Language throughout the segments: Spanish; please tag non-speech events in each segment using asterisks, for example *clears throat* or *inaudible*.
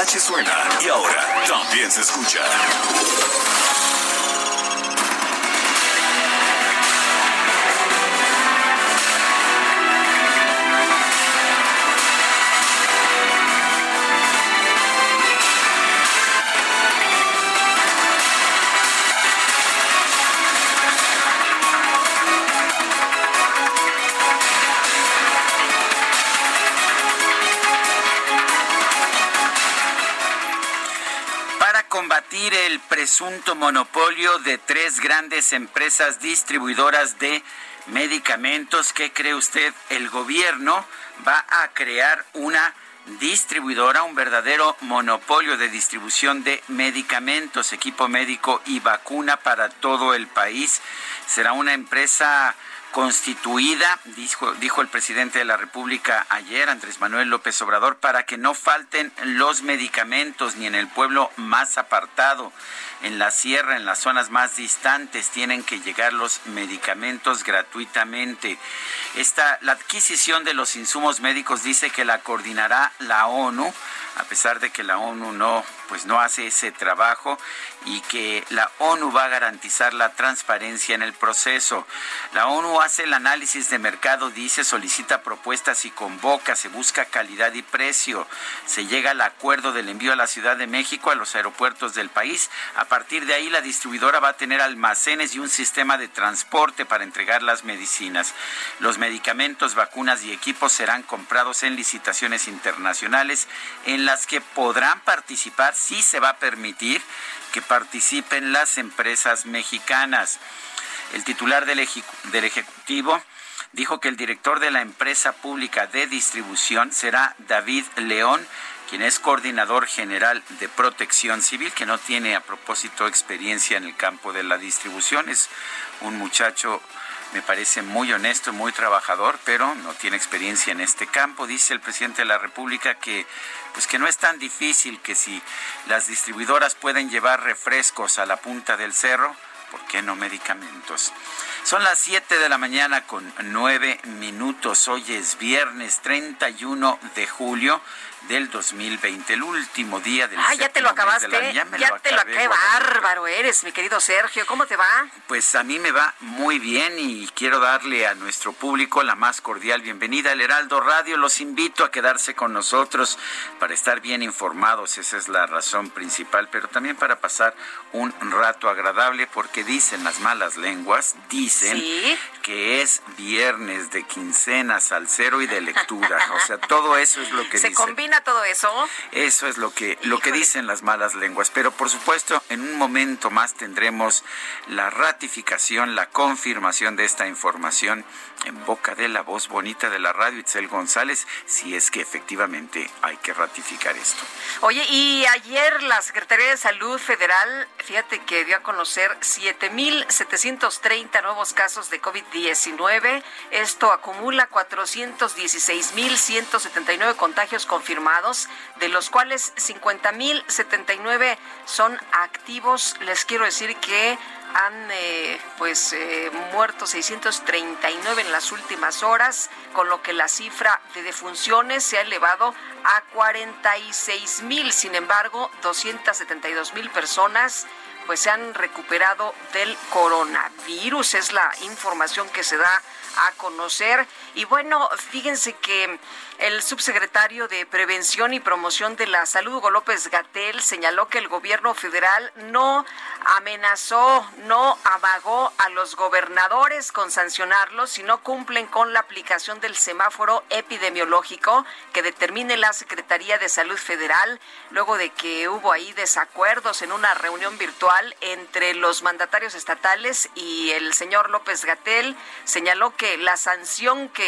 H suena y ahora también se escucha. Presunto monopolio de tres grandes empresas distribuidoras de medicamentos, ¿qué cree usted? El gobierno va a crear una distribuidora, un verdadero monopolio de distribución de medicamentos, equipo médico y vacuna para todo el país. Será una empresa constituida, dijo, dijo el presidente de la República ayer, Andrés Manuel López Obrador, para que no falten los medicamentos ni en el pueblo más apartado, en la sierra, en las zonas más distantes, tienen que llegar los medicamentos gratuitamente. Esta, la adquisición de los insumos médicos dice que la coordinará la ONU, a pesar de que la ONU no, pues no hace ese trabajo y que la ONU va a garantizar la transparencia en el proceso. La ONU hace el análisis de mercado, dice, solicita propuestas y convoca, se busca calidad y precio, se llega al acuerdo del envío a la Ciudad de México, a los aeropuertos del país. A partir de ahí, la distribuidora va a tener almacenes y un sistema de transporte para entregar las medicinas. Los medicamentos, vacunas y equipos serán comprados en licitaciones internacionales en las que podrán participar, sí se va a permitir que participen las empresas mexicanas. El titular del, del Ejecutivo dijo que el director de la empresa pública de distribución será David León, quien es coordinador general de protección civil, que no tiene a propósito experiencia en el campo de la distribución, es un muchacho me parece muy honesto, muy trabajador, pero no tiene experiencia en este campo. Dice el presidente de la República que pues que no es tan difícil que si las distribuidoras pueden llevar refrescos a la punta del cerro, ¿por qué no medicamentos? Son las 7 de la mañana con 9 minutos. Hoy es viernes 31 de julio del 2020, el último día del Ah, ya te lo acabaste. año. Ya, me Ya lo te lo acabé, bárbaro eres, mi querido Sergio. ¿Cómo te va? Pues a mí me va muy bien y quiero darle a nuestro público la más cordial bienvenida al Heraldo Radio. Los invito a quedarse con nosotros para estar bien informados, esa es la razón principal, pero también para pasar un rato agradable porque dicen las malas lenguas, dicen Sí. que es viernes de quincena, salsero y de lectura. O sea, todo eso es lo que ¿Se dicen. combina todo eso? Eso es lo que, lo que dicen las malas lenguas. Pero por supuesto, en un momento más tendremos la ratificación, la confirmación de esta información en boca de la voz bonita de la radio, Itzel González, si es que efectivamente hay que ratificar esto. Oye, y ayer la Secretaría de Salud Federal, fíjate que dio a conocer 7.730 nuevos casos de COVID-19. Esto acumula 416.179 contagios confirmados, de los cuales 50.079 son activos. Les quiero decir que han eh, pues eh, muerto 639 en las últimas horas, con lo que la cifra de defunciones se ha elevado a 46 mil. Sin embargo, 272 mil personas pues se han recuperado del coronavirus. Es la información que se da a conocer. Y bueno, fíjense que el subsecretario de Prevención y Promoción de la Salud, Hugo López Gatel, señaló que el gobierno federal no amenazó, no amagó a los gobernadores con sancionarlos si no cumplen con la aplicación del semáforo epidemiológico que determine la Secretaría de Salud Federal, luego de que hubo ahí desacuerdos en una reunión virtual entre los mandatarios estatales y el señor López Gatel, señaló que la sanción que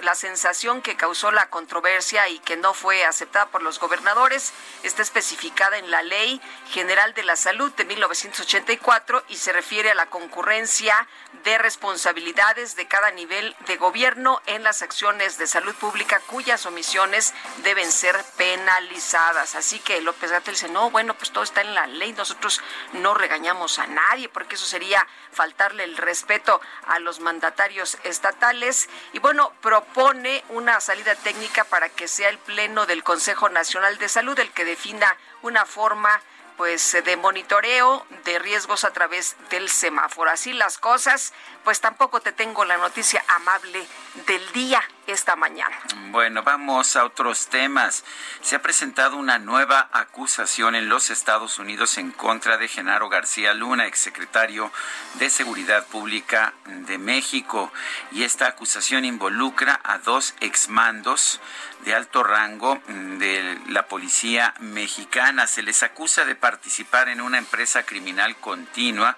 la sensación que causó la controversia y que no fue aceptada por los gobernadores está especificada en la Ley General de la Salud de 1984 y se refiere a la concurrencia de responsabilidades de cada nivel de gobierno en las acciones de salud pública cuyas omisiones deben ser penalizadas. Así que López Gatel dice, no, bueno, pues todo está en la ley, nosotros no regañamos a nadie porque eso sería faltarle el respeto a los mandatarios estatales y bueno, propone una salida técnica para que sea el Pleno del Consejo Nacional de Salud el que defina una forma pues de monitoreo de riesgos a través del semáforo. Así las cosas, pues tampoco te tengo la noticia amable del día esta mañana. Bueno, vamos a otros temas. Se ha presentado una nueva acusación en los Estados Unidos en contra de Genaro García Luna, exsecretario de Seguridad Pública de México. Y esta acusación involucra a dos exmandos de alto rango de la policía mexicana. Se les acusa de participar en una empresa criminal continua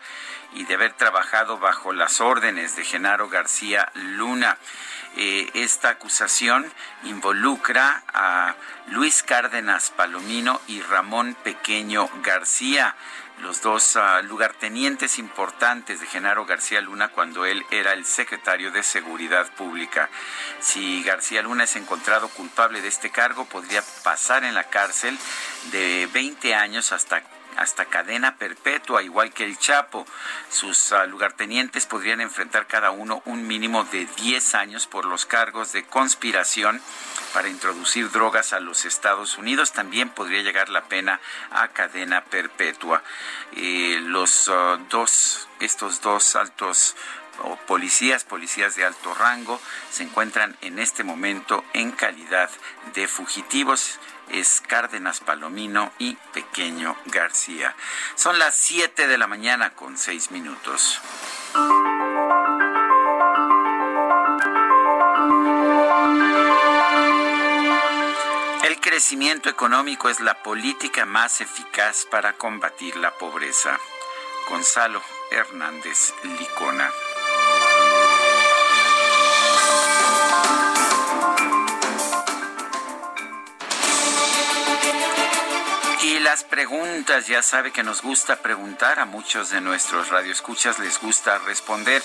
y de haber trabajado bajo las órdenes de Genaro García Luna. Eh, esta acusación involucra a Luis Cárdenas Palomino y Ramón Pequeño García, los dos ah, lugartenientes importantes de Genaro García Luna cuando él era el secretario de Seguridad Pública. Si García Luna es encontrado culpable de este cargo, podría pasar en la cárcel de 20 años hasta hasta cadena perpetua, igual que el Chapo. Sus uh, lugartenientes podrían enfrentar cada uno un mínimo de 10 años por los cargos de conspiración para introducir drogas a los Estados Unidos. También podría llegar la pena a cadena perpetua. Eh, los uh, dos, estos dos altos policías, policías de alto rango, se encuentran en este momento en calidad de fugitivos es Cárdenas Palomino y Pequeño García. Son las 7 de la mañana con 6 minutos. El crecimiento económico es la política más eficaz para combatir la pobreza. Gonzalo Hernández Licona. Las preguntas, ya sabe que nos gusta preguntar, a muchos de nuestros radioescuchas les gusta responder.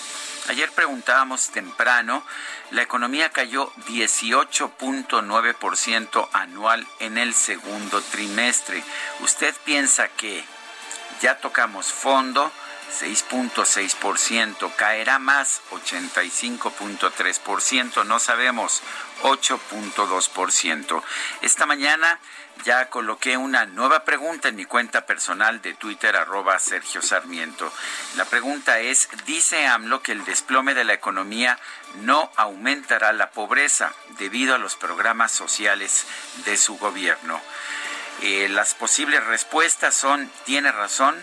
Ayer preguntábamos temprano, la economía cayó 18.9% anual en el segundo trimestre. ¿Usted piensa que ya tocamos fondo? 6.6%, caerá más 85.3%, no sabemos 8.2%. Esta mañana ya coloqué una nueva pregunta en mi cuenta personal de Twitter, arroba Sergio Sarmiento. La pregunta es, dice AMLO que el desplome de la economía no aumentará la pobreza debido a los programas sociales de su gobierno. Eh, las posibles respuestas son, tiene razón,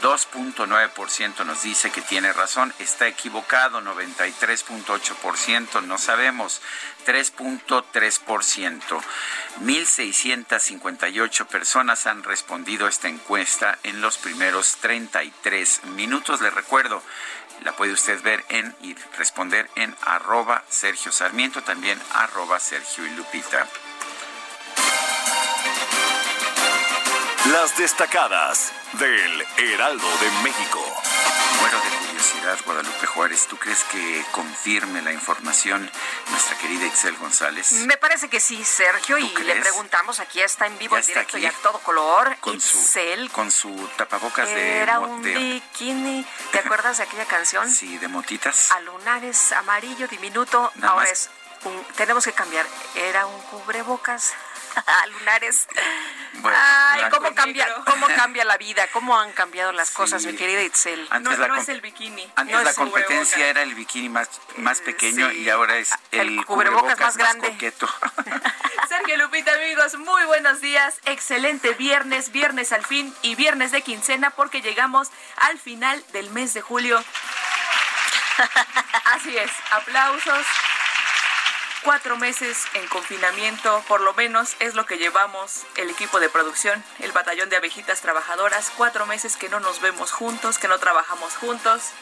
2.9% nos dice que tiene razón, está equivocado, 93.8%, no sabemos, 3.3%. 1.658 personas han respondido a esta encuesta en los primeros 33 minutos. Le recuerdo, la puede usted ver en y responder en arroba Sergio Sarmiento, también arroba Sergio y Lupita. Las destacadas del Heraldo de México. Bueno, de curiosidad, Guadalupe Juárez, ¿tú crees que confirme la información nuestra querida Excel González? Me parece que sí, Sergio, y le preguntamos, aquí está en vivo, en directo y a todo color, con Itzel. Su, con su tapabocas de... Era un bikini, ¿te acuerdas de aquella canción? *laughs* Sí, de motitas. A lunares amarillo diminuto, ahora es... Un, tenemos que cambiar, era un cubrebocas *laughs* a lunares Ay, ¿cómo cambia, ¿cómo cambia la vida? ¿Cómo han cambiado las cosas, mi querida Itzel? Antes no, es el bikini. Antes la competencia era el bikini más, más pequeño y ahora es el, cubrebocas, más grande. *laughs* Sergio Lupita, amigos, muy buenos días. Excelente viernes, viernes al fin y viernes de quincena porque llegamos al final del mes de julio. *laughs* Así es, aplausos cuatro meses en confinamiento, por lo menos es lo que llevamos el equipo de producción, el batallón de abejitas trabajadoras, cuatro meses que no nos vemos juntos, que no trabajamos juntos.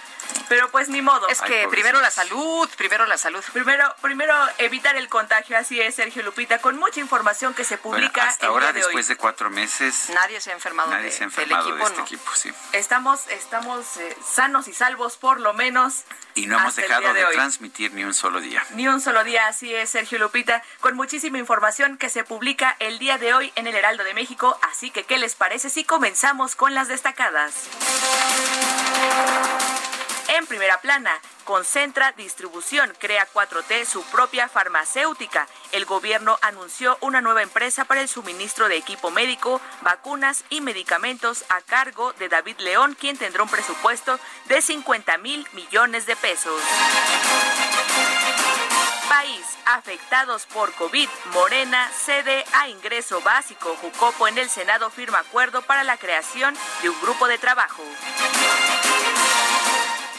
Pero pues ni modo. Es que primero la salud, primero la salud. Primero, primero evitar el contagio, así es, Sergio Lupita, con mucha información que se publica. hasta ahora, después de cuatro meses, nadie se ha enfermado, nadie se ha enfermado de este equipo, sí. Estamos, estamos eh, sanos y salvos, por lo menos. Y no hemos dejado de, transmitir ni un solo día. Ni un solo día, así es, Sergio Lupita, con muchísima información que se publica el día de hoy en el Heraldo de México. Así que, ¿qué les parece si comenzamos con las destacadas? En primera plana, concentra distribución, crea 4T su propia farmacéutica. El gobierno anunció una nueva empresa para el suministro de equipo médico, vacunas y medicamentos a cargo de David León, quien tendrá un presupuesto de 50 mil millones de pesos. País, afectados por COVID, Morena cede a ingreso básico. Jucopo en el Senado firma acuerdo para la creación de un grupo de trabajo.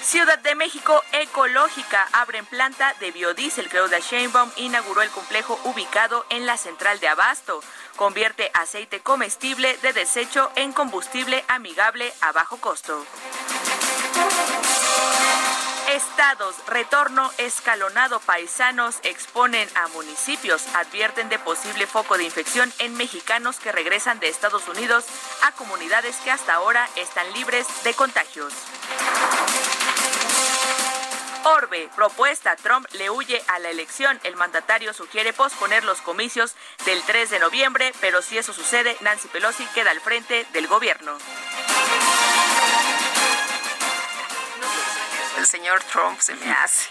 Ciudad de México Ecológica abre en planta de biodiesel. Claudia Sheinbaum inauguró el complejo ubicado en la central de Abasto. Convierte aceite comestible de desecho en combustible amigable a bajo costo. Estados, retorno escalonado, paisanos exponen a municipios, advierten de posible foco de infección en mexicanos que regresan de Estados Unidos a comunidades que hasta ahora están libres de contagios. Orbe, propuesta, Trump le huye a la elección. El mandatario sugiere posponer los comicios del 3 de noviembre, pero si eso sucede, Nancy Pelosi queda al frente del gobierno. El señor Trump se me hace.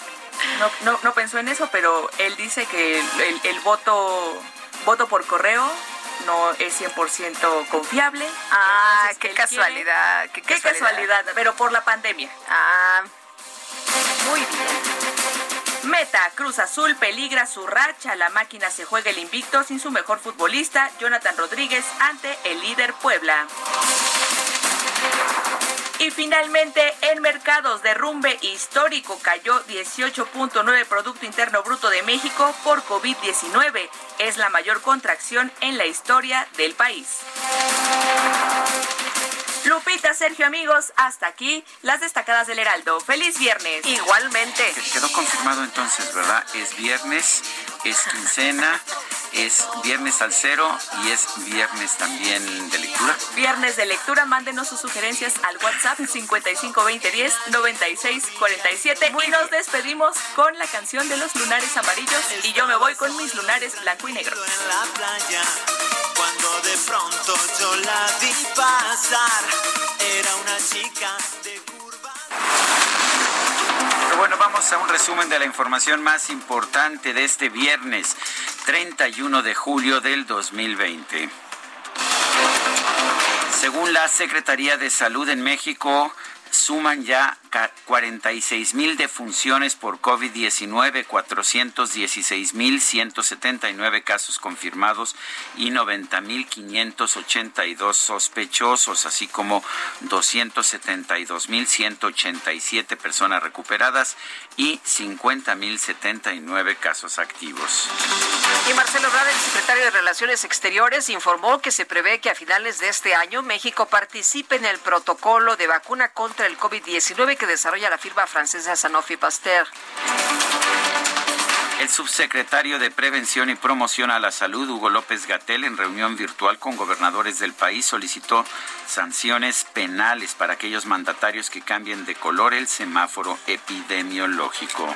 No, no, pensó en eso, pero él dice que el, voto, voto por correo no es 100% confiable. Ah, qué casualidad, qué casualidad. Qué casualidad, pero por la pandemia. Ah, muy bien. Meta, Cruz Azul peligra su racha. La máquina se juega el invicto sin su mejor futbolista, Jonathan Rodríguez, ante el líder Puebla. Y finalmente, en mercados, derrumbe histórico cayó 18.9 Producto Interno Bruto de México por COVID-19. Es la mayor contracción en la historia del país. Lupita, Sergio, amigos, hasta aquí las destacadas del Heraldo. Feliz viernes. Igualmente. Quedó confirmado entonces, ¿verdad? Es viernes, es quincena, es viernes al cero y es viernes también de lectura. Viernes de lectura, mándenos sus sugerencias al WhatsApp 552010 9647 y nos despedimos con la canción de los lunares amarillos y yo me voy con mis lunares blanco y negro. En la playa, cuando de pronto yo la vi pasar, era una chica de curva. Bueno, vamos a un resumen de la información más importante de este viernes 31 de julio del 2020. Según la Secretaría de Salud en México, suman ya 46 mil defunciones por COVID-19, 416 mil 179 casos confirmados y 90 mil 582 sospechosos, así como 272 mil 187 personas recuperadas y 50 mil 79 casos activos. Y Marcelo Ebrard, el secretario de Relaciones Exteriores, informó que se prevé que a finales de este año México participe en el protocolo de vacuna contra el COVID-19 que desarrolla la firma francesa Sanofi Pasteur. El subsecretario de Prevención y Promoción a la Salud, Hugo López Gatel, en reunión virtual con gobernadores del país, solicitó sanciones penales para aquellos mandatarios que cambien de color el semáforo epidemiológico.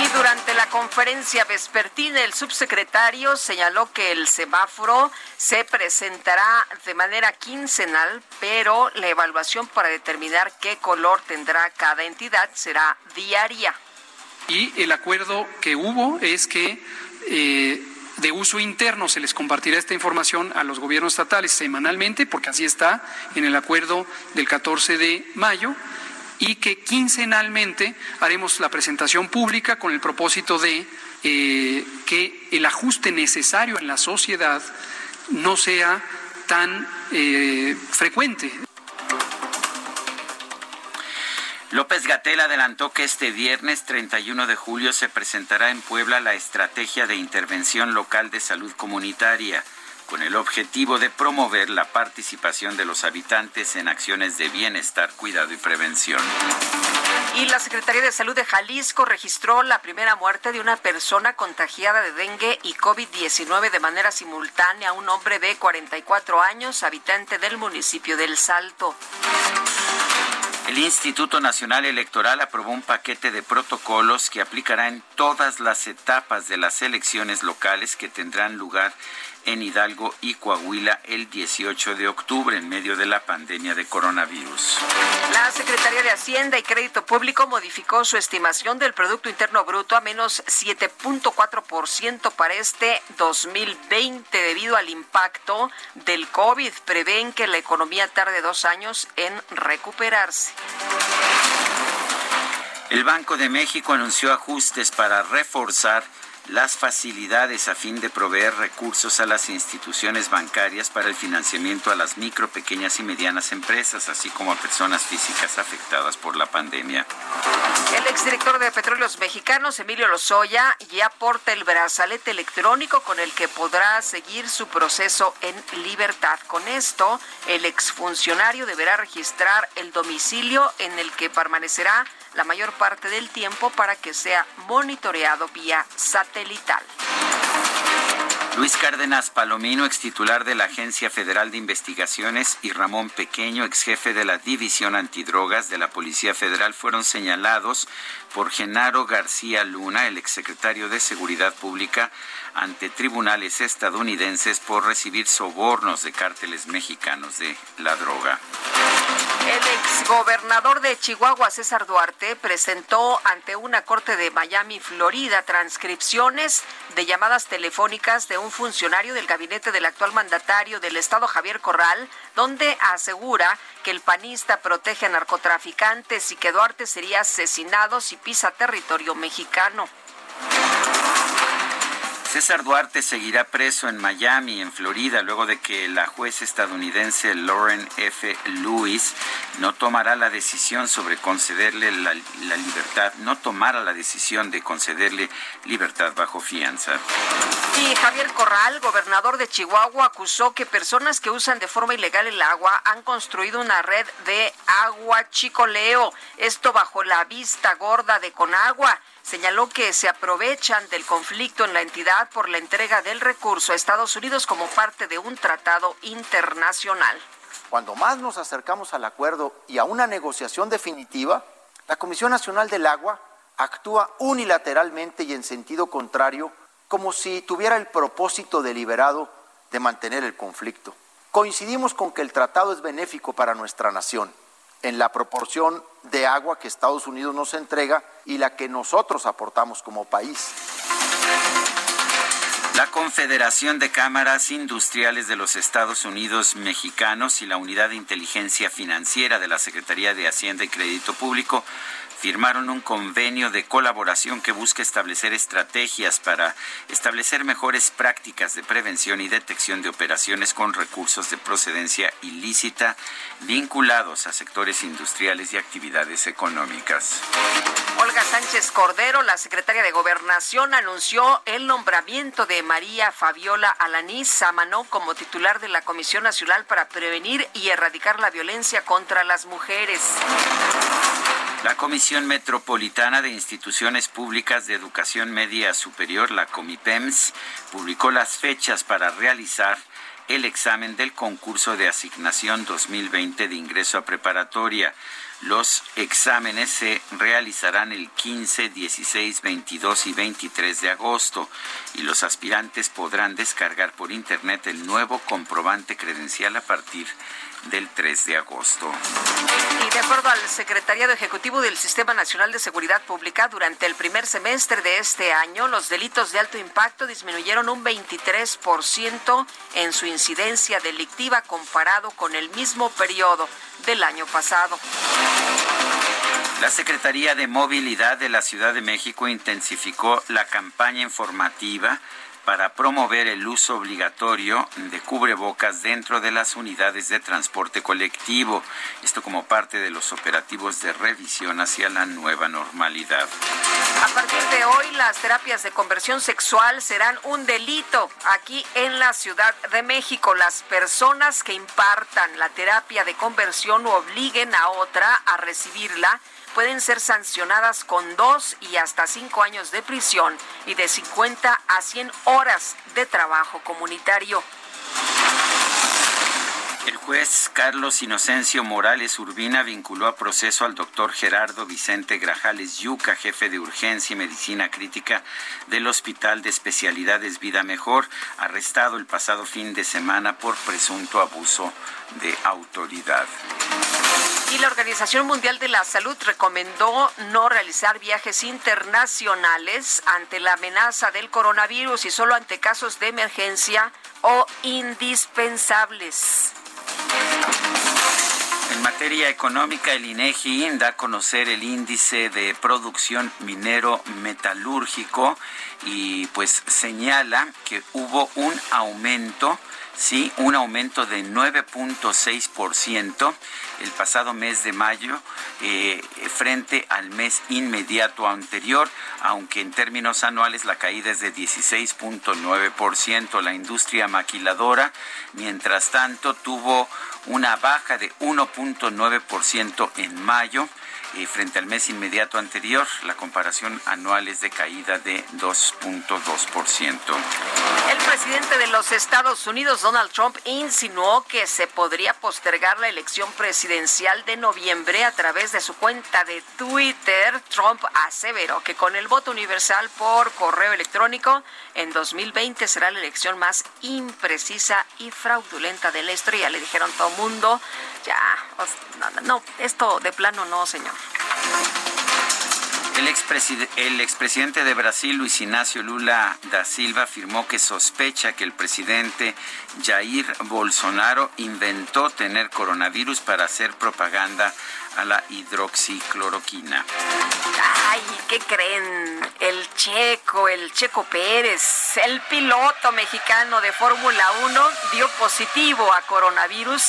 Y durante la conferencia vespertina, el subsecretario señaló que el semáforo se presentará de manera quincenal, pero la evaluación para determinar qué color tendrá cada entidad será diaria y el acuerdo que hubo es que eh, de uso interno se les compartirá esta información a los gobiernos estatales semanalmente, porque así está en el acuerdo del 14 de mayo, y que quincenalmente haremos la presentación pública con el propósito de eh, que el ajuste necesario en la sociedad no sea tan eh, frecuente. López Gatel adelantó que este viernes 31 de julio se presentará en Puebla la Estrategia de Intervención Local de Salud Comunitaria, con el objetivo de promover la participación de los habitantes en acciones de bienestar, cuidado y prevención. Y la Secretaría de Salud de Jalisco registró la primera muerte de una persona contagiada de dengue y COVID-19 de manera simultánea, un hombre de 44 años, habitante del municipio del Salto. El Instituto Nacional Electoral aprobó un paquete de protocolos que aplicará en todas las etapas de las elecciones locales que tendrán lugar en Hidalgo y Coahuila el 18 de octubre en medio de la pandemia de coronavirus. La Secretaría de Hacienda y Crédito Público modificó su estimación del Producto Interno Bruto a menos 7.4% para este 2020 debido al impacto del COVID. Prevén que la economía tarde dos años en recuperarse. El Banco de México anunció ajustes para reforzar las facilidades a fin de proveer recursos a las instituciones bancarias para el financiamiento a las micro, pequeñas y medianas empresas, así como a personas físicas afectadas por la pandemia. El exdirector de Petróleos Mexicanos, Emilio Lozoya, ya porta el brazalete electrónico con el que podrá seguir su proceso en libertad. Con esto, el exfuncionario deberá registrar el domicilio en el que permanecerá la mayor parte del tiempo para que sea monitoreado vía satelital. Luis Cárdenas Palomino, ex titular de la Agencia Federal de Investigaciones, y Ramón Pequeño, ex jefe de la División Antidrogas de la Policía Federal, fueron señalados por Genaro García Luna, el exsecretario de Seguridad Pública, ante tribunales estadounidenses por recibir sobornos de cárteles mexicanos de la droga. El exgobernador de Chihuahua, César Duarte, presentó ante una corte de Miami, Florida, transcripciones de llamadas telefónicas de un funcionario del gabinete del actual mandatario del estado, Javier Corral, donde asegura que el panista protege a narcotraficantes y que Duarte sería asesinado si pisa territorio mexicano. César Duarte seguirá preso en Miami, en Florida, luego de que la juez estadounidense Lauren F. Lewis no tomará la decisión sobre concederle la, libertad, no tomara la decisión de concederle libertad bajo fianza. Y Javier Corral, gobernador de Chihuahua, acusó que personas que usan de forma ilegal el agua han construido una red de agua chicoleo, esto bajo la vista gorda de Conagua señaló que se aprovechan del conflicto en la entidad por la entrega del recurso a Estados Unidos como parte de un tratado internacional. Cuando más nos acercamos al acuerdo y a una negociación definitiva, la Comisión Nacional del Agua actúa unilateralmente y en sentido contrario, como si tuviera el propósito deliberado de mantener el conflicto. Coincidimos con que el tratado es benéfico para nuestra nación en la proporción de agua que Estados Unidos nos entrega y la que nosotros aportamos como país. La Confederación de Cámaras Industriales de los Estados Unidos Mexicanos y la Unidad de Inteligencia Financiera de la Secretaría de Hacienda y Crédito Público firmaron un convenio de colaboración que busca establecer estrategias para establecer mejores prácticas de prevención y detección de operaciones con recursos de procedencia ilícita vinculados a sectores industriales y actividades económicas. Olga Sánchez Cordero, la secretaria de Gobernación, anunció el nombramiento de María Fabiola Alanís Samanó como titular de la Comisión Nacional para Prevenir y Erradicar la Violencia contra las Mujeres. La Comisión Metropolitana de Instituciones Públicas de Educación Media Superior, la COMIPEMS, publicó las fechas para realizar el examen del concurso de asignación 2020 de ingreso a preparatoria. Los exámenes se realizarán el 15, 16, 22 y 23 de agosto y los aspirantes podrán descargar por internet el nuevo comprobante credencial a partir del 3 de agosto. Y de acuerdo al Secretariado Ejecutivo del Sistema Nacional de Seguridad Pública, durante el primer semestre de este año, los delitos de alto impacto disminuyeron un 23% en su incidencia delictiva comparado con el mismo periodo del año pasado. La Secretaría de Movilidad de la Ciudad de México intensificó la campaña informativa para promover el uso obligatorio de cubrebocas dentro de las unidades de transporte colectivo. Esto como parte de los operativos de revisión hacia la nueva normalidad. A partir de hoy, las terapias de conversión sexual serán un delito aquí en la Ciudad de México. Las personas que impartan la terapia de conversión obliguen a otra a recibirla pueden ser sancionadas con dos y hasta cinco años de prisión y de 50 a 100 horas de trabajo comunitario. Juez Carlos Inocencio Morales Urbina vinculó a proceso al doctor Gerardo Vicente Grajales Yuca, jefe de urgencia y medicina crítica del Hospital de Especialidades Vida Mejor, arrestado el pasado fin de semana por presunto abuso de autoridad. Y la Organización Mundial de la Salud recomendó no realizar viajes internacionales ante la amenaza del coronavirus y solo ante casos de emergencia o indispensables. En materia económica, el INEGI da a conocer el índice de producción minero metalúrgico y pues señala que hubo un aumento sí, un aumento de 9.6% el pasado mes de mayo eh, frente al mes inmediato anterior, aunque en términos anuales la caída es de 16.9%. La industria maquiladora, mientras tanto, tuvo una baja de 1.9% en mayo frente al mes inmediato anterior. La comparación anual es de caída de 2.2%. El presidente de los Estados Unidos, Donald Trump, insinuó que se podría postergar la elección presidencial de noviembre a través de su cuenta de Twitter. Trump aseveró que con el voto universal por correo electrónico, en 2020 será la elección más imprecisa y fraudulenta de la historia. Le dijeron todo mundo, ya, no, esto de plano no, señor. El, expresidente de Brasil, Luis Ignacio Lula da Silva, afirmó que sospecha que el presidente Jair Bolsonaro inventó tener coronavirus para hacer propaganda a la hidroxicloroquina. Ay, ¿qué creen? El checo, el checo Pérez, el piloto mexicano de Fórmula 1 dio positivo a coronavirus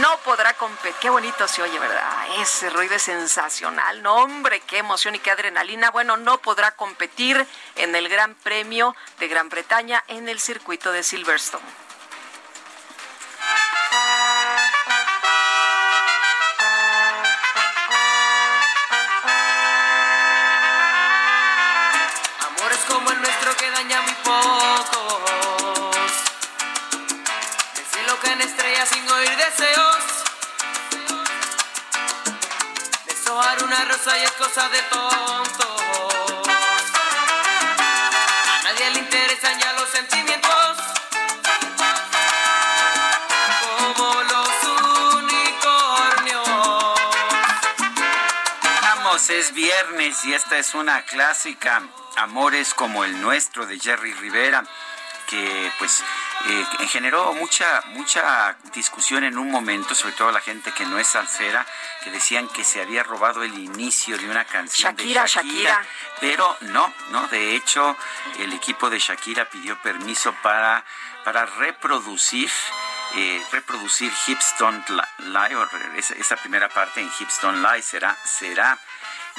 no podrá competir. Qué bonito se oye, ¿verdad? Ese ruido es sensacional. No, hombre, qué emoción y qué adrenalina. Bueno, no podrá competir en el Gran Premio de Gran Bretaña en el circuito de Silverstone. Muy pocos. Decir lo que en estrellas sin oír deseos. Deshojar una rosa y es cosa de tontos. A nadie le interesan ya Vamos, es viernes y esta es una clásica, Amores como el nuestro de Jerry Rivera, que pues eh, generó mucha mucha discusión en un momento, sobre todo la gente que no es salsera, que decían que se había robado el inicio de una canción Shakira, de Shakira, Shakira. pero no, no, de hecho el equipo de Shakira pidió permiso para para reproducir eh, reproducir Hips Don't Lie, o esa, esa primera parte en Hips Don't Lie será, será.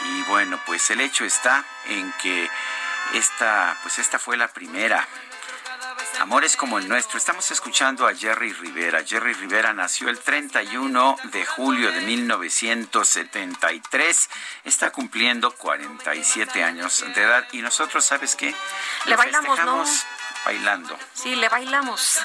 Y bueno, pues el hecho está en que esta, pues esta fue la primera. Amores como el nuestro. Estamos escuchando a Jerry Rivera. Jerry Rivera nació el 31 de julio de 1973. Está cumpliendo 47 años de edad. Y nosotros, ¿sabes qué? Le Lo bailamos, ¿no? bailando. Sí, le bailamos.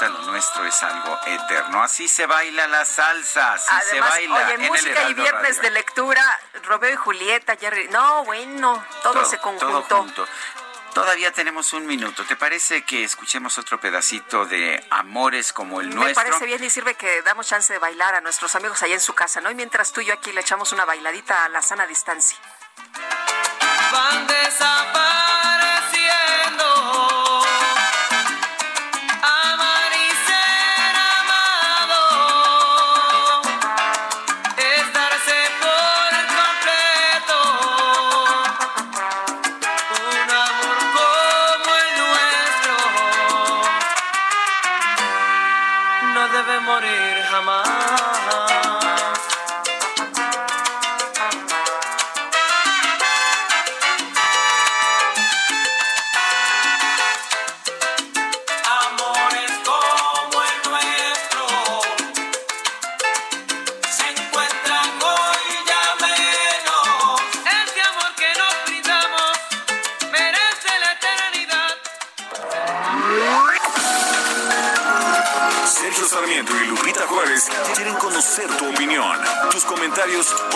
Lo nuestro es algo eterno. Así se baila la salsa, así se baila. Oye, música y viernes de lectura, Romeo y Julieta, Jerry. No, bueno, todo, se conjuntó. Todavía tenemos un minuto. ¿Te parece que escuchemos otro pedacito de Amores como el nuestro? Me parece bien y sirve que damos chance de bailar a nuestros amigos allá en su casa, ¿no? Y mientras tú y yo aquí le echamos una bailadita a la sana distancia. Van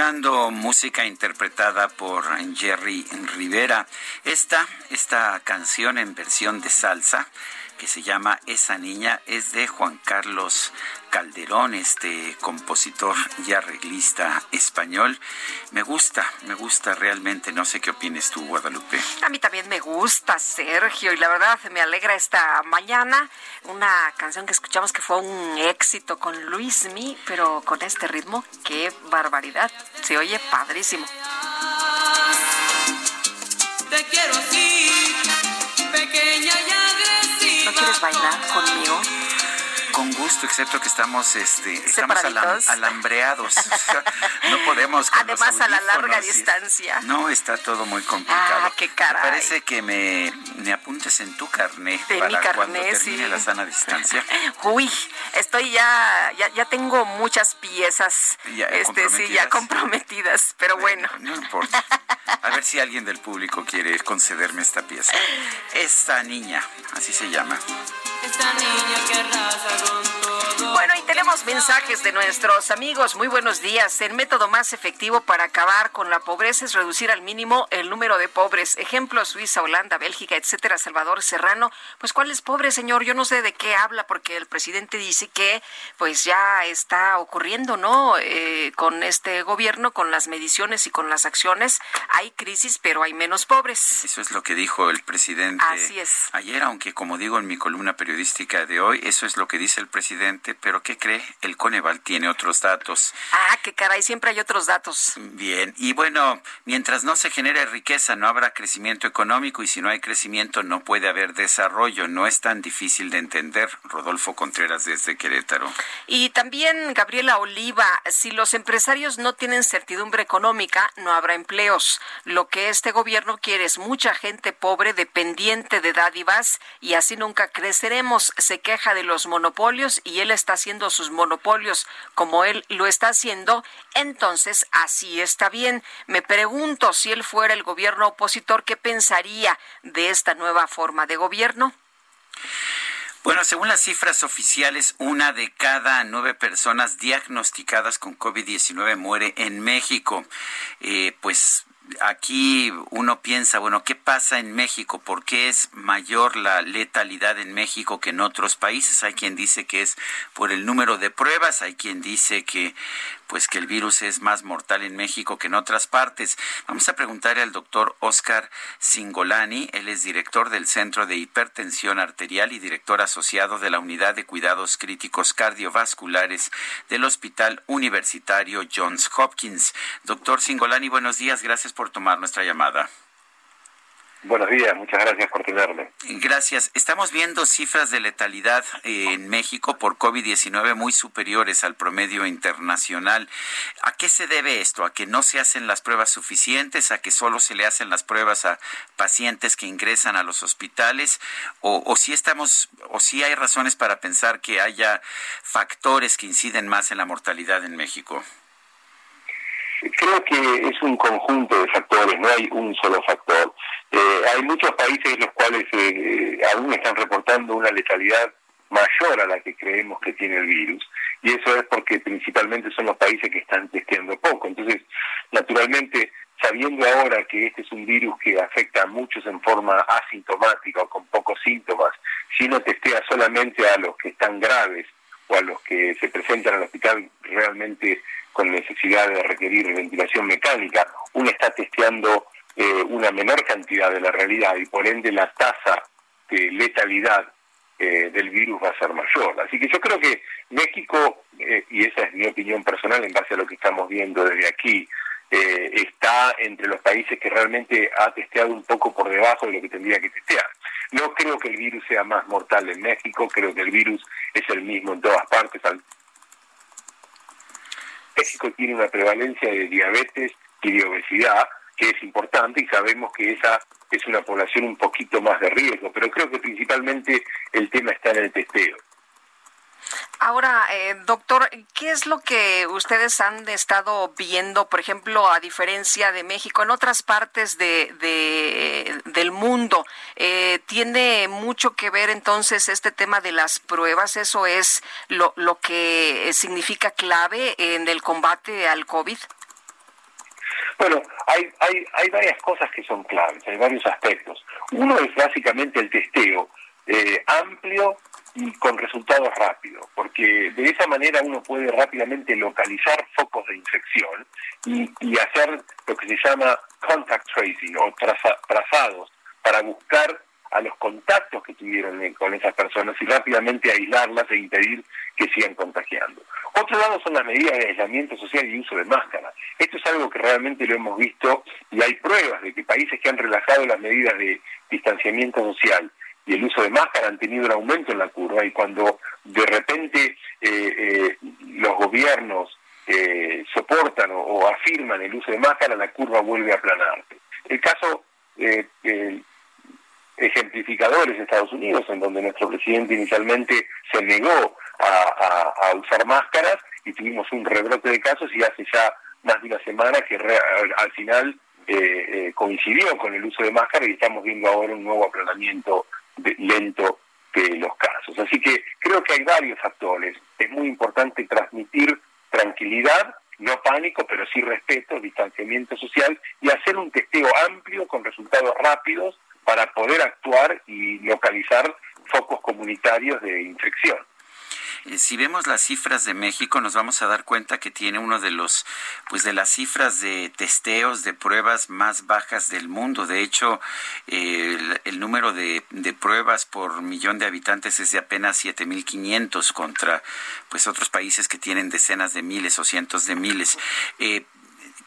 Escuchando música interpretada por Jerry Rivera. Esta, esta canción en versión de salsa que se llama Esa Niña es de Juan Carlos Calderón, este compositor y arreglista español. Me gusta, me gusta realmente. No sé qué opines tú, Guadalupe. A mí también me gusta, Sergio, y la verdad me alegra esta mañana. Una canción que escuchamos que fue un éxito con Luis Mi, pero con este ritmo, qué barbaridad. Se oye padrísimo. Te quiero así, pequeña y agresiva. ¿No quieres bailar conmigo? Con gusto, excepto que estamos, este, estamos alambreados. *laughs* no podemos. Además, a la larga distancia. No, está todo muy complicado. Ah, qué caray. parece que me, me apuntes en tu carnet de para mi carné, cuando termine la sana distancia. *laughs* Uy, estoy ya, ya, ya tengo muchas piezas, ya, este, sí, ya comprometidas, pero bueno. bueno. No importa. A ver si alguien del público quiere concederme esta pieza. *laughs* Esta niña, así se llama. Esta niña que arrasa con todo. Bueno, y tenemos mensajes de nuestros amigos. Muy buenos días. El método más efectivo para acabar con la pobreza es reducir al mínimo el número de pobres. Ejemplo, Suiza, Holanda, Bélgica, etcétera. Salvador Serrano. Pues, ¿cuál es pobre, señor? Yo no sé de qué habla porque el presidente dice que, pues, ya está ocurriendo, ¿no? Eh, con este gobierno, con las mediciones y con las acciones, hay crisis, pero hay menos pobres. Eso es lo que dijo el presidente Así es. ayer, aunque como digo en mi columna periodística de hoy, eso es lo que dice el presidente, pero ¿qué cree? El Coneval tiene otros datos. Ah, qué caray, siempre hay otros datos. Bien, y bueno, mientras no se genere riqueza, no habrá crecimiento económico y si no hay crecimiento no puede haber desarrollo. No es tan difícil de entender. Rodolfo Contreras desde Querétaro. Y también Gabriela Oliva, si los empresarios no tienen certidumbre económica, no habrá empleos. Lo que este gobierno quiere es mucha gente pobre dependiente de dádivas y así nunca creceremos. Se queja de los monopolios y él está haciendo sus monopolios como él lo está haciendo, entonces así está bien. Me pregunto si él fuera el gobierno opositor, ¿qué pensaría de esta nueva forma de gobierno? Bueno, según las cifras oficiales, una de cada nueve personas diagnosticadas con COVID-19 muere en México. Eh, pues aquí uno piensa, bueno, ¿qué pasa en México? ¿Por qué es mayor la letalidad en México que en otros países? Hay quien dice que es por el número de pruebas, hay quien dice que pues que el virus es más mortal en México que en otras partes. Vamos a preguntarle al doctor Oscar Singolani, él es director del Centro de Hipertensión Arterial y director asociado de la Unidad de Cuidados Críticos Cardiovasculares del Hospital Universitario Johns Hopkins. Doctor Singolani, buenos días, gracias por tomar nuestra llamada. Buenos días, muchas gracias por tenerme. Gracias. Estamos viendo cifras de letalidad eh, en México por COVID-19 muy superiores al promedio internacional. ¿A qué se debe esto? ¿A que no se hacen las pruebas suficientes? ¿A que solo se le hacen las pruebas a pacientes que ingresan a los hospitales? ¿O, o si estamos, o si hay razones para pensar que haya factores que inciden más en la mortalidad en México? Creo que es un conjunto de factores, no hay un solo factor. Eh, hay muchos países en los cuales eh, aún están reportando una letalidad mayor a la que creemos que tiene el virus. Y eso es porque principalmente son los países que están testeando poco. Entonces, naturalmente, sabiendo ahora que este es un virus que afecta a muchos en forma asintomática o con pocos síntomas, si uno testea solamente a los que están graves o a los que se presentan al hospital realmente con necesidad de requerir ventilación mecánica, uno está testeando eh, una menor cantidad de la realidad y por ende la tasa de letalidad eh, del virus va a ser mayor. Así que yo creo que México, eh, y esa es mi opinión personal en base a lo que estamos viendo desde aquí, está entre los países que realmente ha testeado un poco por debajo de lo que tendría que testear. No creo que el virus sea más mortal en México, creo que el virus es el mismo en todas partes. México tiene una prevalencia de diabetes y de obesidad que es importante y sabemos que esa es una población un poquito más de riesgo, pero creo que principalmente el tema está en el testeo. Ahora, eh, doctor, ¿qué es lo que ustedes han estado viendo, por ejemplo, a diferencia de México, en otras partes de, del mundo? Eh, ¿Tiene mucho que ver entonces este tema de las pruebas? ¿Eso es lo, lo que significa clave en el combate al COVID? Bueno, hay, hay, hay varias cosas que son claves, hay varios aspectos. Uno es básicamente el testeo eh, amplio y con resultados rápidos, porque de esa manera uno puede rápidamente localizar focos de infección y, y hacer lo que se llama contact tracing o trazados para buscar a los contactos que tuvieron con esas personas y rápidamente aislarlas e impedir que sigan contagiando. Otro lado son las medidas de aislamiento social y uso de máscaras. Esto es algo que realmente lo hemos visto y hay pruebas de que países que han relajado las medidas de distanciamiento social y el uso de máscara han tenido un aumento en la curva y cuando de repente eh, eh, los gobiernos eh, soportan o, afirman el uso de máscara, la curva vuelve a aplanar. El caso ejemplificadores en Estados Unidos, en donde nuestro presidente inicialmente se negó a, usar máscaras y tuvimos un rebrote de casos y hace ya más de una semana que al final eh, eh, coincidió con el uso de máscara y estamos viendo ahora un nuevo aplanamiento lento de los casos. Así que creo que hay varios factores. Es muy importante transmitir tranquilidad, no pánico, pero sí respeto, distanciamiento social y hacer un testeo amplio con resultados rápidos para poder actuar y localizar focos comunitarios de infección. Eh, si vemos las cifras de México, nos vamos a dar cuenta que tiene uno de los, pues de las cifras de testeos, de pruebas más bajas del mundo. De hecho, el, el, número de, de, pruebas por millón de habitantes es de apenas 7.500 contra, pues otros países que tienen decenas de miles o cientos de miles. Eh,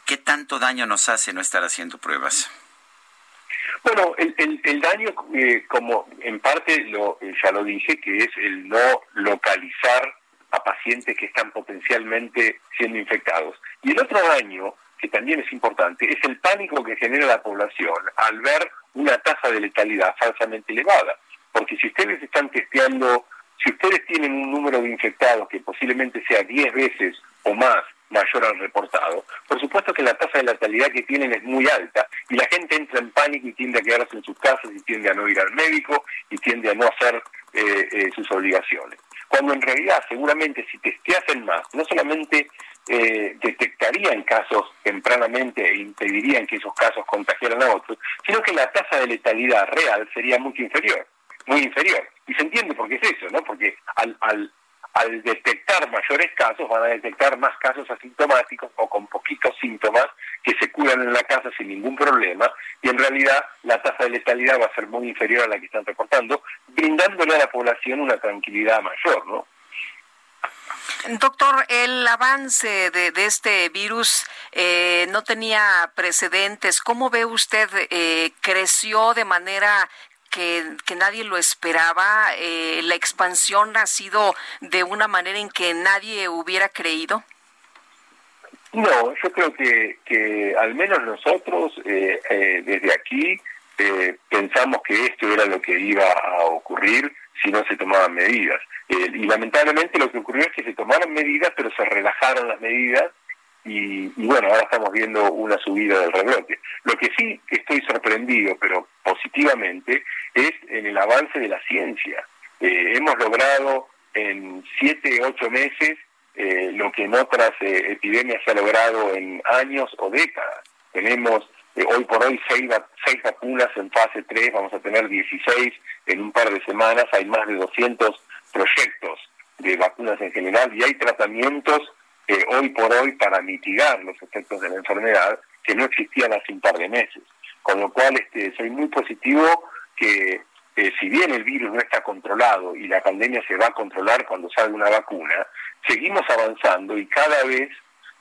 ¿Qué tanto daño nos hace no estar haciendo pruebas? Bueno, el, el, daño, eh, como en parte lo, eh, ya lo dije, que es el no localizar a pacientes que están potencialmente siendo infectados. Y el otro daño, que también es importante, es el pánico que genera la población al ver una tasa de letalidad falsamente elevada. Porque si ustedes están testeando, si ustedes tienen un número de infectados que posiblemente sea 10 veces o más mayor al reportado. Por supuesto que la tasa de letalidad que tienen es muy alta y la gente entra en pánico y tiende a quedarse en sus casas y tiende a no ir al médico y tiende a no hacer eh, eh, sus obligaciones. Cuando en realidad seguramente si testeasen más, no solamente eh, detectarían casos tempranamente e impedirían que esos casos contagiaran a otros, sino que la tasa de letalidad real sería mucho inferior, muy inferior. Y se entiende por qué es eso, ¿no? Porque al, al, al detectar mayores casos van a detectar más casos asintomáticos o con poquitos síntomas que se curan en la casa sin ningún problema y en realidad la tasa de letalidad va a ser muy inferior a la que están reportando, brindándole a la población una tranquilidad mayor, ¿no? Doctor, el avance de, este virus eh, no tenía precedentes. ¿Cómo ve usted? Eh, ¿Creció de manera que, nadie lo esperaba. Eh, la expansión ha sido de una manera en que nadie hubiera creído. No, yo creo que, que al menos nosotros eh, eh, desde aquí eh, pensamos que esto era lo que iba a ocurrir si no se tomaban medidas. Eh, y lamentablemente lo que ocurrió es que se tomaron medidas, pero se relajaron las medidas y, y, bueno, ahora estamos viendo una subida del rebrote. Lo que sí estoy sorprendido, pero positivamente, es en el avance de la ciencia. Eh, hemos logrado en siete, ocho meses eh, lo que en otras eh, epidemias se ha logrado en años o décadas. Tenemos eh, hoy por hoy seis, seis vacunas en fase 3, vamos a tener 16 en un par de semanas, hay más de 200 proyectos de vacunas en general y hay tratamientos eh, hoy por hoy para mitigar los efectos de la enfermedad que no existían hace un par de meses. Con lo cual este, soy muy positivo que eh, si bien el virus no está controlado y la pandemia se va a controlar cuando salga una vacuna, seguimos avanzando y cada vez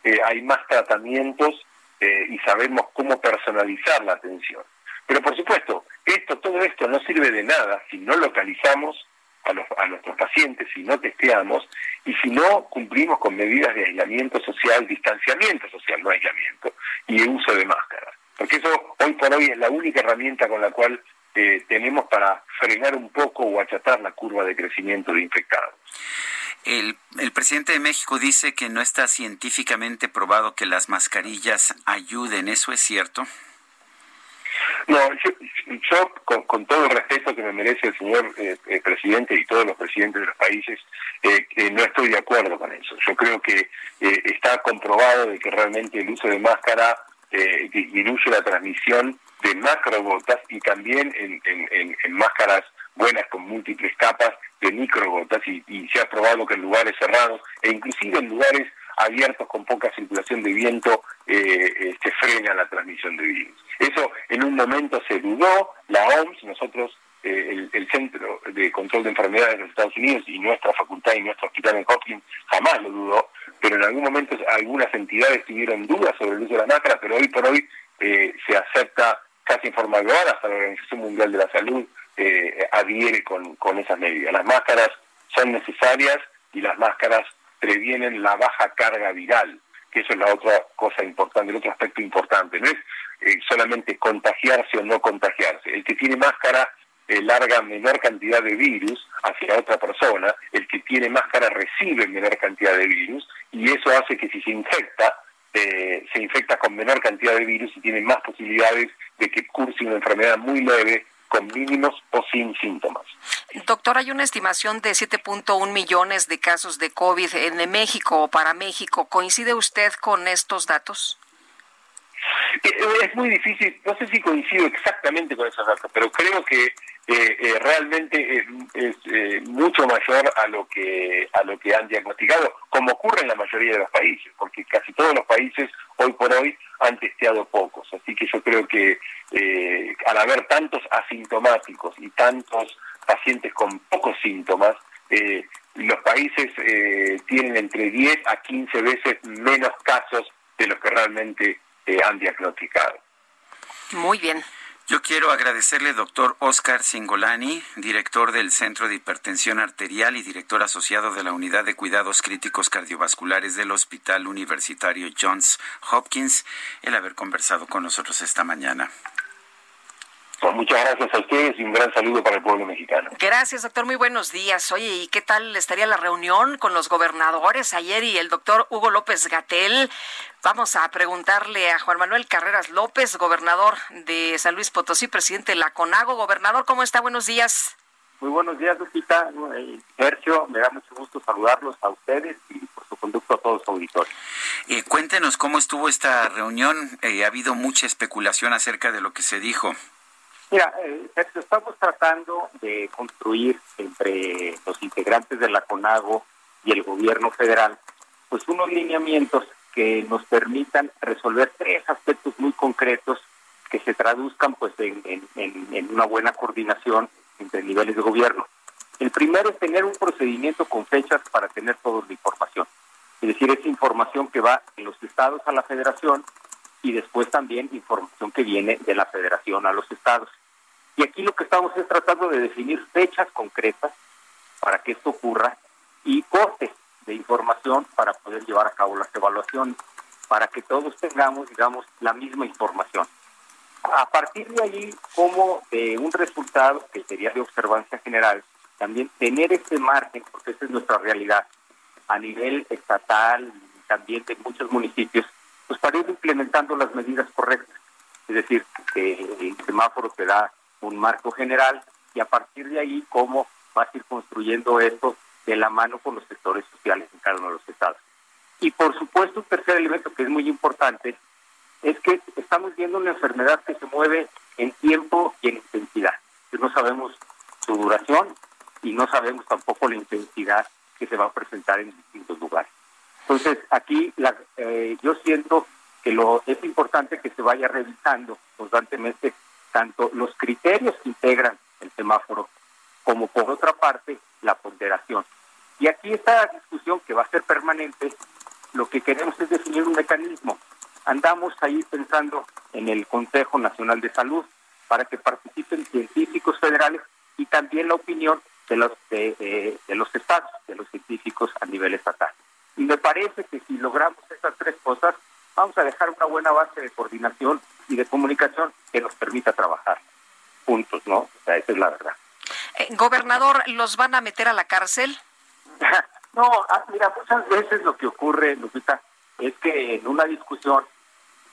eh, hay más tratamientos eh, y sabemos cómo personalizar la atención. Pero por supuesto, esto, todo esto no sirve de nada si no localizamos a, los, a nuestros pacientes, si no testeamos y si no cumplimos con medidas de aislamiento social, distanciamiento social, no aislamiento, y uso de máscaras. Porque eso hoy por hoy es la única herramienta con la cual eh, tenemos para frenar un poco o achatar la curva de crecimiento de infectados. El, el, presidente de México dice que no está científicamente probado que las mascarillas ayuden. ¿Eso es cierto? No, yo, yo con, todo el respeto que me merece el señor eh, eh, presidente y todos los presidentes de los países, eh, no estoy de acuerdo con eso. Yo creo que está comprobado de que realmente el uso de máscara disminuye la transmisión de macrogotas y también en, máscaras buenas con múltiples capas de microgotas y, y se ha probado que en lugares cerrados e inclusive en lugares abiertos con poca circulación de viento eh, se frena la transmisión de virus. Eso en un momento se dudó, la OMS, nosotros, eh, el, el, Centro de Control de Enfermedades de los Estados Unidos y nuestra facultad y nuestro hospital en Hopkins jamás lo dudó, pero en algún momento algunas entidades tuvieron dudas sobre el uso de la máscara, pero hoy por hoy eh, se acepta casi en forma global, hasta la Organización Mundial de la Salud eh, adhiere con, con esas medidas. Las máscaras son necesarias y las máscaras previenen la baja carga viral, que eso es la otra cosa importante, el otro aspecto importante. No es eh, solamente contagiarse o no contagiarse. El que tiene máscara eh, larga menor cantidad de virus hacia otra persona, el que tiene máscara recibe menor cantidad de virus y eso hace que si se infecta, eh, se infecta con menor cantidad de virus y tiene más posibilidades de que curse una enfermedad muy leve con mínimos o sin síntomas. Doctor, hay una estimación de 7.1 millones de casos de COVID en México o para México. ¿Coincide usted con estos datos? Es muy difícil, no sé si coincido exactamente con esos datos, pero creo que eh, eh, realmente es, eh, mucho mayor a lo que a lo que han diagnosticado, como ocurre en la mayoría de los países, porque casi todos los países hoy por hoy han testeado pocos, así que yo creo que eh, al haber tantos asintomáticos y tantos pacientes con pocos síntomas, eh, los países eh, tienen entre 10 a 15 veces menos casos de los que realmente han diagnosticado. Muy bien. Yo quiero agradecerle, doctor Oscar Singolani, director del Centro de Hipertensión Arterial y director asociado de la Unidad de Cuidados Críticos Cardiovasculares del Hospital Universitario Johns Hopkins, el haber conversado con nosotros esta mañana. Pues Muchas gracias a ustedes y un gran saludo para el pueblo mexicano. Gracias, doctor. Muy buenos días. Oye, ¿y qué tal estaría la reunión con los gobernadores ayer y el doctor Hugo López Gatel? Vamos a preguntarle a Juan Manuel Carreras López, gobernador de San Luis Potosí, presidente de la CONAGO. Gobernador, ¿cómo está? Buenos días. Muy buenos días, Lupita. Eh, Sergio, me da mucho gusto saludarlos a ustedes y por su conducto a todos los auditores. Eh, cuéntenos cómo estuvo esta reunión. Eh, ha habido mucha especulación acerca de lo que se dijo. Mira, eh, estamos tratando de construir entre los integrantes de la CONAGO y el gobierno federal, pues unos lineamientos que nos permitan resolver tres aspectos muy concretos que se traduzcan pues en, una buena coordinación entre niveles de gobierno. El primero es tener un procedimiento con fechas para tener toda la información. Es decir, es información que va de los estados a la federación y después también información que viene de la federación a los estados. Y aquí lo que estamos es tratando de definir fechas concretas para que esto ocurra y cortes de información para poder llevar a cabo las evaluaciones, para que todos tengamos, digamos, la misma información. A partir de ahí, como de un resultado que sería de observancia general, también tener este margen, porque esa es nuestra realidad, a nivel estatal y también de muchos municipios, pues para ir implementando las medidas correctas. Es decir, que el semáforo te da un marco general y a partir de ahí cómo vas a ir construyendo esto de la mano con los sectores sociales en cada uno de los estados. Y por supuesto, un tercer elemento que es muy importante es que estamos viendo una enfermedad que se mueve en tiempo y en intensidad. No sabemos su duración y no sabemos tampoco la intensidad que se va a presentar en distintos lugares. Entonces, aquí eh, yo siento que lo es importante que se vaya revisando constantemente tanto los criterios que integran el semáforo como por otra parte la ponderación. Y aquí esta discusión que va a ser permanente, lo que queremos es definir un mecanismo. Andamos ahí pensando en el Consejo Nacional de Salud para que participen científicos federales y también la opinión de los de, de los estados, de los científicos a nivel estatal. Y me parece que si logramos esas tres cosas, vamos a dejar una buena base de coordinación y de comunicación que nos permita trabajar juntos, ¿no? O sea, esa es la verdad. Eh, gobernador, ¿los van a meter a la cárcel? *laughs* no, ah, mira, muchas veces lo que ocurre, Lupita, es que en una discusión,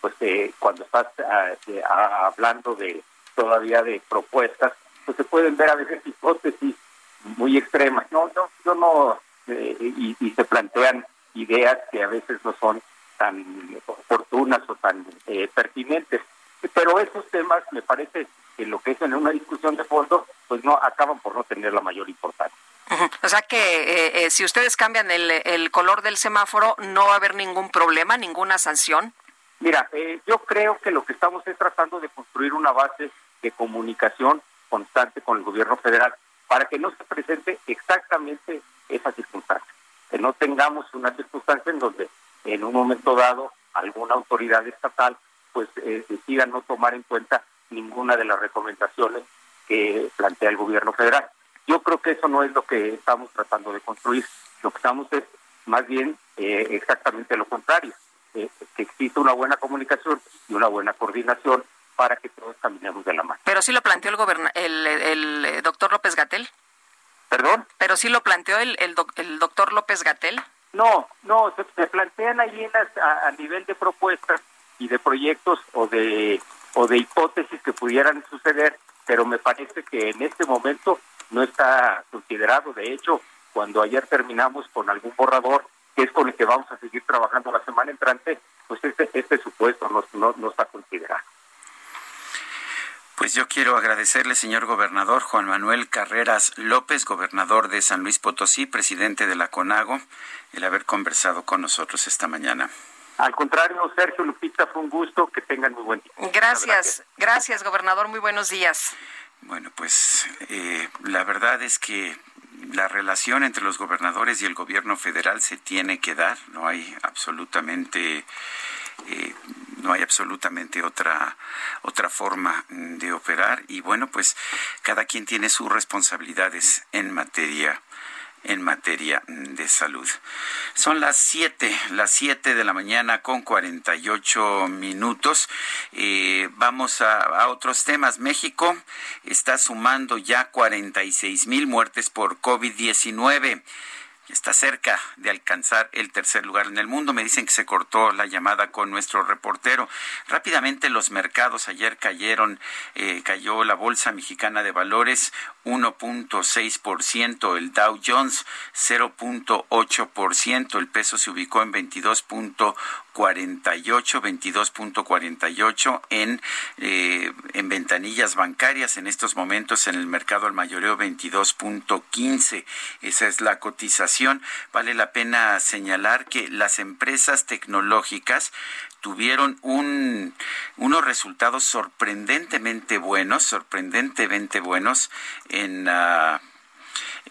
pues eh, cuando estás ah, eh, ah, hablando de todavía de propuestas, pues se pueden ver a veces hipótesis muy extremas. No, no, yo no, y, y se plantean ideas que a veces no son tan oportunas o tan eh, pertinentes. Pero esos temas me parece que lo que es en una discusión de fondo, pues no acaban por no tener la mayor importancia. O sea que eh, eh, si ustedes cambian el, el, color del semáforo, no va a haber ningún problema, ninguna sanción. Mira, yo creo que lo que estamos es tratando de construir una base de comunicación constante con el gobierno federal para que no se presente exactamente esa circunstancia, que no tengamos una circunstancia en donde en un momento dado alguna autoridad estatal pues eh, decida no tomar en cuenta ninguna de las recomendaciones que plantea el gobierno federal. Yo creo que eso no es lo que estamos tratando de construir. Lo que estamos es más bien eh, exactamente lo contrario, eh, que exista una buena comunicación y una buena coordinación para que todos caminemos de la mano. Pero sí lo planteó el, el, el, doctor López Gatel. ¿Perdón? Pero sí lo planteó el, el, el doctor López Gatel. No, no, se, plantean ahí a, nivel de propuestas y de proyectos o de o de hipótesis que pudieran suceder, pero me parece que en este momento no está considerado. De hecho, cuando ayer terminamos con algún borrador, que es con el que vamos a seguir trabajando la semana entrante, pues este, este supuesto no, no, no está considerado. Pues yo quiero agradecerle, señor gobernador Juan Manuel Carreras López, gobernador de San Luis Potosí, presidente de la CONAGO, el haber conversado con nosotros esta mañana. Al contrario, Sergio Lupita, fue un gusto. Que tengan muy buen día. Gracias, gracias, gobernador. Muy buenos días. Bueno, pues eh, la verdad es que la relación entre los gobernadores y el gobierno federal se tiene que dar. No hay absolutamente eh, no hay absolutamente otra otra forma de operar y bueno pues cada quien tiene sus responsabilidades en materia en materia de salud. Son las 7, las 7 de la mañana con 48 minutos. Eh, vamos a, a, otros temas. México está sumando ya 46 mil muertes por COVID-19 está cerca de alcanzar el tercer lugar en el mundo. Me dicen que se cortó la llamada con nuestro reportero. Rápidamente los mercados ayer cayeron, eh, cayó la Bolsa Mexicana de Valores 1.6%, el Dow Jones 0.8%, el peso se ubicó en 22.48, 22.48 en, eh, en ventanillas bancarias en estos momentos en el mercado al mayoreo 22.15. Esa es la cotización. Vale la pena señalar que las empresas tecnológicas tuvieron un, unos resultados sorprendentemente buenos, sorprendentemente buenos en... Uh,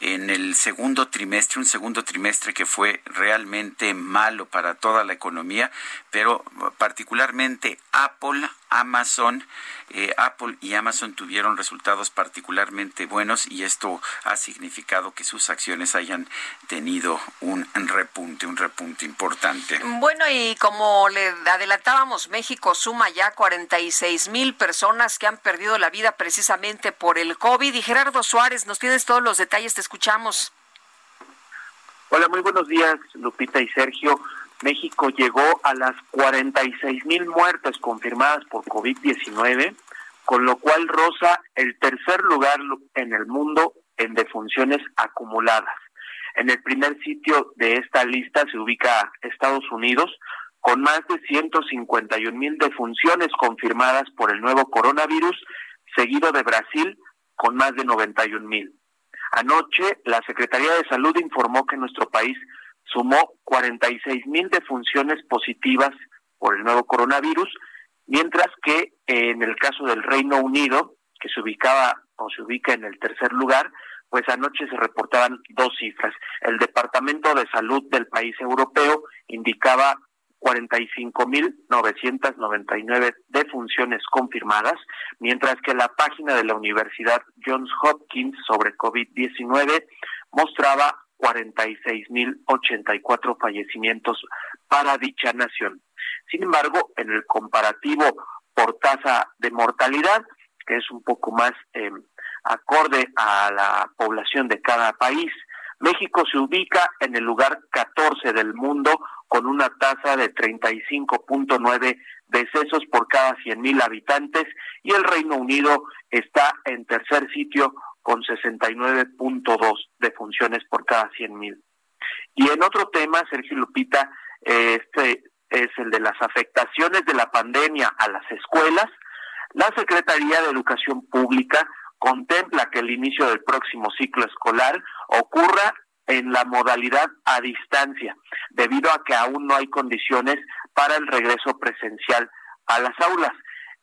en el segundo trimestre, un segundo trimestre que fue realmente malo para toda la economía, pero particularmente Apple, Amazon, eh, Apple y Amazon tuvieron resultados particularmente buenos y esto ha significado que sus acciones hayan tenido un repunte, un repunte importante. Bueno, y como le adelantábamos, México suma ya 46 mil personas que han perdido la vida precisamente por el COVID. Y Gerardo Suárez, nos tienes todos los detalles, te escuchamos. Hola, muy buenos días, Lupita y Sergio. México llegó a las 46 mil muertes confirmadas por COVID-19, con lo cual roza el tercer lugar en el mundo en defunciones acumuladas. En el primer sitio de esta lista se ubica Estados Unidos, con más de 151 mil defunciones confirmadas por el nuevo coronavirus, seguido de Brasil, con más de 91 mil. Anoche, la Secretaría de Salud informó que nuestro país sumó 46 mil defunciones positivas por el nuevo coronavirus, mientras que en el caso del Reino Unido, que se ubicaba o se ubica en el tercer lugar, pues anoche se reportaban dos cifras. El Departamento de Salud del país europeo indicaba 45.999 defunciones confirmadas, mientras que la página de la Universidad Johns Hopkins sobre COVID-19 mostraba 46.084 fallecimientos para dicha nación. Sin embargo, en el comparativo por tasa de mortalidad, que es un poco más eh, acorde a la población de cada país, México se ubica en el lugar 14 del mundo con una tasa de 35.9 decesos por cada 100.000 habitantes y el Reino Unido está en tercer sitio con 69.2 defunciones por cada 100.000. Y en otro tema, Sergio Lupita, este es el de las afectaciones de la pandemia a las escuelas. La Secretaría de Educación Pública contempla que el inicio del próximo ciclo escolar ocurra en la modalidad a distancia, debido a que aún no hay condiciones para el regreso presencial a las aulas.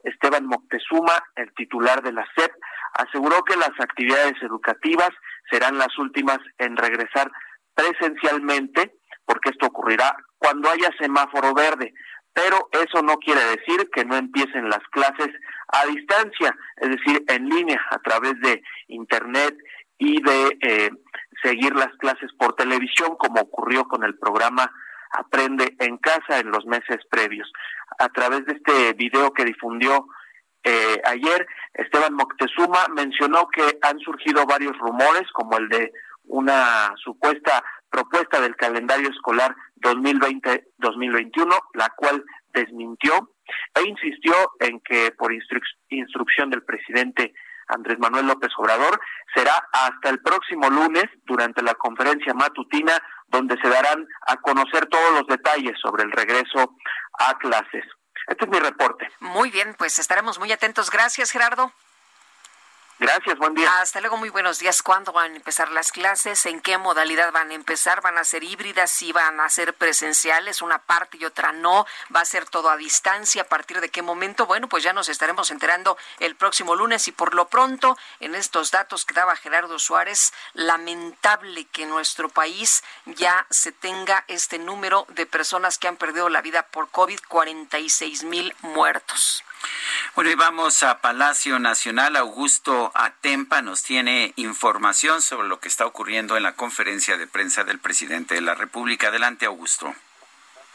Esteban Moctezuma, el titular de la SEP, aseguró que las actividades educativas serán las últimas en regresar presencialmente, porque esto ocurrirá cuando haya semáforo verde, pero eso no quiere decir que no empiecen las clases a distancia, es decir, en línea, a través de Internet y de eh, seguir las clases por televisión, como ocurrió con el programa Aprende en Casa en los meses previos. A través de este video que difundió eh, ayer, Esteban Moctezuma mencionó que han surgido varios rumores, como el de una supuesta propuesta del calendario escolar 2020-2021, la cual desmintió e insistió en que por instrucción del presidente Andrés Manuel López Obrador será hasta el próximo lunes durante la conferencia matutina donde se darán a conocer todos los detalles sobre el regreso a clases. Este es mi reporte. Muy bien, pues estaremos muy atentos. Gracias, Gerardo. Gracias, buen día. Hasta luego, muy buenos días. ¿Cuándo van a empezar las clases? ¿En qué modalidad van a empezar? ¿Van a ser híbridas? ¿Sí van a ser presenciales? Una parte y otra no. ¿Va a ser todo a distancia? ¿A partir de qué momento? Bueno, pues ya nos estaremos enterando el próximo lunes y por lo pronto, en estos datos que daba Gerardo Suárez, lamentable que en nuestro país ya se tenga este número de personas que han perdido la vida por COVID, 46 mil muertos. Bueno, y vamos a Palacio Nacional. Augusto Atempa nos tiene información sobre lo que está ocurriendo en la conferencia de prensa del presidente de la República. Adelante, Augusto.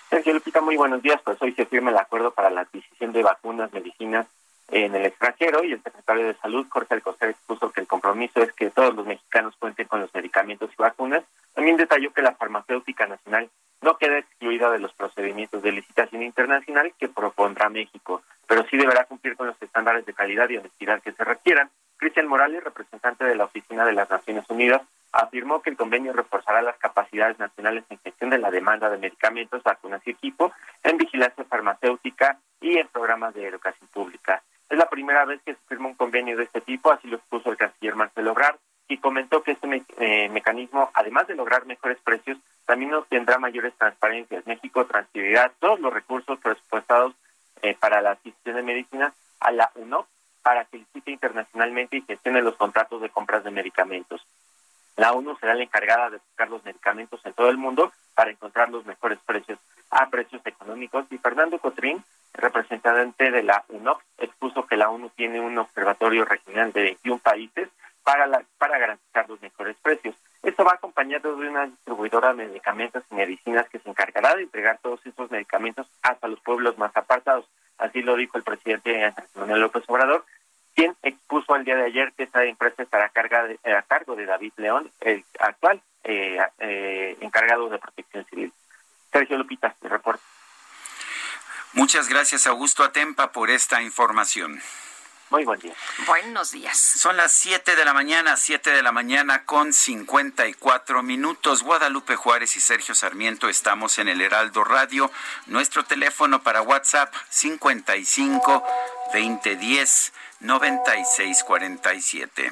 Sergio Lupita, muy buenos días. Pues hoy se firma el acuerdo para la adquisición de vacunas, medicinas en el extranjero y el secretario de Salud, Jorge Alcocer, expuso que el compromiso es que todos los mexicanos cuenten con los medicamentos y vacunas. También detalló que la farmacéutica nacional no queda excluida de los procedimientos de licitación internacional que propondrá México, pero sí deberá cumplir con los estándares de calidad y honestidad que se requieran. Cristian Morales, representante de la Oficina de las Naciones Unidas, afirmó que el convenio reforzará las capacidades nacionales en gestión de la demanda de medicamentos, vacunas y equipo, en vigilancia farmacéutica y en programas de educación pública. Es la primera vez que se firma un convenio de este tipo, así lo expuso el canciller Marcelo Ebrard, y comentó que este eh, mecanismo, además de lograr mejores precios, también obtendrá mayores transparencias. México transferirá todos los recursos presupuestados eh, para la adquisición de medicina a la UNOP para que licite internacionalmente y gestione los contratos de compras de medicamentos. La ONU será la encargada de buscar los medicamentos en todo el mundo para encontrar los mejores precios a precios económicos. Y Fernando Cotrín, representante de la UNOP, expuso que la ONU tiene un observatorio regional de 21 países para, la, para garantizar los mejores precios. Esto va acompañado de una distribuidora de medicamentos y medicinas que se encargará de entregar todos esos medicamentos hasta los pueblos más apartados. Así lo dijo el presidente Manuel López Obrador, quien expuso al día de ayer que esta empresa estará a, cargo de David León, el actual eh, eh, encargado de protección civil. Sergio Lupita, mi reporte. Muchas gracias, Augusto Atempa, por esta información. Muy buen día. Buenos días. Son las 7 de la mañana, 7 de la mañana con 54 minutos. Guadalupe Juárez y Sergio Sarmiento estamos en el Heraldo Radio. Nuestro teléfono para WhatsApp 55 2010 9647.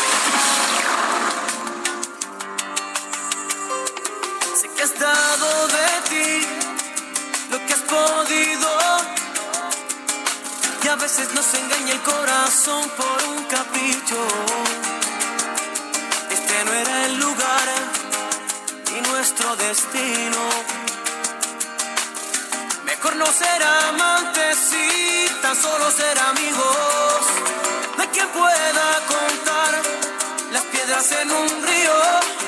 Que has dado de ti lo que has podido. Y a veces nos engaña el corazón por un capricho. Este no era el lugar ni nuestro destino. Mejor no ser amantes y tan solo ser amigos. Hay quien pueda contar las piedras en un río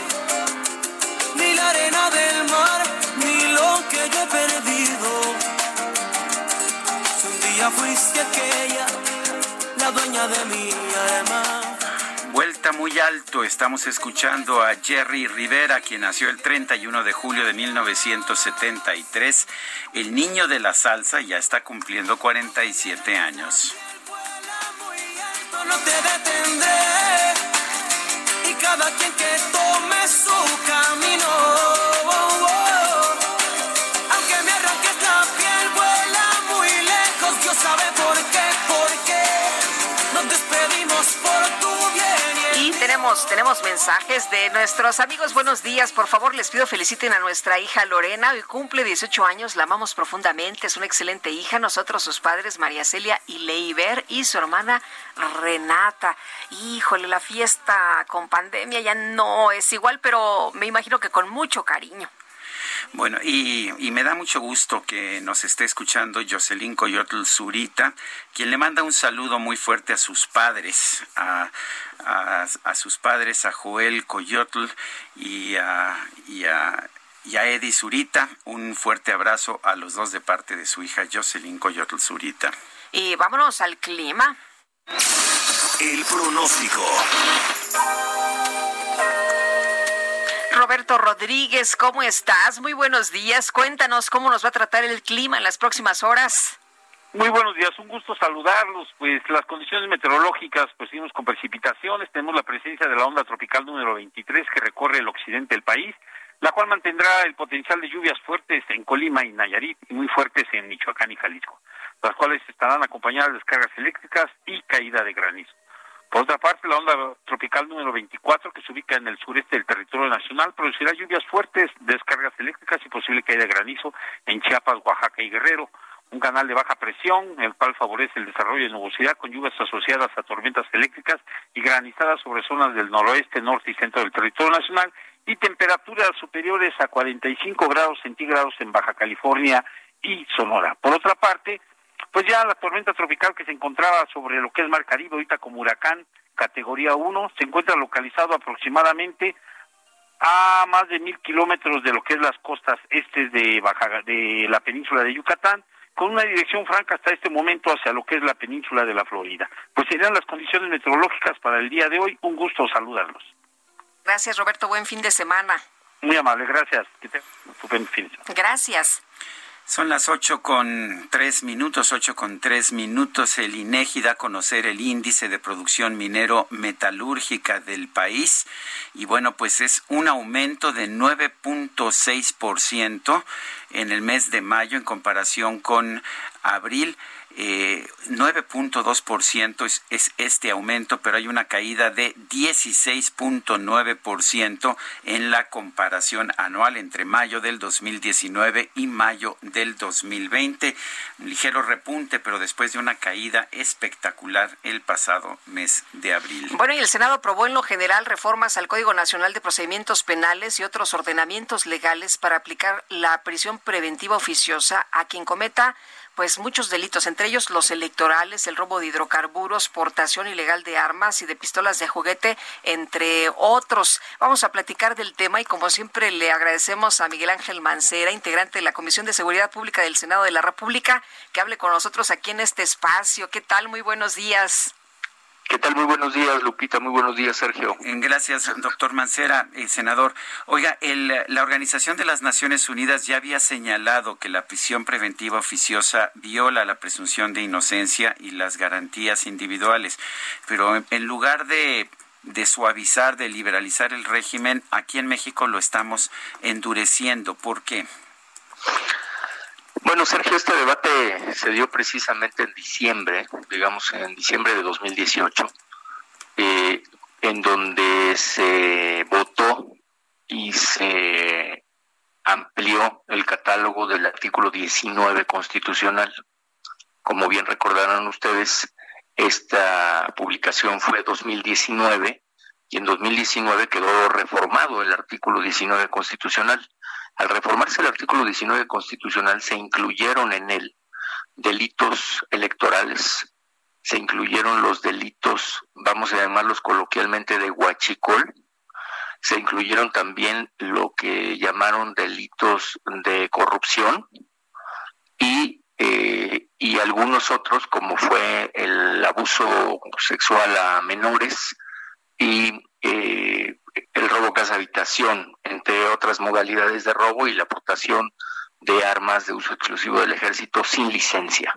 Día fuiste aquella, la dueña de mi alma. Vuelta muy alto, estamos escuchando a Jerry Rivera, quien nació el 31 de julio de 1973. El niño de la salsa ya está cumpliendo 47 años. No te detendré y cada quien que tome su camino. Tenemos, mensajes de nuestros amigos. Buenos días. Por favor, les pido feliciten a nuestra hija Lorena. Hoy cumple 18 años. La amamos profundamente. Es una excelente hija. Nosotros, sus padres, María Celia y Leiber, y su hermana Renata. Híjole, la fiesta con pandemia ya no es igual, pero me imagino que con mucho cariño. Bueno, y, y me da mucho gusto que nos esté escuchando Jocelyn Coyotl Zurita, quien le manda un saludo muy fuerte a sus padres, a, a- a sus padres, a Joel Coyotl y a, y a, y a Eddie Zurita. Un fuerte abrazo a los dos de parte de su hija Jocelyn Coyotl Zurita. Y vámonos al clima. El pronóstico. Roberto Rodríguez, ¿cómo estás? Muy buenos días. Cuéntanos cómo nos va a tratar el clima en las próximas horas. Muy buenos días, un gusto saludarlos. Pues las condiciones meteorológicas, pues seguimos con precipitaciones. Tenemos la presencia de la onda tropical número 23 que recorre el occidente del país, la cual mantendrá el potencial de lluvias fuertes en Colima y Nayarit y muy fuertes en Michoacán y Jalisco. las cuales estarán acompañadas de descargas eléctricas y caída de granizo. Por otra parte, la onda tropical número 24, que se ubica en el sureste del territorio nacional, producirá lluvias fuertes, descargas eléctricas y posible caída de granizo en Chiapas, Oaxaca y Guerrero. Un canal de baja presión, el cual favorece el desarrollo de nubosidad con lluvias asociadas a tormentas eléctricas y granizadas sobre zonas del noroeste, norte y centro del territorio nacional y temperaturas superiores a 45 grados centígrados en Baja California y Sonora. Por otra parte, pues ya la tormenta tropical que se encontraba sobre lo que es Mar Caribe, ahorita como huracán categoría 1, se encuentra localizado aproximadamente a más de mil kilómetros de lo que es las costas este de, Baja, de la península de Yucatán, con una dirección franca hasta este momento hacia lo que es la península de la Florida. Pues serían las condiciones meteorológicas para el día de hoy. Un gusto saludarlos. Gracias, Roberto. Buen fin de semana. Muy amable, gracias. Que un fin de semana. Gracias. Son las ocho con tres minutos, ocho con tres minutos. El INEGI da a conocer el índice de producción minero metalúrgica del país y bueno, pues es un aumento de 9.6% en el mes de mayo en comparación con abril. Eh, 9.2% es, es este aumento, pero hay una caída de 16.9% en la comparación anual entre mayo del 2019 y mayo del 2020. Un ligero repunte, pero después de una caída espectacular el pasado mes de abril. Bueno, y el Senado aprobó en lo general reformas al Código Nacional de Procedimientos Penales y otros ordenamientos legales para aplicar la prisión preventiva oficiosa a quien cometa pues muchos delitos, entre ellos los electorales, el robo de hidrocarburos, portación ilegal de armas y de pistolas de juguete, entre otros. Vamos a platicar del tema y como siempre le agradecemos a Miguel Ángel Mancera, integrante de la Comisión de Seguridad Pública del Senado de la República, que hable con nosotros aquí en este espacio. ¿Qué tal? Muy buenos días. ¿Qué tal? Muy buenos días, Lupita. Muy buenos días, Sergio. Eh, gracias, doctor Mancera, eh, senador. Oiga, la Organización de las Naciones Unidas ya había señalado que la prisión preventiva oficiosa viola la presunción de inocencia y las garantías individuales, pero en, lugar de suavizar, de liberalizar el régimen, aquí en México lo estamos endureciendo. ¿Por qué? Bueno, Sergio, este debate se dio precisamente en diciembre, digamos en diciembre de 2018, eh, en donde se votó y se amplió el catálogo del artículo 19 constitucional. Como bien recordarán ustedes, esta publicación fue 2019 y en 2019 quedó reformado el artículo 19 constitucional. Al reformarse el artículo 19 constitucional se incluyeron en él delitos electorales, se incluyeron los delitos, vamos a llamarlos coloquialmente de huachicol, se incluyeron también lo que llamaron delitos de corrupción y, eh, y algunos otros como fue el abuso sexual a menores y eh, el robo casa habitación, entre otras modalidades de robo y la aportación de armas de uso exclusivo del ejército sin licencia.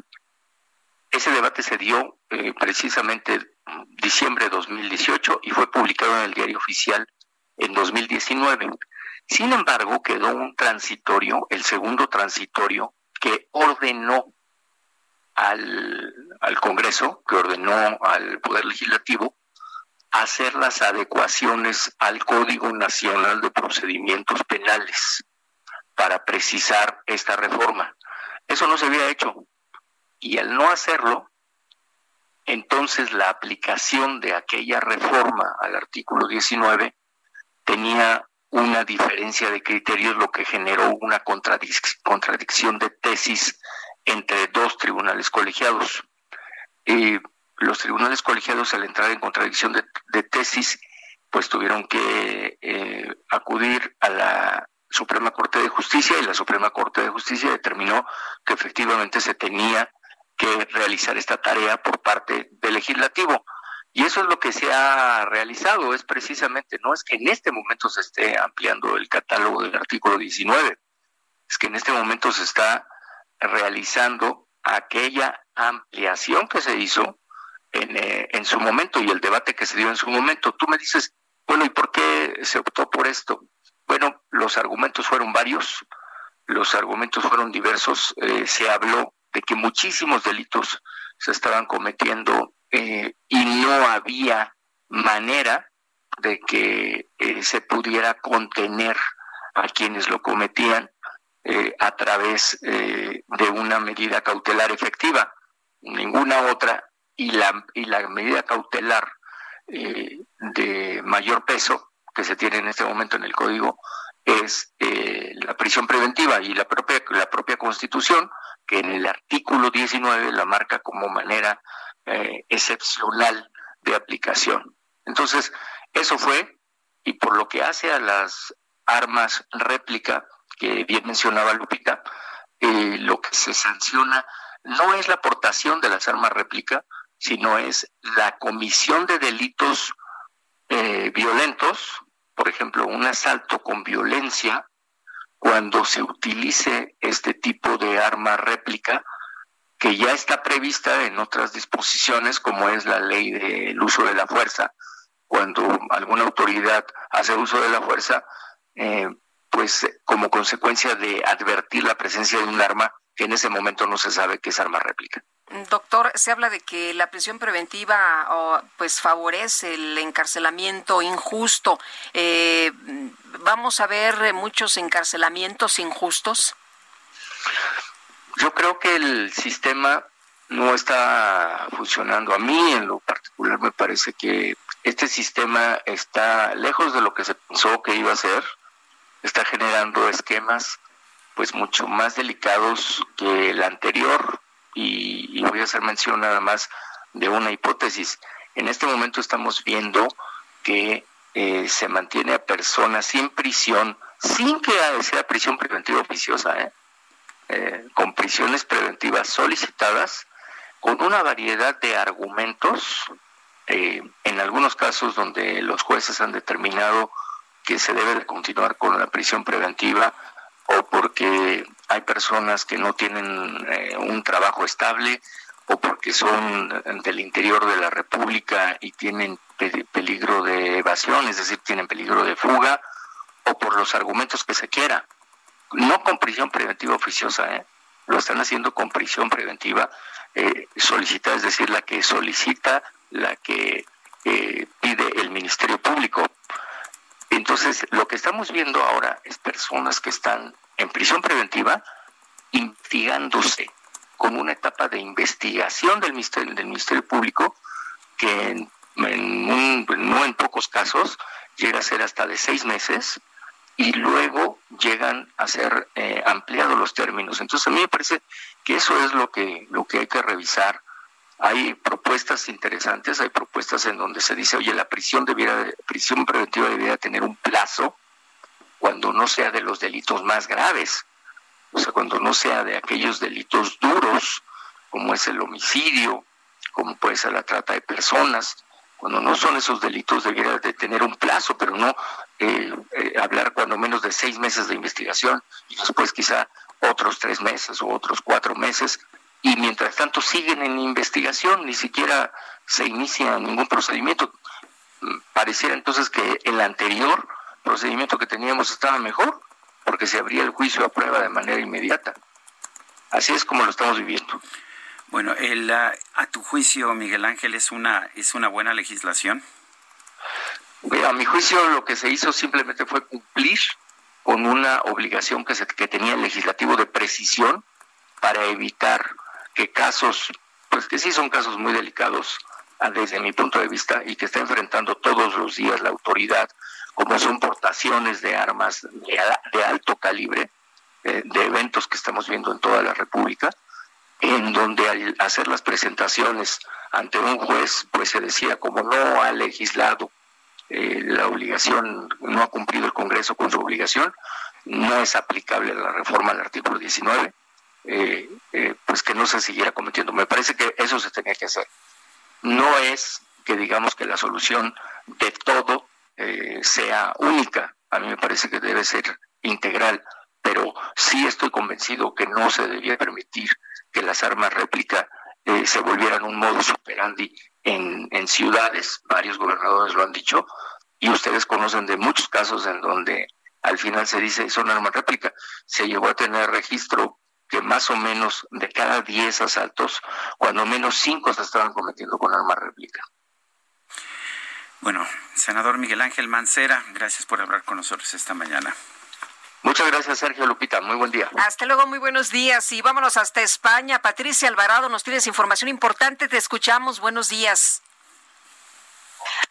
Ese debate se dio eh, precisamente diciembre de 2018 y fue publicado en el diario oficial en 2019. Sin embargo, quedó un transitorio, el segundo transitorio, que ordenó al, al Congreso, que ordenó al Poder Legislativo, hacer las adecuaciones al Código Nacional de Procedimientos Penales para precisar esta reforma. Eso no se había hecho. Y al no hacerlo, entonces la aplicación de aquella reforma al artículo 19 tenía una diferencia de criterios, lo que generó una contradicción de tesis entre dos tribunales colegiados. Y los tribunales colegiados al entrar en contradicción de, tesis, pues tuvieron que eh, acudir a la Suprema Corte de Justicia y la Suprema Corte de Justicia determinó que efectivamente se tenía que realizar esta tarea por parte del legislativo. Y eso es lo que se ha realizado, es precisamente, no es que en este momento se esté ampliando el catálogo del artículo 19, es que en este momento se está realizando aquella ampliación que se hizo eh, en, su momento y el debate que se dio en su momento. Tú me dices, bueno, ¿y por qué se optó por esto? Bueno, los argumentos fueron varios, los argumentos fueron diversos. Eh, se habló de que muchísimos delitos se estaban cometiendo eh, y no había manera de que se pudiera contener a quienes lo cometían a través de una medida cautelar efectiva, ninguna otra, y la, y la medida cautelar de mayor peso que se tiene en este momento en el código es la prisión preventiva y la propia, la propia constitución que en el artículo 19 la marca como manera eh, excepcional de aplicación. Entonces, eso fue, y por lo que hace a las armas réplica, que bien mencionaba Lupita, eh, lo que se sanciona no es la aportación de las armas réplica, sino es la comisión de delitos eh, violentos, por ejemplo, un asalto con violencia, cuando se utilice este tipo de arma réplica que ya está prevista en otras disposiciones, como es la ley del uso de la fuerza. Cuando alguna autoridad hace uso de la fuerza, eh, pues como consecuencia de advertir la presencia de un arma que en ese momento no se sabe que es arma réplica. Doctor, se habla de que la prisión preventiva pues favorece el encarcelamiento injusto. Eh, ¿Vamos a ver muchos encarcelamientos injustos? Yo creo que el sistema no está funcionando. A mí en lo particular me parece que este sistema está lejos de lo que se pensó que iba a ser. Está generando esquemas pues mucho más delicados que el anterior y, voy a hacer mención nada más de una hipótesis. En este momento estamos viendo que eh, se mantiene a personas sin prisión, sin que sea prisión preventiva oficiosa, ¿eh? Eh, con prisiones preventivas solicitadas, con una variedad de argumentos, en algunos casos donde los jueces han determinado que se debe de continuar con la prisión preventiva o porque hay personas que no tienen eh, un trabajo estable o porque son del interior de la República y tienen peligro de evasión, es decir, tienen peligro de fuga, o por los argumentos que se quiera. No con prisión preventiva oficiosa, ¿eh? lo están haciendo con prisión preventiva eh, solicitada, es decir, la que solicita, la que eh, pide el Ministerio Público. Entonces, lo que estamos viendo ahora es personas que están en prisión preventiva, investigándose con una etapa de investigación del Ministerio, Público que en, no en pocos casos llega a ser hasta de seis meses y luego llegan a ser eh, ampliados los términos. Entonces a mí me parece que eso es lo que, lo que hay que revisar. Hay propuestas interesantes, hay propuestas en donde se dice, oye, la prisión, debiera, prisión preventiva debería tener un plazo cuando no sea de los delitos más graves, o sea, cuando no sea de aquellos delitos duros, como es el homicidio, como puede ser la trata de personas, cuando no son esos delitos debería de tener un plazo, pero no eh, eh, hablar cuando menos de seis meses de investigación y después quizá otros tres meses o otros cuatro meses y mientras tanto siguen en investigación, ni siquiera se inicia ningún procedimiento. Mm, pareciera entonces que el anterior procedimiento que teníamos estaba mejor, porque se abría el juicio a prueba de manera inmediata. Así es como lo estamos viviendo. Bueno, el, a tu juicio, Miguel Ángel, ¿es una, es una buena legislación? A mi juicio lo que se hizo simplemente fue cumplir con una obligación que, se, que tenía el legislativo de precisión para evitar que casos, pues que sí son casos muy delicados ah, desde mi punto de vista y que está enfrentando todos los días la autoridad como son portaciones de armas de, alto calibre, eh, de eventos que estamos viendo en toda la República, en donde al hacer las presentaciones ante un juez, pues se decía, como no ha legislado eh, la obligación, no ha cumplido el Congreso con su obligación, no es aplicable la reforma al artículo 19, eh, pues que no se siguiera cometiendo. Me parece que eso se tenía que hacer. No es que digamos que la solución de todo eh, sea única. A mí me parece que debe ser integral, pero sí estoy convencido que no se debía permitir que las armas réplica eh, se volvieran un modo operandi en, en ciudades. Varios gobernadores lo han dicho y ustedes conocen de muchos casos en donde al final se dice son armas réplica. Se llegó a tener registro que más o menos de cada 10 asaltos, cuando menos 5 se estaban cometiendo con arma réplica. Bueno, senador Miguel Ángel Mancera, gracias por hablar con nosotros esta mañana. Muchas gracias, Sergio Lupita. Muy buen día. Hasta luego, muy buenos días. Y vámonos hasta España. Patricia Alvarado, nos tienes información importante. Te escuchamos. Buenos días.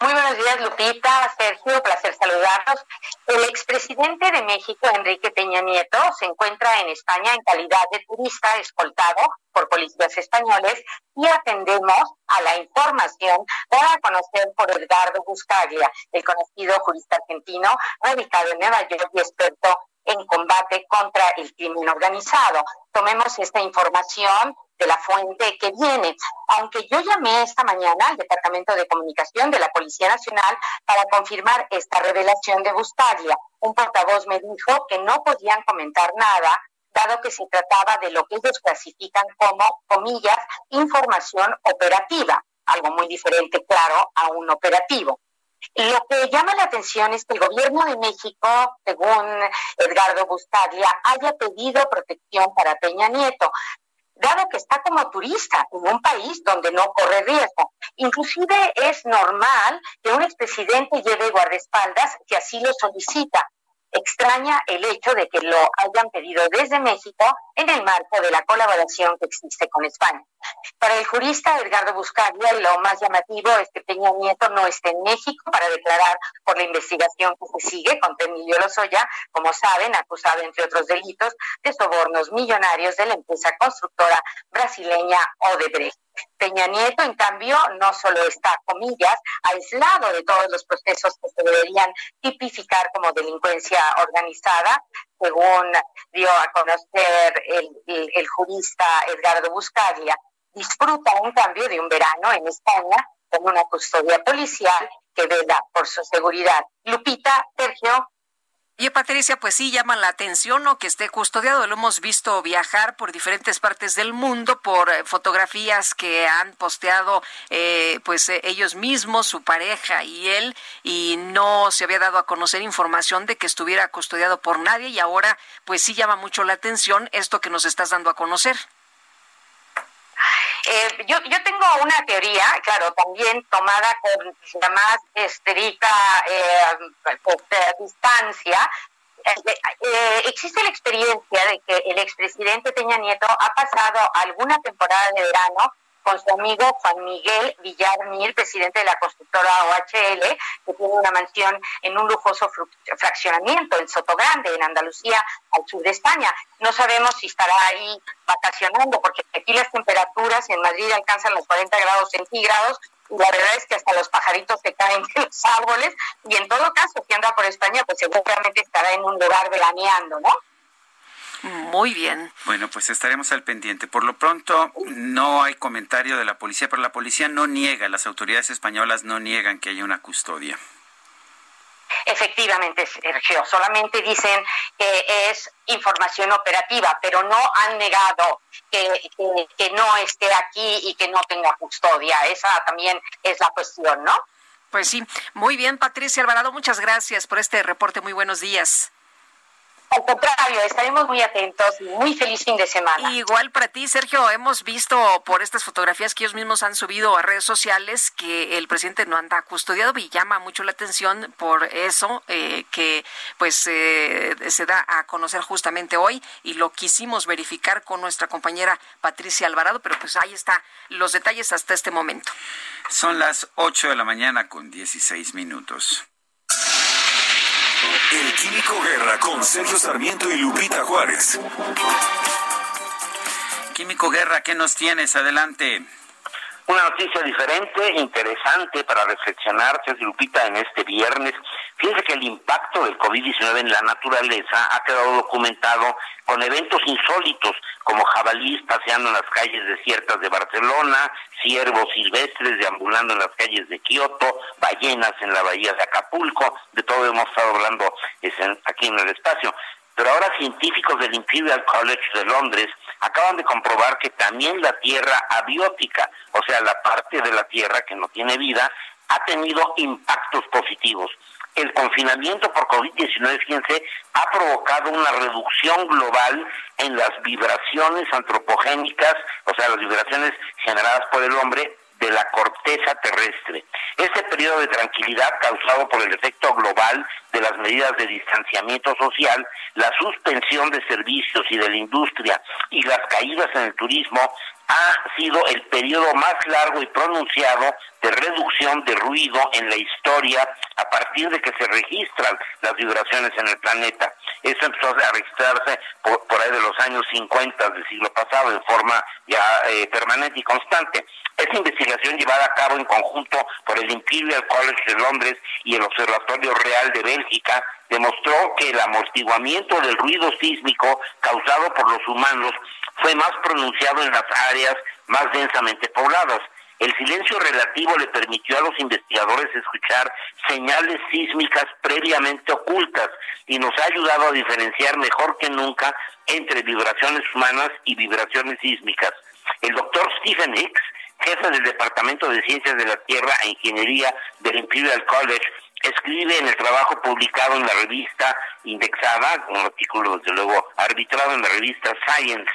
Muy buenos días, Lupita, Sergio, placer saludarlos. El expresidente de México, Enrique Peña Nieto, se encuentra en España en calidad de turista escoltado por policías españoles y atendemos a la información para conocer por Edgardo Buscaglia, el conocido jurista argentino radicado en Nueva York y experto en combate contra el crimen organizado. Tomemos esta información de la fuente que viene. Aunque yo llamé esta mañana al Departamento de Comunicación de la Policía Nacional para confirmar esta revelación de Buscaglia, un portavoz me dijo que no podían comentar nada dado que se trataba de lo que ellos clasifican como, comillas, información operativa, algo muy diferente, claro, a un operativo. Lo que llama la atención es que el gobierno de México, según Edgardo Buscaglia, haya pedido protección para Peña Nieto, dado que está como turista en un país donde no corre riesgo. Inclusive es normal que un expresidente lleve guardaespaldas si así lo solicita, extraña el hecho de que lo hayan pedido desde México en el marco de la colaboración que existe con España. Para el jurista Edgardo Buscaglia, lo más llamativo es que Peña Nieto no esté en México para declarar por la investigación que se sigue contra Emilio Lozoya, como saben, acusado entre otros delitos de sobornos millonarios de la empresa constructora brasileña Odebrecht. Peña Nieto, en cambio, no solo está, comillas, aislado de todos los procesos que se deberían tipificar como delincuencia organizada, según dio a conocer el, jurista Edgardo Buscaglia, disfruta en cambio de un verano en España con una custodia policial que vela por su seguridad. Lupita, Sergio, y Patricia, pues sí llama la atención ¿no? que esté custodiado. Lo hemos visto viajar por diferentes partes del mundo por eh, fotografías que han posteado eh, pues eh, ellos mismos, su pareja y él, y no se había dado a conocer información de que estuviera custodiado por nadie y ahora pues sí llama mucho la atención esto que nos estás dando a conocer. Eh, yo, yo tengo una teoría, claro, también tomada con la más estricta eh, distancia. Eh, eh, existe la experiencia de que el expresidente Peña Nieto ha pasado alguna temporada de verano con su amigo Juan Miguel Villarmir, presidente de la constructora OHL, que tiene una mansión en un lujoso fraccionamiento en Sotogrande, en Andalucía, al sur de España. No sabemos si estará ahí vacacionando, porque aquí las temperaturas en Madrid alcanzan los 40 grados centígrados, la verdad es que hasta los pajaritos se caen de los árboles, y en todo caso, si anda por España, pues seguramente estará en un lugar veraneando, ¿no? Muy bien. Bueno, pues estaremos al pendiente. Por lo pronto, no hay comentario de la policía, pero la policía no niega, las autoridades españolas no niegan que haya una custodia. Efectivamente, Sergio, solamente dicen que es información operativa, pero no han negado que, que, no esté aquí y que no tenga custodia. Esa también es la cuestión, ¿no? Pues sí, muy bien, Patricia Alvarado, muchas gracias por este reporte. Muy buenos días. Al contrario, estaremos muy atentos y muy feliz fin de semana. Igual para ti, Sergio, hemos visto por estas fotografías que ellos mismos han subido a redes sociales que el presidente no anda custodiado y llama mucho la atención por eso eh, que pues eh, se da a conocer justamente hoy y lo quisimos verificar con nuestra compañera Patricia Alvarado, pero pues ahí está los detalles hasta este momento. Son las 8 de la mañana con 16 minutos. El Químico Guerra con Sergio Sarmiento y Lupita Juárez. Químico Guerra, ¿qué nos tienes? Adelante. Una noticia diferente, interesante para reflexionar, Sergio Lupita, en este viernes. Fíjense que el impacto del COVID-19 en la naturaleza ha quedado documentado con eventos insólitos, como jabalíes paseando en las calles desiertas de Barcelona, ciervos silvestres deambulando en las calles de Kioto, ballenas en la bahía de Acapulco, de todo hemos estado hablando aquí en el espacio. Pero ahora científicos del Imperial College de Londres acaban de comprobar que también la tierra abiótica, o sea, la parte de la tierra que no tiene vida, ha tenido impactos positivos. el confinamiento por COVID-19, fíjense, ha provocado una reducción global en las vibraciones antropogénicas, o sea, las vibraciones generadas por el hombre de la corteza terrestre. Este periodo de tranquilidad causado por el efecto global de las medidas de distanciamiento social, la suspensión de servicios y de la industria y las caídas en el turismo ha sido el periodo más largo y pronunciado de reducción de ruido en la historia a partir de que se registran las vibraciones en el planeta. Eso empezó a registrarse por, ahí de los años 50 del siglo pasado en forma ya eh, permanente y constante. Esta investigación llevada a cabo en conjunto por el Imperial College de Londres y el Observatorio Real de Bélgica demostró que el amortiguamiento del ruido sísmico causado por los humanos fue más pronunciado en las áreas más densamente pobladas. El silencio relativo le permitió a los investigadores escuchar señales sísmicas previamente ocultas y nos ha ayudado a diferenciar mejor que nunca entre vibraciones humanas y vibraciones sísmicas. El doctor Stephen Hicks, jefe del Departamento de Ciencias de la Tierra e Ingeniería del Imperial College, escribe en el trabajo publicado en la revista indexada, un artículo desde luego arbitrado en la revista Science,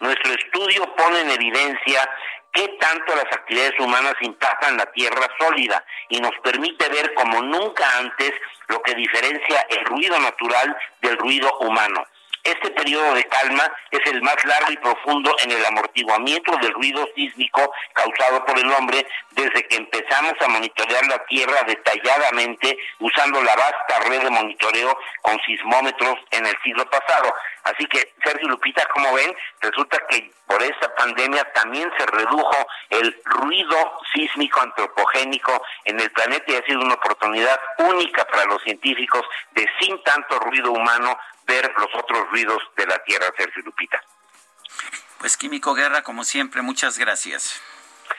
nuestro estudio pone en evidencia qué tanto las actividades humanas impactan la tierra sólida y nos permite ver como nunca antes lo que diferencia el ruido natural del ruido humano. Este periodo de calma es el más largo y profundo en el amortiguamiento del ruido sísmico causado por el hombre desde que empezamos a monitorear la Tierra detalladamente usando la vasta red de monitoreo con sismómetros en el siglo pasado. Así que, Sergio Lupita, como ven, resulta que por esta pandemia también se redujo el ruido sísmico antropogénico en el planeta y ha sido una oportunidad única para los científicos de sin tanto ruido humano ver los otros ruidos de la Tierra, Sergio Lupita. Pues Químico Guerra, como siempre, muchas gracias.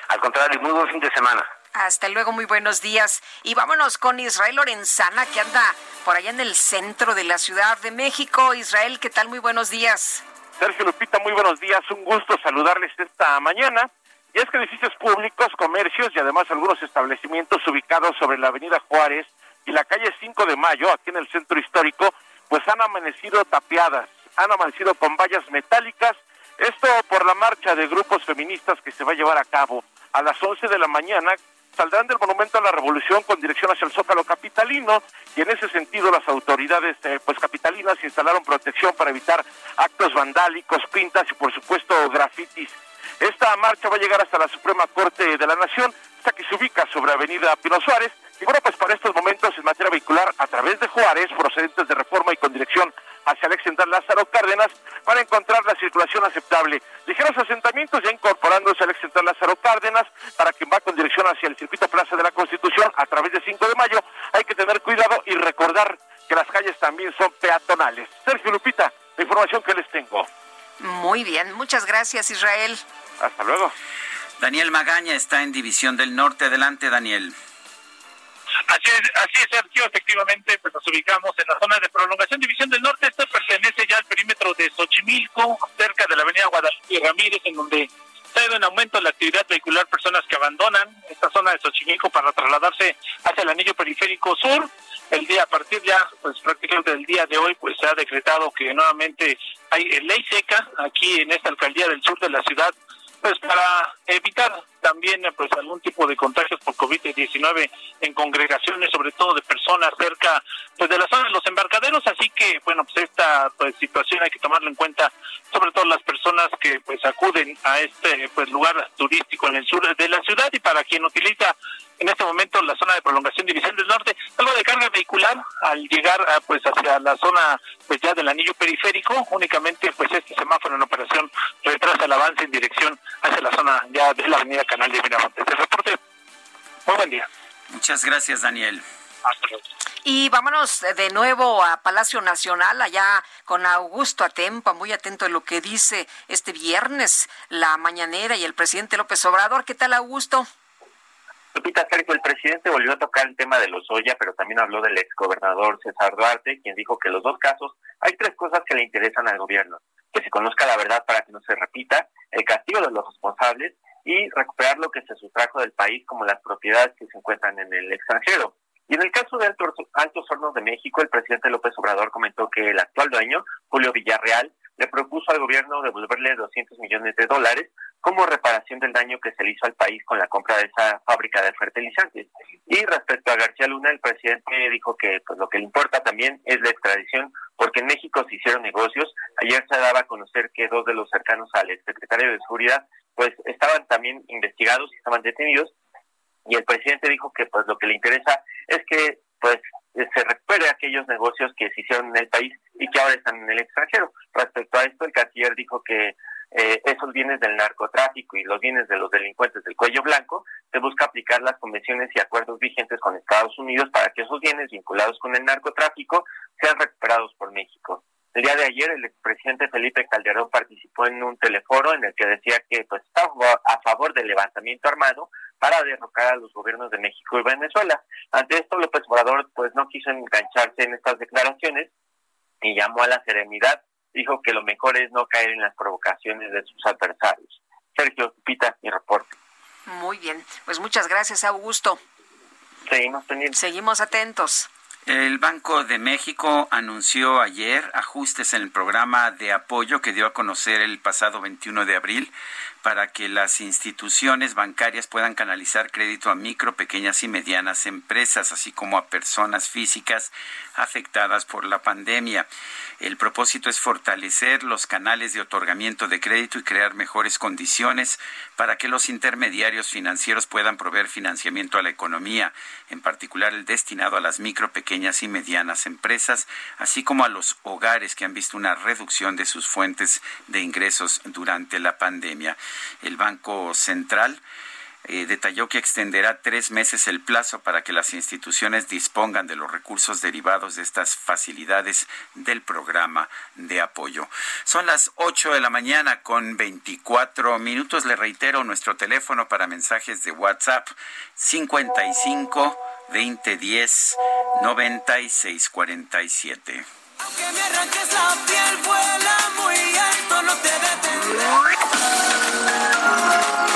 Al contrario, muy buen fin de semana. Hasta luego, muy buenos días. Y vámonos con Israel Lorenzana, que anda por allá en el centro de la Ciudad de México. Israel, ¿qué tal? Muy buenos días. Sergio Lupita, muy buenos días. Un gusto saludarles esta mañana. Y es que edificios públicos, comercios y además algunos establecimientos ubicados sobre la Avenida Juárez y la calle 5 de Mayo, aquí en el centro histórico, pues han amanecido tapiadas, han amanecido con vallas metálicas, esto por la marcha de grupos feministas que se va a llevar a cabo a las 11 de la mañana. Saldrán del Monumento a la Revolución con dirección hacia el Zócalo Capitalino y en ese sentido las autoridades eh, pues capitalinas instalaron protección para evitar actos vandálicos, pintas y por supuesto grafitis. Esta marcha va a llegar hasta la Suprema Corte de la Nación, hasta que se ubica sobre Avenida Pino Suárez y bueno, pues para estos momentos en materia vehicular, a través de Juárez, procedentes de reforma y con dirección hacia el ex central Lázaro Cárdenas, van a encontrar la circulación aceptable. Ligeros asentamientos ya incorporándose al ex central Lázaro Cárdenas, para quien va con dirección hacia el circuito Plaza de la Constitución a través de 5 de mayo, hay que tener cuidado y recordar que las calles también son peatonales. Sergio Lupita, la información que les tengo. Muy bien, muchas gracias Israel. Hasta luego. Daniel Magaña está en División del Norte. Adelante, Daniel. Así es, así es, Sergio. Efectivamente, pues nos ubicamos en la zona de prolongación División del Norte. Esto pertenece ya al perímetro de Xochimilco, cerca de la avenida Guadalupe Ramírez, en donde ha ido en aumento la actividad vehicular, personas que abandonan esta zona de Xochimilco para trasladarse hacia el anillo periférico sur. El día, a partir ya, pues prácticamente del día de hoy, pues se ha decretado que nuevamente hay ley seca aquí en esta alcaldía del sur de la ciudad pues para evitar también pues algún tipo de contagios por COVID-19 en congregaciones, sobre todo de personas cerca pues de la zona de los embarcaderos, así que bueno, pues esta pues situación hay que tomarlo en cuenta, sobre todo las personas que pues acuden a este pues lugar turístico en el sur de la ciudad y para quien utiliza en este momento la zona de prolongación División del Norte, algo de carga vehicular al llegar pues hacia la zona pues ya del anillo periférico, únicamente pues este semáforo en operación retrasa el avance en dirección hacia la zona ya de la avenida Canal de Miramontes. El reporte, muy buen día. Muchas gracias Daniel. Hasta luego. Y vámonos de nuevo a Palacio Nacional, allá con Augusto Atempa, muy atento a lo que dice este viernes la mañanera y el presidente López Obrador. ¿Qué tal, Augusto? Lupita Sergio, el presidente volvió a tocar el tema de los Oya, pero también habló del exgobernador César Duarte, quien dijo que en los dos casos hay tres cosas que le interesan al gobierno. Que se conozca la verdad para que no se repita, el castigo de los responsables y recuperar lo que se sustrajo del país como las propiedades que se encuentran en el extranjero. Y en el caso de Altos, Altos Hornos de México, el presidente López Obrador comentó que el actual dueño, Julio Villarreal, le propuso al gobierno devolverle 200 millones de dólares como reparación del daño que se le hizo al país con la compra de esa fábrica de fertilizantes. Y respecto a García Luna, el presidente dijo que pues, lo que le importa también es la extradición, porque en México se hicieron negocios. Ayer se daba a conocer que dos de los cercanos al exsecretario de Seguridad pues estaban también investigados y estaban detenidos. Y el presidente dijo que pues lo que le interesa es que pues se recupere aquellos negocios que se hicieron en el país y que ahora están en el extranjero. Respecto a esto, el canciller dijo que eh, esos bienes del narcotráfico y los bienes de los delincuentes del cuello blanco, se busca aplicar las convenciones y acuerdos vigentes con Estados Unidos para que esos bienes vinculados con el narcotráfico sean recuperados por México. El día de ayer el expresidente Felipe Calderón participó en un teleforo en el que decía que pues estaba a favor del levantamiento armado para derrocar a los gobiernos de México y Venezuela. Ante esto López Obrador pues no quiso engancharse en estas declaraciones y llamó a la serenidad dijo que lo mejor es no caer en las provocaciones de sus adversarios. Sergio Pita, mi reporte. Muy bien, pues muchas gracias, Augusto. Seguimos pendientes. Seguimos atentos. El Banco de México anunció ayer ajustes en el programa de apoyo que dio a conocer el pasado 21 de abril para que las instituciones bancarias puedan canalizar crédito a micro, pequeñas y medianas empresas, así como a personas físicas afectadas por la pandemia. El propósito es fortalecer los canales de otorgamiento de crédito y crear mejores condiciones para que los intermediarios financieros puedan proveer financiamiento a la economía, en particular el destinado a las micro, pequeñas y medianas empresas, así como a los hogares que han visto una reducción de sus fuentes de ingresos durante la pandemia. El Banco Central eh, detalló que extenderá tres meses el plazo para que las instituciones dispongan de los recursos derivados de estas facilidades del programa de apoyo. Son las 8 de la mañana con 24 minutos. Le reitero nuestro teléfono para mensajes de WhatsApp 55 2010 9647. Aunque me arranques la piel, vuela muy alto, no te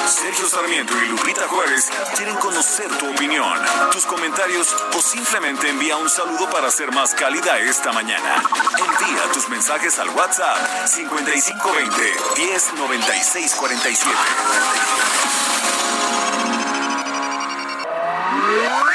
Sergio Sarmiento y Lupita Juárez quieren conocer tu opinión, tus comentarios o simplemente envía un saludo para ser más cálida esta mañana. Envía tus mensajes al WhatsApp 5520 109647.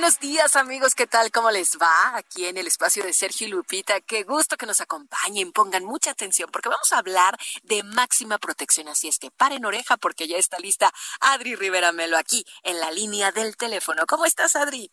Buenos días amigos, ¿qué tal? ¿Cómo les va? Aquí en el espacio de Sergio y Lupita, qué gusto que nos acompañen, pongan mucha atención porque vamos a hablar de máxima protección, así es que paren oreja porque ya está lista Adri Rivera Melo aquí en la línea del teléfono. ¿Cómo estás Adri?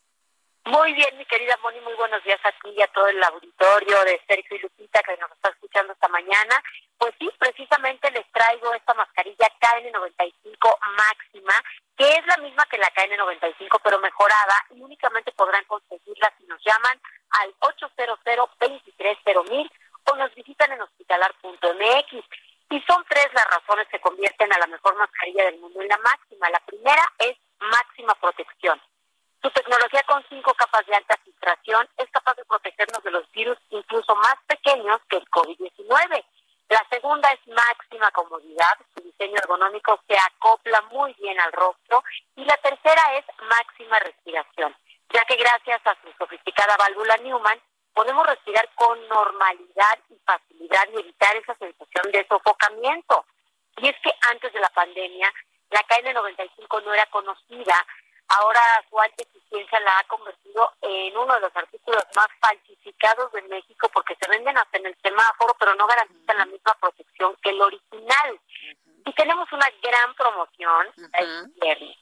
Muy bien, mi querida Moni, muy buenos días a ti y a todo el auditorio de Sergio y Lupita que nos está escuchando esta mañana. Pues sí, precisamente les traigo esta mascarilla KN95 máxima, que es la misma que la KN95, pero mejorada, y únicamente podrán conseguirla si nos llaman al 800 230 o nos visitan en hospitalar.mx. Y son tres las razones que convierten a la mejor mascarilla del mundo en la máxima. La primera es máxima protección. Su tecnología con cinco capas de alta filtración es capaz de protegernos de los virus incluso más pequeños que el COVID-19. La segunda es máxima comodidad, su diseño ergonómico se acopla muy bien al rostro. Y la tercera es máxima respiración, ya que gracias a su sofisticada válvula Newman podemos respirar con normalidad y facilidad y evitar esa sensación de sofocamiento. Y es que antes de la pandemia, la KN95 no era conocida Ahora su alta eficiencia la ha convertido en uno de los artículos más falsificados de México porque se venden hasta en el semáforo, pero no garantizan la misma protección que el original. Y tenemos una gran promoción este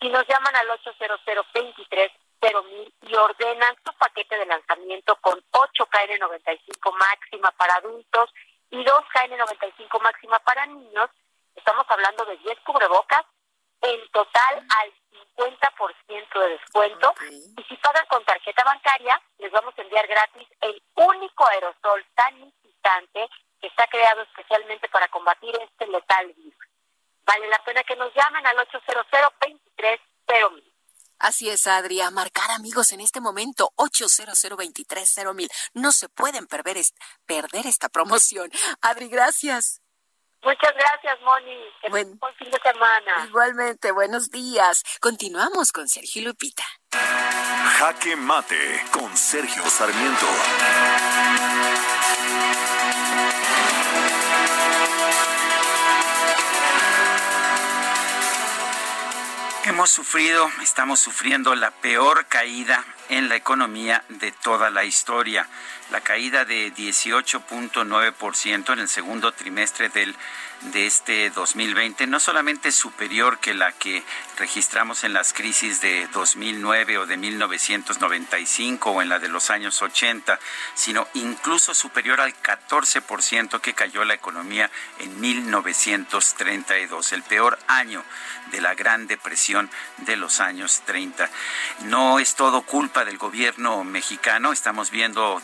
Si nos llaman al 800 23 mil y ordenan su paquete de lanzamiento con 8 KN95 máxima para adultos y 2 KN95 máxima para niños, estamos hablando de 10 cubrebocas en total al 50% de descuento. Y si pagan con tarjeta bancaria, les vamos a enviar gratis el único aerosol tan incitante que está creado especialmente para combatir este letal virus. Vale la pena que nos llamen al 800 23 cero mil. Así es, Adri, a marcar amigos en este momento, 800 mil. No se pueden perder, perder esta promoción. Adri, gracias. Muchas gracias, Moni. buen, buen fin de semana. Igualmente, buenos días. Continuamos con Sergio Lupita. Jaque Mate con Sergio Sarmiento. Hemos sufrido, estamos sufriendo la peor caída en la economía de toda la historia. La caída de 18.9% en el segundo trimestre del de este 2020 no solamente es superior que la que registramos en las crisis de 2009 o de 1995 o en la de los años 80, sino incluso superior al 14% que cayó la economía en 1932, el peor año de la Gran Depresión de los años 30. No es todo culpa del gobierno mexicano, estamos viendo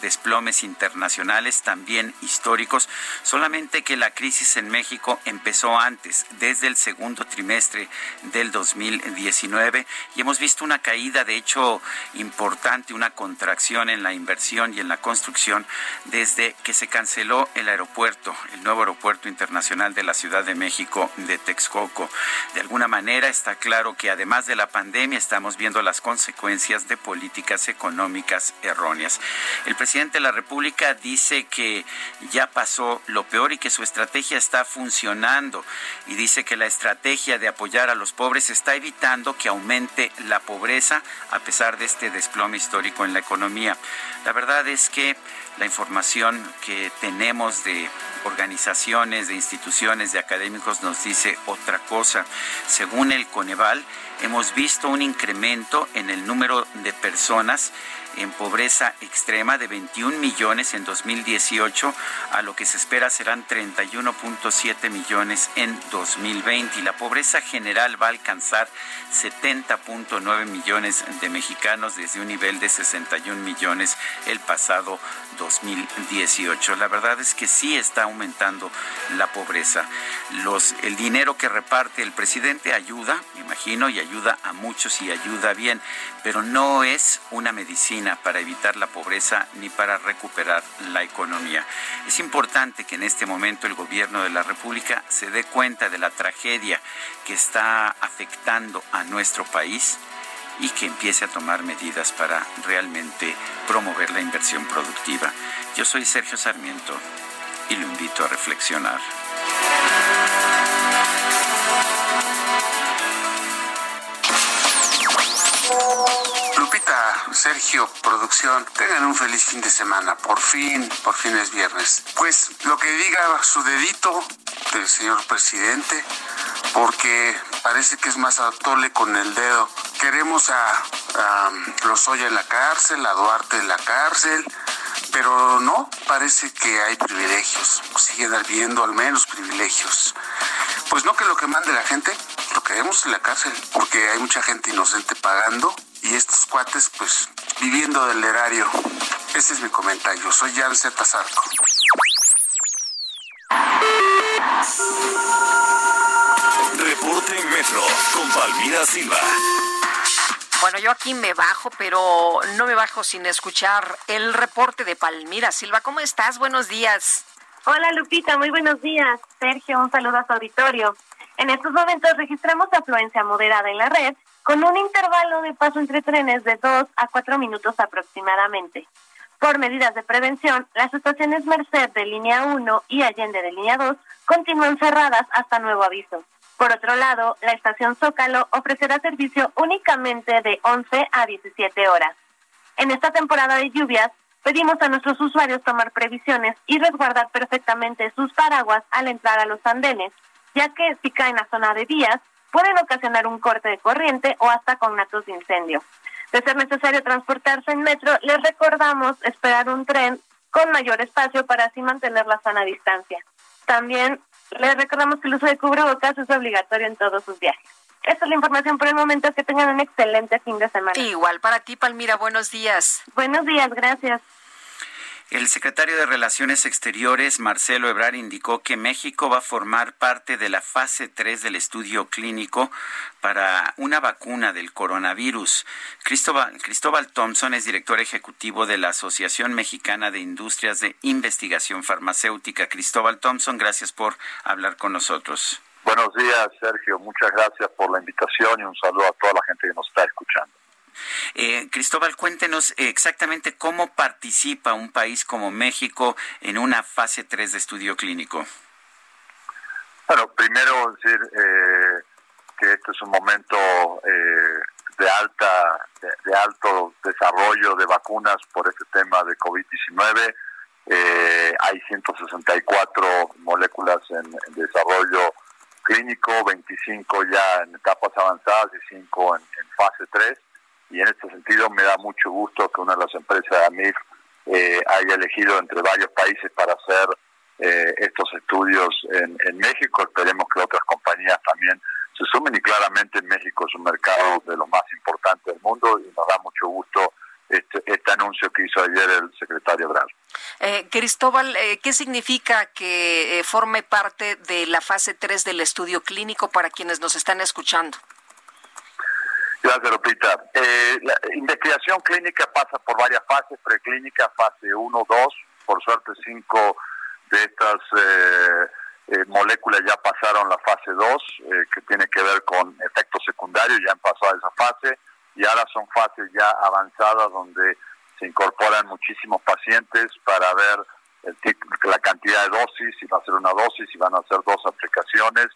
internacionales, también históricos, solamente que la crisis en México empezó antes, desde el segundo trimestre del 2019, y hemos visto una caída, de hecho, importante, una contracción en la inversión y en la construcción desde que se canceló el aeropuerto, el nuevo aeropuerto internacional de la Ciudad de México de Texcoco. De alguna manera está claro que además de la pandemia estamos viendo las consecuencias de políticas económicas erróneas. El presidente de la República dice que ya pasó lo peor y que su estrategia está funcionando y dice que la estrategia de apoyar a los pobres está evitando que aumente la pobreza a pesar de este desplome histórico en la economía. La verdad es que la información que tenemos de organizaciones, de instituciones, de académicos nos dice otra cosa. Según el Coneval, hemos visto un incremento en el número de personas en pobreza extrema de 21 millones en 2018 a lo que se espera serán 31.7 millones en 2020 y la pobreza general va a alcanzar 70.9 millones de mexicanos desde un nivel de 61 millones el pasado 2018. La verdad es que sí está aumentando la pobreza. Los, el dinero que reparte el presidente ayuda, me imagino, y ayuda a muchos y ayuda bien, pero no es una medicina para evitar la pobreza ni para recuperar la economía. Es importante que en este momento el gobierno de la República se dé cuenta de la tragedia que está afectando a nuestro país y que empiece a tomar medidas para realmente promover la inversión productiva. Yo soy Sergio Sarmiento y lo invito a reflexionar. Sergio, producción, tengan un feliz fin de semana. Por fin, por fin es viernes. Pues lo que diga su dedito del señor presidente, porque parece que es más atole con el dedo. Queremos a, a Lozoya en la cárcel, a Duarte en la cárcel, pero no, parece que hay privilegios, siguen habiendo al menos privilegios. Pues no que lo que mande la gente, lo queremos en la cárcel, porque hay mucha gente inocente pagando y estos cuates pues viviendo del erario. Ese es mi comentario, soy Jan Z. Zarco. Reporte Metro con Palmira Silva. Bueno, yo aquí me bajo, pero no me bajo sin escuchar el reporte de Palmira Silva. ¿Cómo estás? Buenos días. Hola Lupita, muy buenos días. Sergio, un saludo a su auditorio. En estos momentos registramos afluencia moderada en la red con un intervalo de paso entre trenes de 2 a 4 minutos aproximadamente. Por medidas de prevención, las estaciones Merced de línea 1 y Allende de línea 2 continúan cerradas hasta nuevo aviso. Por otro lado, la estación Zócalo ofrecerá servicio únicamente de 11 a 17 horas. En esta temporada de lluvias, pedimos a nuestros usuarios tomar previsiones y resguardar perfectamente sus paraguas al entrar a los andenes, ya que si caen a zona de vías, pueden ocasionar un corte de corriente o hasta conatos de incendio. De ser necesario transportarse en metro, les recordamos esperar un tren con mayor espacio para así mantener la sana distancia. También les recordamos que el uso de cubrebocas es obligatorio en todos sus viajes. Esta es la información por el momento. Que tengan un excelente fin de semana. Igual para ti, Palmira. Buenos días. Buenos días, gracias. El secretario de Relaciones Exteriores, Marcelo Ebrard, indicó que México va a formar parte de la fase 3 del estudio clínico para una vacuna del coronavirus. Cristóbal, Cristóbal Thompson es director ejecutivo de la Asociación Mexicana de Industrias de Investigación Farmacéutica. Cristóbal Thompson, gracias por hablar con nosotros. Buenos días, Sergio. Muchas gracias por la invitación y un saludo a toda la gente que nos está escuchando. Eh, Cristóbal, cuéntenos exactamente cómo participa un país como México en una fase 3 de estudio clínico. Bueno, primero decir eh, que este es un momento eh, de alta, de, alto desarrollo de vacunas por este tema de COVID-19. Eh, hay 164 moléculas en, desarrollo clínico, 25 ya en etapas avanzadas y 5 en, en fase 3 y en este sentido me da mucho gusto que una de las empresas de AMIF eh, haya elegido entre varios países para hacer eh, estos estudios en, México. Esperemos que otras compañías también se sumen y claramente México es un mercado de los más importantes del mundo y nos da mucho gusto este, este anuncio que hizo ayer el secretario Bravo. Eh, Cristóbal, eh, ¿qué significa que forme parte de la fase 3 del estudio clínico para quienes nos están escuchando? Gracias, Lupita. Eh, la investigación clínica pasa por varias fases, preclínica, fase 1, 2, por suerte cinco de estas eh, eh, moléculas ya pasaron la fase 2, que tiene que ver con efectos secundarios, ya han pasado esa fase, y ahora son fases ya avanzadas donde se incorporan muchísimos pacientes para ver el, la cantidad de dosis, si va a ser una dosis, si van a ser dos aplicaciones,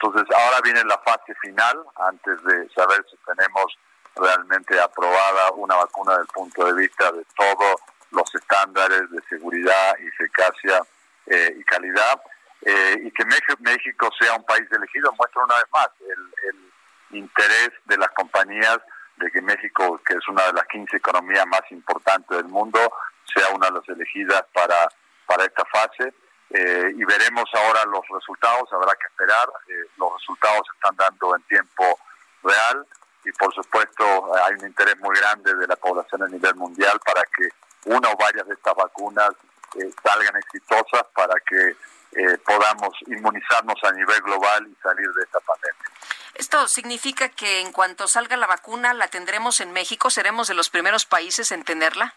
entonces, ahora viene la fase final, antes de saber si tenemos realmente aprobada una vacuna desde el punto de vista de todos los estándares de seguridad, eficacia eh, y calidad, eh, y que México, sea un país elegido muestra una vez más el, interés de las compañías de que México, que es una de las 15 economías más importantes del mundo, sea una de las elegidas para, para esta fase. Eh, y veremos ahora los resultados, habrá que esperar, eh, los resultados se están dando en tiempo real y por supuesto hay un interés muy grande de la población a nivel mundial para que una o varias de estas vacunas eh, salgan exitosas para que podamos inmunizarnos a nivel global y salir de esta pandemia. ¿Esto significa que en cuanto salga la vacuna la tendremos en México? ¿Seremos de los primeros países en tenerla?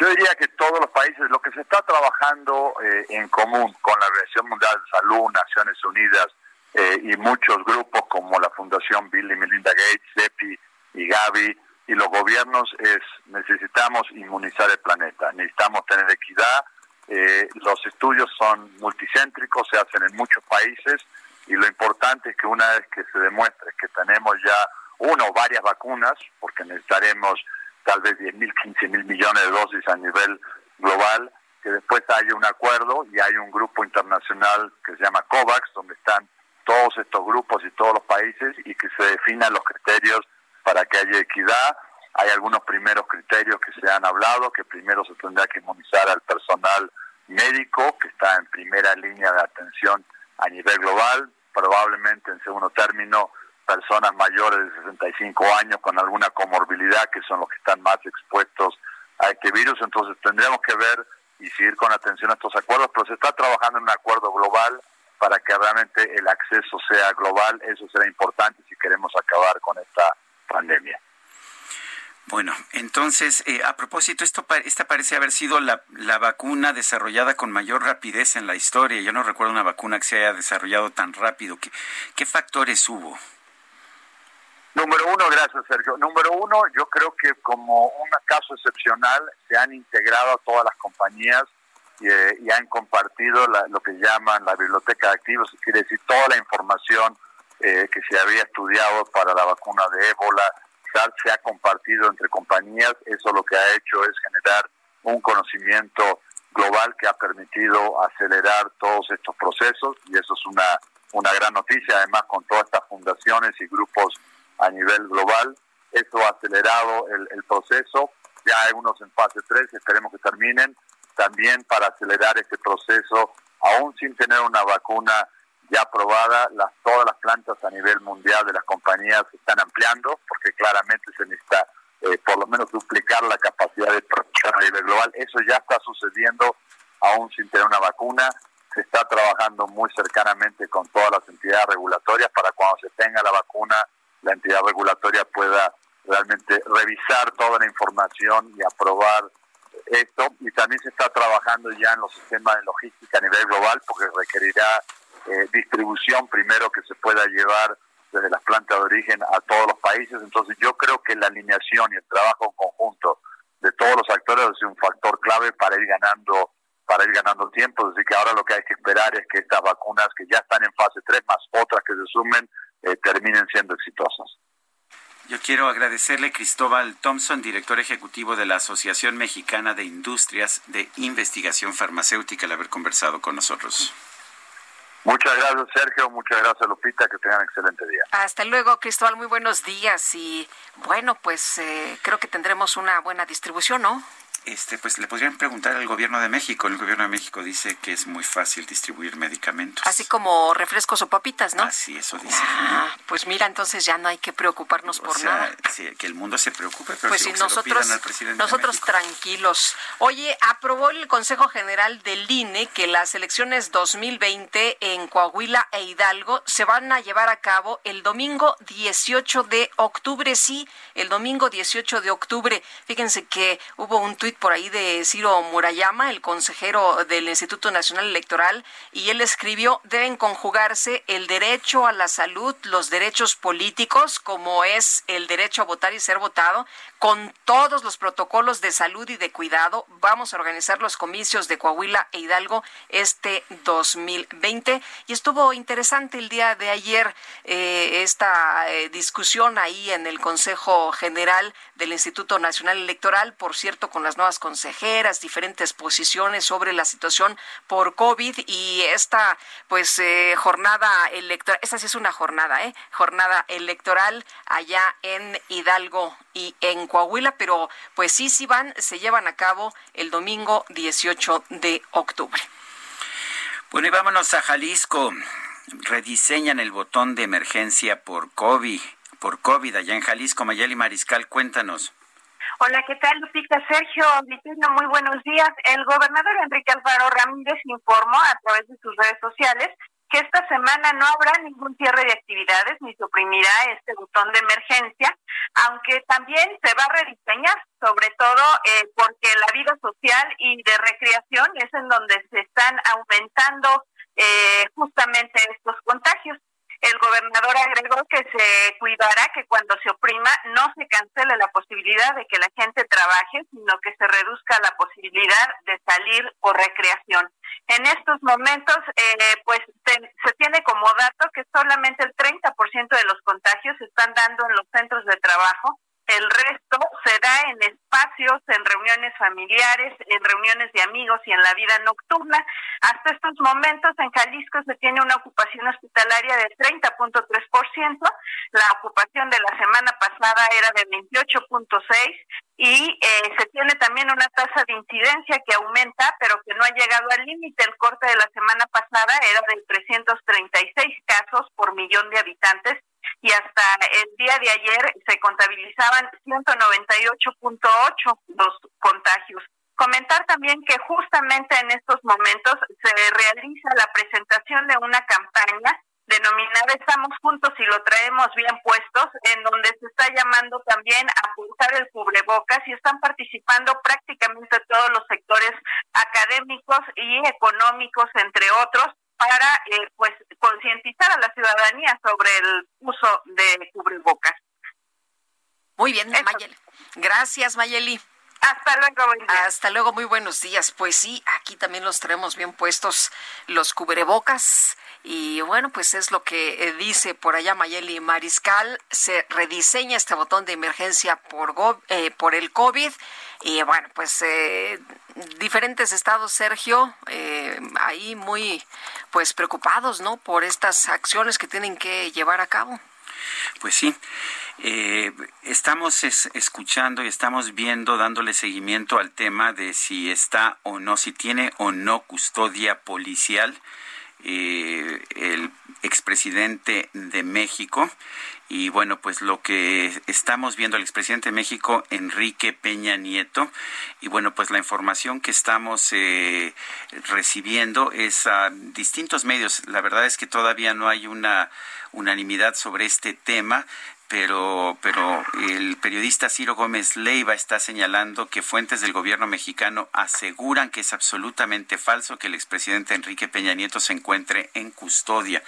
Yo diría que todos los países, lo que se está trabajando eh, en común con la Organización Mundial de Salud, Naciones Unidas eh, y muchos grupos como la Fundación Bill y Melinda Gates, CEPI y Gavi y los gobiernos es necesitamos inmunizar el planeta, necesitamos tener equidad, eh, los estudios son multicéntricos, se hacen en muchos países y lo importante es que una vez que se demuestre que tenemos ya una o varias vacunas, porque necesitaremos tal vez 10 mil, 15 mil millones de dosis a nivel global, que después haya un acuerdo y hay un grupo internacional que se llama COVAX, donde están todos estos grupos y todos los países y que se definan los criterios para que haya equidad. Hay algunos primeros criterios que se han hablado, que primero se tendrá que inmunizar al personal médico, que está en primera línea de atención a nivel global, probablemente en segundo término personas mayores de 65 años con alguna comorbilidad, que son los que están más expuestos a este virus. Entonces tendríamos que ver y seguir con atención a estos acuerdos, pero se está trabajando en un acuerdo global para que realmente el acceso sea global. Eso será importante si queremos acabar con esta pandemia. Bueno, entonces, eh, a propósito, esto esta parece haber sido la, la, vacuna desarrollada con mayor rapidez en la historia. Yo no recuerdo una vacuna que se haya desarrollado tan rápido. ¿Qué, qué factores hubo? Número uno, gracias Sergio. Número uno, yo creo que como un caso excepcional se han integrado todas las compañías y, eh, han compartido lo que llaman la biblioteca de activos, quiere decir toda la información eh, que se había estudiado para la vacuna de ébola, se ha compartido entre compañías, eso lo que ha hecho es generar un conocimiento global que ha permitido acelerar todos estos procesos y eso es una, una gran noticia, además con todas estas fundaciones y grupos a nivel global. Eso ha acelerado el, proceso. Ya hay unos en fase 3, esperemos que terminen. También para acelerar este proceso, aún sin tener una vacuna ya aprobada, las, todas las plantas a nivel mundial de las compañías se están ampliando, porque claramente se necesita eh, por lo menos duplicar la capacidad de producción a nivel global. Eso ya está sucediendo aún sin tener una vacuna. Se está trabajando muy cercanamente con todas las entidades regulatorias para cuando se tenga la vacuna, la entidad regulatoria pueda realmente revisar toda la información y aprobar esto. Y también se está trabajando ya en los sistemas de logística a nivel global porque requerirá eh, distribución primero que se pueda llevar desde las plantas de origen a todos los países. Entonces yo creo que la alineación y el trabajo en conjunto de todos los actores es un factor clave para ir ganando para ir ganando tiempo. Así que ahora lo que hay que esperar es que estas vacunas que ya están en fase 3 más otras que se sumen eh, terminen siendo exitosas. Yo quiero agradecerle Cristóbal Thompson, director ejecutivo de la Asociación Mexicana de Industrias de Investigación Farmacéutica, el haber conversado con nosotros. Muchas gracias, Sergio. Muchas gracias, Lupita. Que tengan un excelente día. Hasta luego, Cristóbal. Muy buenos días. Y bueno, pues eh, creo que tendremos una buena distribución, ¿no? Este, pues le podrían preguntar al gobierno de México. El gobierno de México dice que es muy fácil distribuir medicamentos. Así como refrescos o papitas, ¿no? Así, eso dice. Ah, pues mira, entonces ya no hay que preocuparnos por nada. Sí, que el mundo se preocupe, pero pues si, nosotros, al presidente nosotros tranquilos. Oye, aprobó el Consejo General del INE que las elecciones 2020 en Coahuila e Hidalgo se van a llevar a cabo el domingo 18 de octubre. Sí, el domingo 18 de octubre. Fíjense que hubo un tuit por ahí de Ciro Murayama, el consejero del Instituto Nacional Electoral, y él escribió, deben conjugarse el derecho a la salud, los derechos políticos, como es el derecho a votar y ser votado, con todos los protocolos de salud y de cuidado. Vamos a organizar los comicios de Coahuila e Hidalgo este 2020. Y estuvo interesante el día de ayer eh, esta eh, discusión ahí en el Consejo General del Instituto Nacional Electoral, por cierto, con las nuevas consejeras, diferentes posiciones sobre la situación por COVID y esta pues eh, jornada electoral, esta sí es una jornada, ¿eh? Jornada electoral allá en Hidalgo y en Coahuila, pero pues sí, sí van, se llevan a cabo el domingo 18 de octubre. Bueno, y vámonos a Jalisco. Rediseñan el botón de emergencia por COVID, por COVID allá en Jalisco. Mayeli Mariscal, cuéntanos. Hola, ¿qué tal, Lupita? Sergio, muy buenos días. El gobernador Enrique Alfaro Ramírez informó a través de sus redes sociales que esta semana no habrá ningún cierre de actividades ni suprimirá este botón de emergencia, aunque también se va a rediseñar, sobre todo eh, porque la vida social y de recreación es en donde se están aumentando eh, justamente estos contagios. El gobernador agregó que se cuidará que cuando se oprima no se cancele la posibilidad de que la gente trabaje, sino que se reduzca la posibilidad de salir por recreación. En estos momentos, eh, pues se tiene como dato que solamente el 30% de los contagios se están dando en los centros de trabajo el resto se da en espacios, en reuniones familiares, en reuniones de amigos y en la vida nocturna. Hasta estos momentos en Jalisco se tiene una ocupación hospitalaria de 30.3%, la ocupación de la semana pasada era de 28.6% y eh, se tiene también una tasa de incidencia que aumenta, pero que no ha llegado al límite. El corte de la semana pasada era de 336 casos por millón de habitantes y hasta el día de ayer se contabilizaban 198.8 los contagios. Comentar también que justamente en estos momentos se realiza la presentación de una campaña denominada Estamos Juntos y lo traemos bien puestos, en donde se está llamando también a pulsar el cubrebocas y están participando prácticamente todos los sectores académicos y económicos, entre otros, para eh, pues concientizar a la ciudadanía sobre el uso de cubrebocas. Muy bien, Mayeli. Gracias, Mayeli. Hasta luego, Hasta luego, muy buenos días. Pues sí, aquí también los tenemos bien puestos los cubrebocas. Y bueno, pues es lo que eh, dice por allá Mayeli Mariscal. Se rediseña este botón de emergencia por, eh, por el COVID. Y bueno, pues eh, diferentes estados, Sergio, eh, ahí muy pues preocupados, ¿no? Por estas acciones que tienen que llevar a cabo. Pues sí, eh, estamos escuchando y estamos viendo, dándole seguimiento al tema de si está o no, si tiene o no custodia policial eh, el expresidente de México. Y bueno, pues lo que estamos viendo, el expresidente de México, Enrique Peña Nieto, y bueno, pues la información que estamos eh, recibiendo es a distintos medios. La verdad es que todavía no hay una unanimidad sobre este tema pero, pero el periodista Ciro Gómez Leiva está señalando que fuentes del gobierno mexicano aseguran que es absolutamente falso que el expresidente Enrique Peña Nieto se encuentre en custodia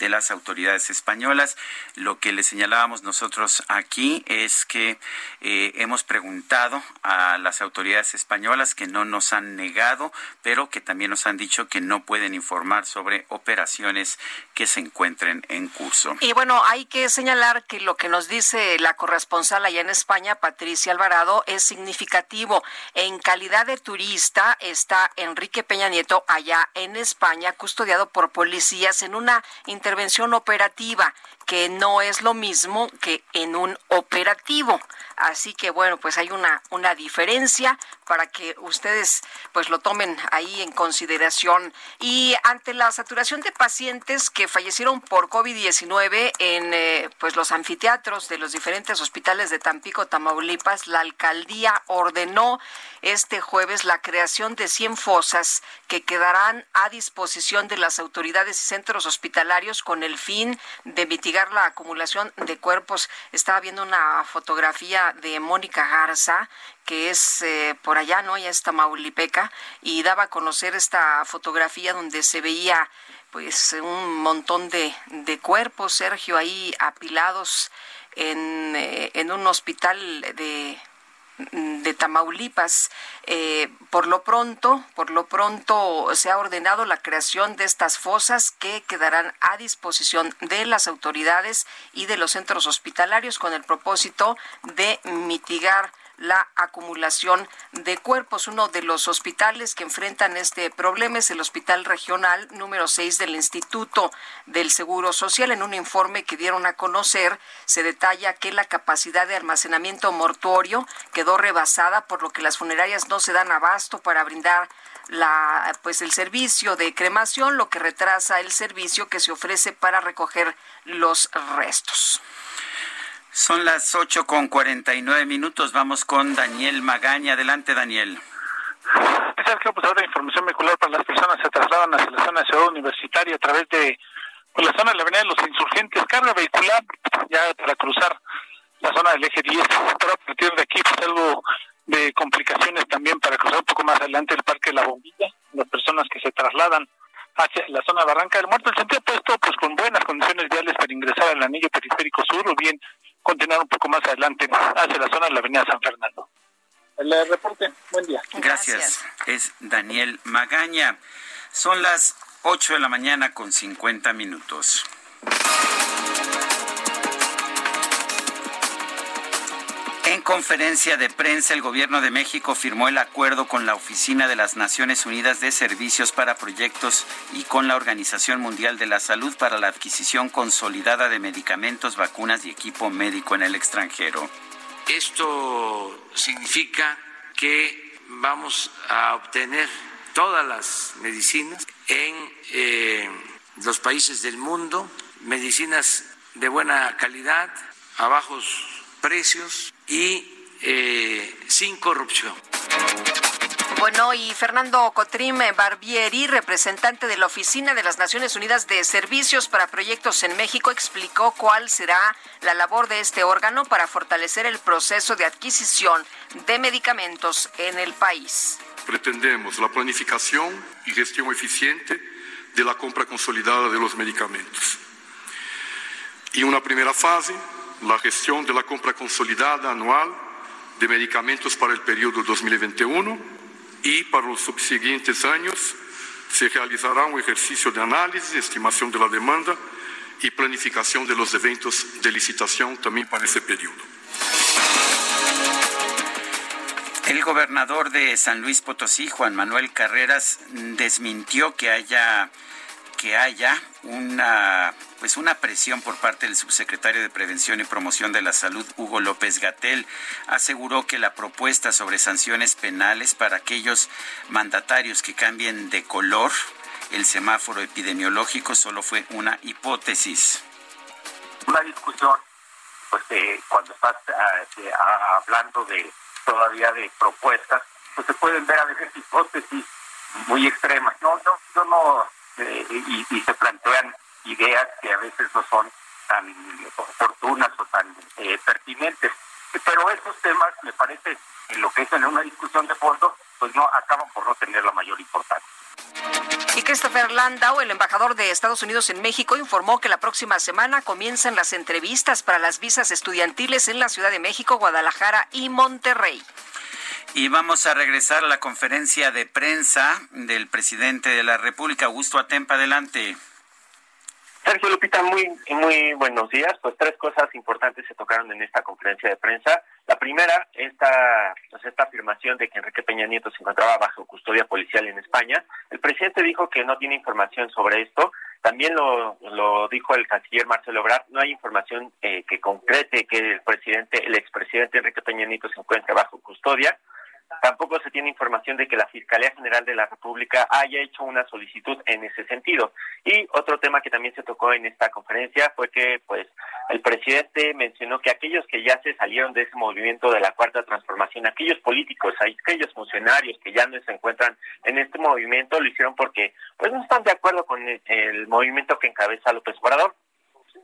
de las autoridades españolas. Lo que le señalábamos nosotros aquí es que eh, hemos preguntado a las autoridades españolas que no nos han negado, pero que también nos han dicho que no pueden informar sobre operaciones que se encuentren en curso. Y bueno, hay que señalar que lo que nos dice la corresponsal allá en España, Patricia Alvarado, es significativo. En calidad de turista está Enrique Peña Nieto allá en España, custodiado por policías en una intervención operativa que no es lo mismo que en un operativo. Así que bueno, pues hay una, una diferencia para que ustedes pues lo tomen ahí en consideración. Y ante la saturación de pacientes que fallecieron por COVID-19 en eh, pues los anfiteatros de los diferentes hospitales de Tampico, Tamaulipas, la alcaldía ordenó este jueves la creación de 100 fosas que quedarán a disposición de las autoridades y centros hospitalarios con el fin de mitigar la acumulación de cuerpos. Estaba viendo una fotografía de Mónica Garza, que es eh, por allá, ¿no? Ya está Maulipeca, y daba a conocer esta fotografía donde se veía pues un montón de, de cuerpos, Sergio, ahí apilados en, eh, en un hospital de de Tamaulipas. Eh, por lo pronto, por lo pronto se ha ordenado la creación de estas fosas que quedarán a disposición de las autoridades y de los centros hospitalarios con el propósito de mitigar la acumulación de cuerpos. Uno de los hospitales que enfrentan este problema es el Hospital Regional número 6 del Instituto del Seguro Social. En un informe que dieron a conocer, se detalla que la capacidad de almacenamiento mortuorio quedó rebasada, por lo que las funerarias no se dan abasto para brindar la pues el servicio de cremación, lo que retrasa el servicio que se ofrece para recoger los restos. Son las ocho con cuarenta y nueve minutos. Vamos con Daniel Magaña. Adelante, Daniel. Sergio, pues ahora información vehicular para las personas se trasladan hacia la zona de Ciudad Universitaria a través de pues, la zona de la Avenida de los Insurgentes. Carga vehicular ya para cruzar la zona del eje 10. Pero a partir de aquí, pues algo de complicaciones también para cruzar un poco más adelante el Parque La Bombilla. Las personas que se trasladan hacia la zona de Barranca del Muerto, el sentido opuesto, pues con buenas condiciones viales para ingresar al anillo periférico sur o bien continuar un poco más adelante hacia la zona de la avenida San Fernando. El reporte, buen día. Gracias. Es Daniel Magaña. Son las 8 de la mañana con 50 minutos. En conferencia de prensa, el Gobierno de México firmó el acuerdo con la Oficina de las Naciones Unidas de Servicios para Proyectos y con la Organización Mundial de la Salud para la adquisición consolidada de medicamentos, vacunas y equipo médico en el extranjero. Esto significa que vamos a obtener todas las medicinas en eh, los países del mundo, medicinas de buena calidad, a bajos precios y eh, sin corrupción. Bueno, y Fernando Cotrime Barbieri, representante de la Oficina de las Naciones Unidas de Servicios para Proyectos en México, explicó cuál será la labor de este órgano para fortalecer el proceso de adquisición de medicamentos en el país. Pretendemos la planificación y gestión eficiente de la compra consolidada de los medicamentos. Y una primera fase la gestión de la compra consolidada anual de medicamentos para el periodo 2021 y para los subsiguientes años se realizará un ejercicio de análisis, estimación de la demanda y planificación de los eventos de licitación también para ese periodo. El gobernador de San Luis Potosí, Juan Manuel Carreras, desmintió que haya que haya una pues una presión por parte del subsecretario de Prevención y Promoción de la Salud, Hugo López Gatel, aseguró que la propuesta sobre sanciones penales para aquellos mandatarios que cambien de color el semáforo epidemiológico solo fue una hipótesis. Una discusión, pues eh, cuando estás eh, hablando de todavía de propuestas, pues se pueden ver a veces hipótesis muy extremas. No, no, yo no, eh, y, se plantean ideas que a veces no son tan oportunas o tan pertinentes. Pero esos temas, me parece, en lo que es en una discusión de fondo, pues no acaban por no tener la mayor importancia. Y Christopher Landau, el embajador de Estados Unidos en México, informó que la próxima semana comienzan las entrevistas para las visas estudiantiles en la Ciudad de México, Guadalajara y Monterrey. Y vamos a regresar a la conferencia de prensa del presidente de la República, Augusto Atempa. Adelante. Sergio Lupita, muy, muy buenos días. Pues tres cosas importantes se tocaron en esta conferencia de prensa. La primera, esta, pues esta afirmación de que Enrique Peña Nieto se encontraba bajo custodia policial en España. El presidente dijo que no tiene información sobre esto. También lo, lo dijo el canciller Marcelo Ebrard. No hay información eh, que concrete que el presidente, el expresidente Enrique Peña Nieto se encuentre bajo custodia. Tampoco se tiene información de que la Fiscalía General de la República haya hecho una solicitud en ese sentido. Y otro tema que también se tocó en esta conferencia fue que, pues, el presidente mencionó que aquellos que ya se salieron de ese movimiento de la Cuarta Transformación, aquellos políticos, aquellos funcionarios que ya no se encuentran en este movimiento, lo hicieron porque, pues, no están de acuerdo con el, movimiento que encabeza López Obrador,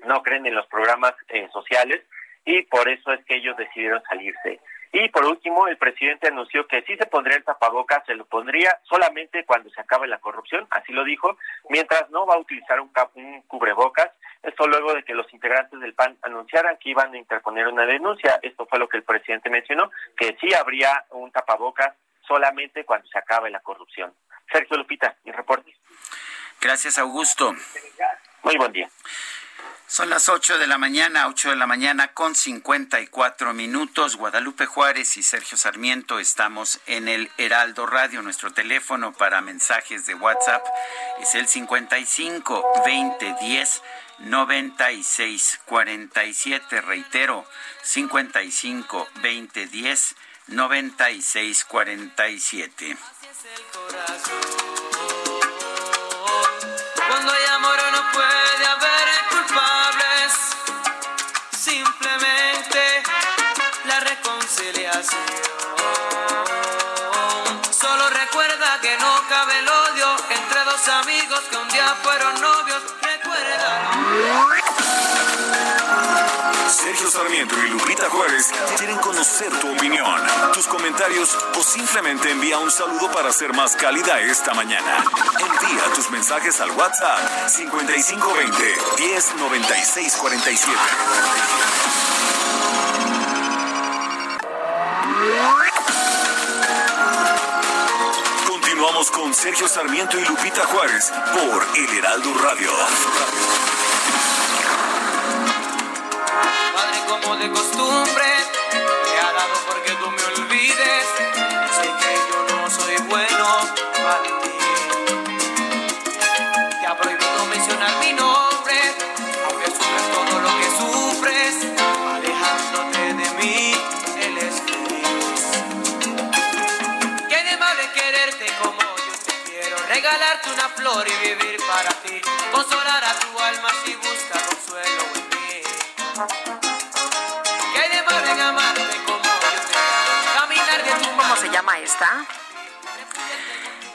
no creen en los programas eh, sociales y por eso es que ellos decidieron salirse. Y por último, el presidente anunció que sí se pondría el tapabocas, se lo pondría solamente cuando se acabe la corrupción, así lo dijo, mientras no va a utilizar un, un cubrebocas. Esto luego de que los integrantes del PAN anunciaran que iban a interponer una denuncia. Esto fue lo que el presidente mencionó, que sí habría un tapabocas solamente cuando se acabe la corrupción. Sergio Lupita, mi reporte. Gracias, Augusto. Muy buen día. Son las 8 de la mañana, 8 de la mañana con 54 minutos. Guadalupe Juárez y Sergio Sarmiento estamos en el Heraldo Radio. Nuestro teléfono para mensajes de WhatsApp es el 55 20 10 96 47. Reitero, 55 20 10 96 47. Solo recuerda que no cabe el odio entre dos amigos que un día fueron novios. Recuerda. Sergio Sarmiento y Lupita Juárez quieren conocer tu opinión, tus comentarios o simplemente envía un saludo para ser más cálida esta mañana. Envía tus mensajes al WhatsApp 5520 109647. Continuamos con Sergio Sarmiento y Lupita Juárez por El Heraldo Radio. como de costumbre. Te ha dado porque tú me olvides. Flor y vivir para ti. Consolar a tu alma si busca consuelo en mí. ¿Cómo se llama esta?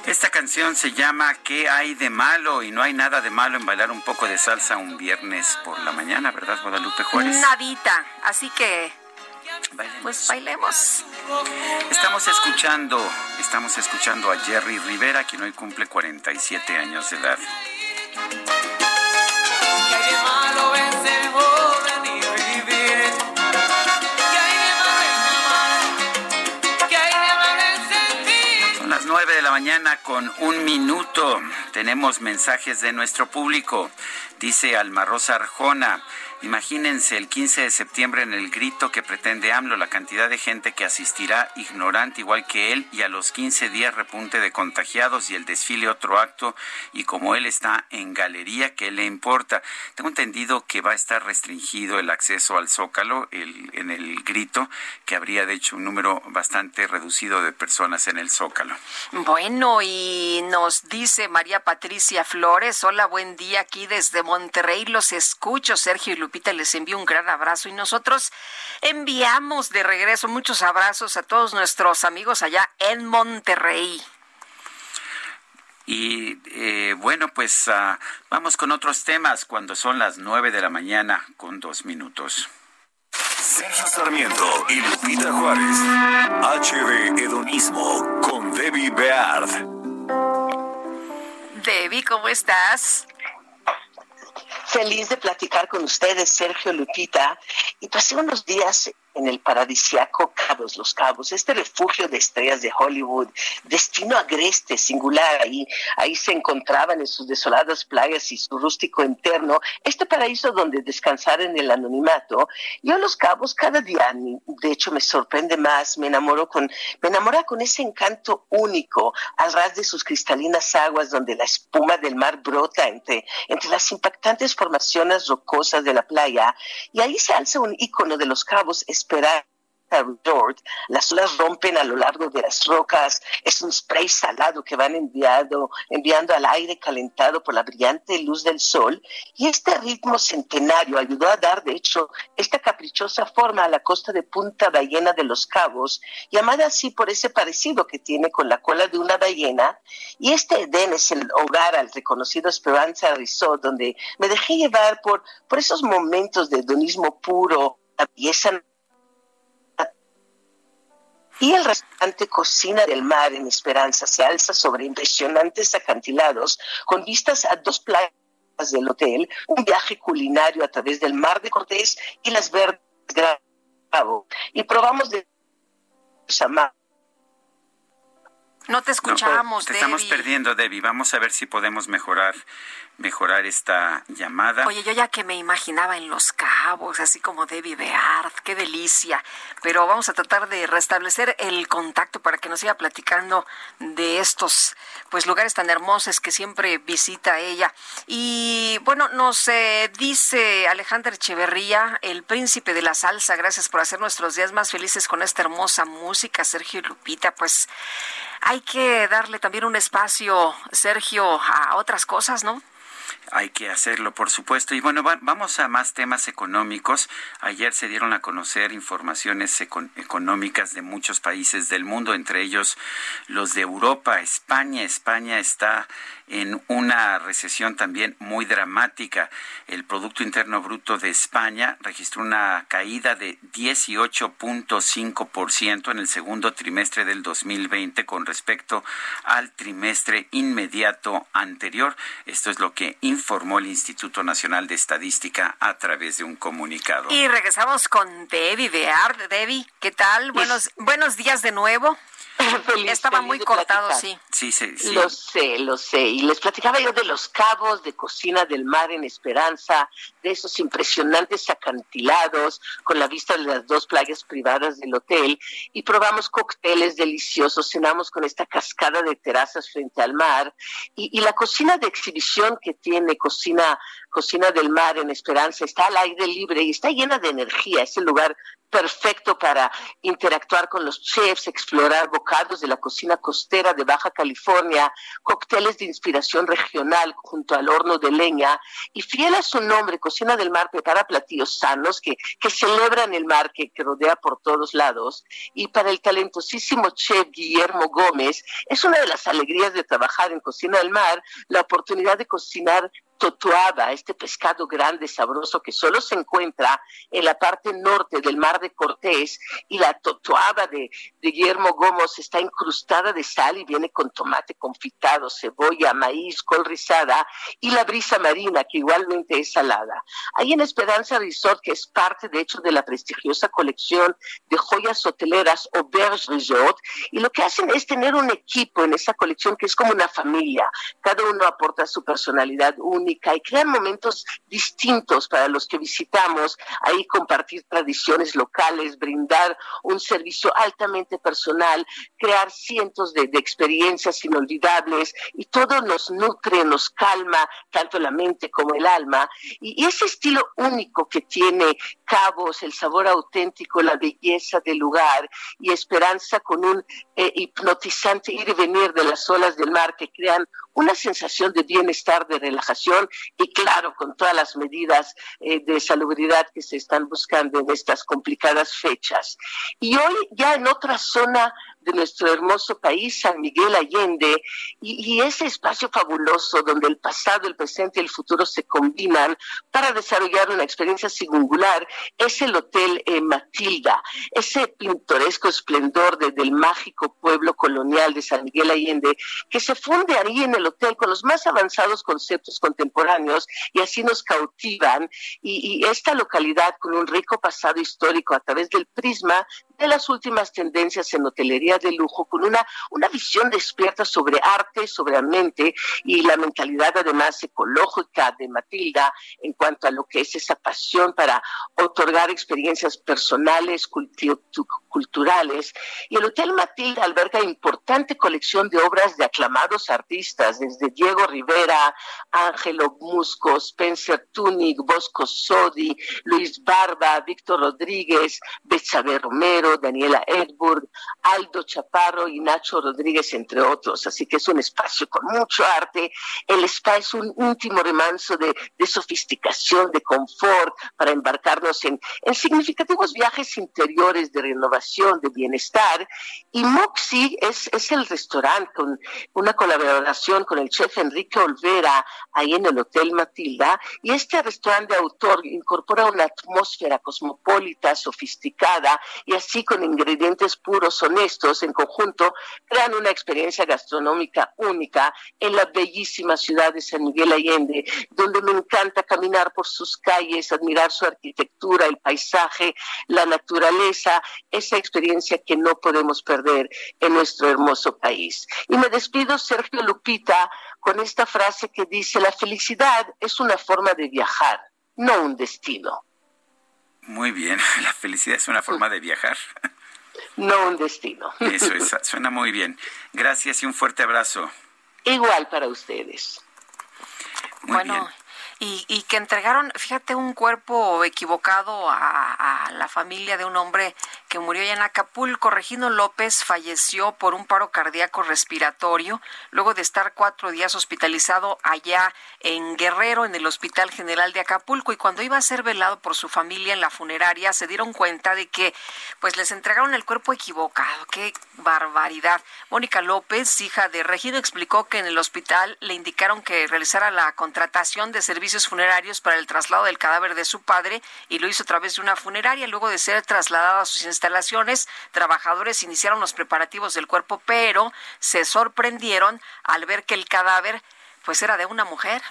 Esta canción se llama ¿Qué hay de malo? Y no hay nada de malo en bailar un poco de salsa un viernes por la mañana, ¿verdad, Guadalupe Juárez? Nadita. Así que Pues bailemos. Estamos escuchando, estamos escuchando a Jerry Rivera, quien hoy cumple 47 años de edad. de la mañana con un minuto. Tenemos mensajes de nuestro público. Dice Alma Rosa Arjona. Imagínense el 15 de septiembre en el grito que pretende AMLO, la cantidad de gente que asistirá ignorante igual que él y a los 15 días repunte de contagiados y el desfile otro acto y como él está en galería, ¿qué le importa? Tengo entendido que va a estar restringido el acceso al Zócalo en el grito, que habría de hecho un número bastante reducido de personas en el Zócalo. Bueno, y nos dice María Patricia Flores, hola, buen día aquí desde Monterrey, los escucho, Sergio Lupita, les envío un gran abrazo y nosotros enviamos de regreso muchos abrazos a todos nuestros amigos allá en Monterrey. Y eh, bueno, pues uh, vamos con otros temas cuando son las nueve de la mañana con dos minutos. Sergio Sarmiento y Lupita Juárez. HD Hedonismo con Debbie Beard. Debbie, ¿cómo estás? Feliz de platicar con ustedes, Sergio Lupita. Y pasé unos días en el paradisiaco Cabos, Los Cabos, este refugio de estrellas de Hollywood, destino agreste, singular, ahí, ahí se encontraban en sus desoladas playas y su rústico interno, este paraíso donde descansar en el anonimato. Yo Los Cabos cada día, de hecho, me sorprende más, me enamoro con, me enamora con ese encanto único al ras de sus cristalinas aguas donde la espuma del mar brota entre, entre las impactantes formaciones rocosas de la playa y ahí se alza un ícono de Los Cabos, esperar resort, las olas rompen a lo largo de las rocas, es un spray salado que van enviando, enviando al aire calentado por la brillante luz del sol, y este ritmo centenario ayudó a dar, de hecho, esta caprichosa forma a la costa de Punta Ballena de los Cabos, llamada así por ese parecido que tiene con la cola de una ballena, y este Edén es el hogar al reconocido Esperanza Resort, donde me dejé llevar por, por esos momentos de hedonismo puro, la belleza y el restaurante Cocina del Mar en Esperanza se alza sobre impresionantes acantilados con vistas a dos playas del hotel, un viaje culinario a través del Mar de Cortés y las verdes y probamos de no te escuchamos, no, te estamos perdiendo, Debbie. Vamos a ver si podemos mejorar mejorar esta llamada. Oye, yo ya que me imaginaba en Los Cabos, así como Debbie Beard, qué delicia. Pero vamos a tratar de restablecer el contacto para que nos siga platicando de estos pues lugares tan hermosos que siempre visita ella. Y bueno, nos eh, dice Alejandra Echeverría, el príncipe de la salsa, gracias por hacer nuestros días más felices con esta hermosa música, Sergio y Lupita, pues hay que darle también un espacio, Sergio, a otras cosas, ¿no? Hay que hacerlo, por supuesto. Y bueno, vamos a más temas económicos. Ayer se dieron a conocer informaciones económicas de muchos países del mundo, entre ellos los de Europa, España. España está en una recesión también muy dramática. El Producto Interno Bruto de España registró una caída de 18.5% en el segundo trimestre del 2020 con respecto al trimestre inmediato anterior. Esto es lo que informó el Instituto Nacional de Estadística a través de un comunicado. Y regresamos con Debbie Beard. Debbie, ¿qué tal? Buenos, buenos días de nuevo. *laughs* Estaba muy cortado, sí. Sí, sí, sí. Lo sé, lo sé. Y les platicaba yo de los cabos de cocina del mar en Esperanza, de esos impresionantes acantilados con la vista de las dos playas privadas del hotel. Y probamos cócteles deliciosos, cenamos con esta cascada de terrazas frente al mar. Y, y la cocina de exhibición que tiene Cocina, cocina del Mar en Esperanza está al aire libre y está llena de energía. Es el lugar perfecto para interactuar con los chefs, explorar bocados de la cocina costera de Baja California, cócteles de inspiración regional junto al horno de leña y fiel a su nombre, Cocina del Mar prepara platillos sanos que, que celebran el mar que, que rodea por todos lados y para el talentosísimo chef Guillermo Gómez es una de las alegrías de trabajar en Cocina del Mar la oportunidad de cocinar totuaba, este pescado grande, sabroso, que solo se encuentra en la parte norte del mar de Cortés, y la totuaba de, Guillermo Gómez está incrustada de sal y viene con tomate confitado, cebolla, maíz, col rizada, y la brisa marina, que igualmente es salada. Hay en Esperanza Resort, que es parte, de hecho, de la prestigiosa colección de joyas hoteleras Auberge Resort, y lo que hacen es tener un equipo en esa colección que es como una familia. Cada uno aporta su personalidad única única y crean momentos distintos para los que visitamos, ahí compartir tradiciones locales, brindar un servicio altamente personal, crear cientos de, experiencias inolvidables y todo nos nutre, nos calma, tanto la mente como el alma. Y, ese estilo único que tiene Cabos, el sabor auténtico, la belleza del lugar y esperanza con un eh, hipnotizante ir y venir de las olas del mar que crean una sensación de bienestar, de relajación y claro, con todas las medidas eh, de salubridad que se están buscando en estas complicadas fechas. Y hoy ya en otra zona de nuestro hermoso país, San Miguel Allende, y, ese espacio fabuloso donde el pasado, el presente y el futuro se combinan para desarrollar una experiencia singular, es el Hotel eh, Matilda, ese pintoresco esplendor del mágico pueblo colonial de San Miguel Allende, que se funde ahí en el hotel con los más avanzados conceptos contemporáneos y así nos cautivan. y esta localidad con un rico pasado histórico a través del prisma de las últimas tendencias en hotelería de lujo, con una, una visión despierta sobre arte, sobre la mente y la mentalidad además ecológica de Matilda en cuanto a lo que es esa pasión para otorgar experiencias personales, culturales. Y el Hotel Matilda alberga importante colección de obras de aclamados artistas, desde Diego Rivera, Ángelo Musco, Spencer Tunic, Bosco Sodi, Luis Barba, Víctor Rodríguez, Betsabe Romero, Daniela Edburg, Aldo Chaparro y Nacho Rodríguez, entre otros. Así que es un espacio con mucho arte. El spa es un íntimo remanso de, sofisticación, de confort, para embarcarnos en, significativos viajes interiores de renovación, de bienestar. Y Moxie es, es el restaurante con una colaboración con el chef Enrique Olvera ahí en el Hotel Matilda. Y este restaurante de autor incorpora una atmósfera cosmopolita, sofisticada y así con ingredientes puros, honestos, en conjunto, crean una experiencia gastronómica única en la bellísima ciudad de San Miguel Allende, donde me encanta caminar por sus calles, admirar su arquitectura, el paisaje, la naturaleza, esa experiencia que no podemos perder en nuestro hermoso país. Y me despido, Sergio Lupita, con esta frase que dice, la felicidad es una forma de viajar, no un destino. Muy bien, *laughs* la felicidad es una forma de viajar. No un destino. Eso es, *laughs* suena muy bien. Gracias y un fuerte abrazo. Igual para ustedes. Muy bueno, y, que entregaron, fíjate, un cuerpo equivocado a, la familia de un hombre que murió ya en Acapulco. Regino López falleció por un paro cardíaco respiratorio luego de estar cuatro días hospitalizado allá en Guerrero, en el Hospital General de Acapulco. Y cuando iba a ser velado por su familia en la funeraria, se dieron cuenta de que pues les entregaron el cuerpo equivocado. ¡Qué barbaridad! Mónica López, hija de Regino, explicó que en el hospital le indicaron que realizara la contratación de servicios funerarios para el traslado del cadáver de su padre y lo hizo a través de una funeraria. Luego de ser trasladado a sus instalaciones, trabajadores iniciaron los preparativos del cuerpo, pero se sorprendieron al ver que el cadáver pues era de una mujer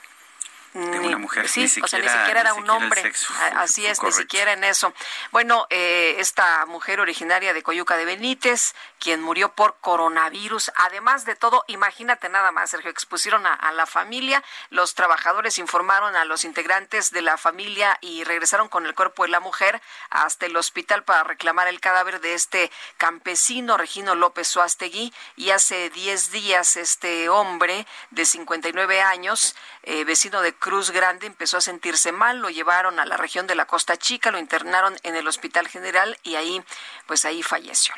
de una mujer. Sí, o sea, ni siquiera era un hombre. Así es, ni siquiera en eso. Bueno, eh, esta mujer originaria de Coyuca de Benítez, quien murió por coronavirus, además de todo, imagínate nada más, Sergio, expusieron a, la familia, los trabajadores informaron a los integrantes de la familia y regresaron con el cuerpo de la mujer hasta el hospital para reclamar el cadáver de este campesino, Regino López Suastegui, y hace 10 días este hombre de 59 años, eh, vecino de Cruz Grande empezó a sentirse mal, lo llevaron a la región de la Costa Chica, lo internaron en el Hospital General y ahí, pues ahí falleció.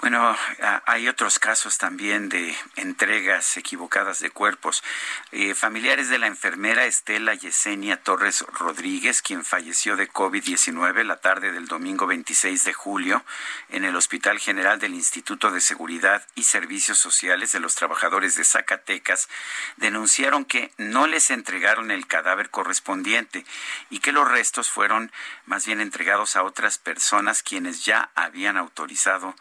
Bueno, hay otros casos también de entregas equivocadas de cuerpos. Eh, familiares de la enfermera Estela Yesenia Torres Rodríguez, quien falleció de COVID-19 la tarde del domingo 26 de julio en el Hospital General del Instituto de Seguridad y Servicios Sociales de los Trabajadores de Zacatecas, denunciaron que no les entregaron el cadáver correspondiente y que los restos fueron más bien entregados a otras personas quienes ya habían autorizado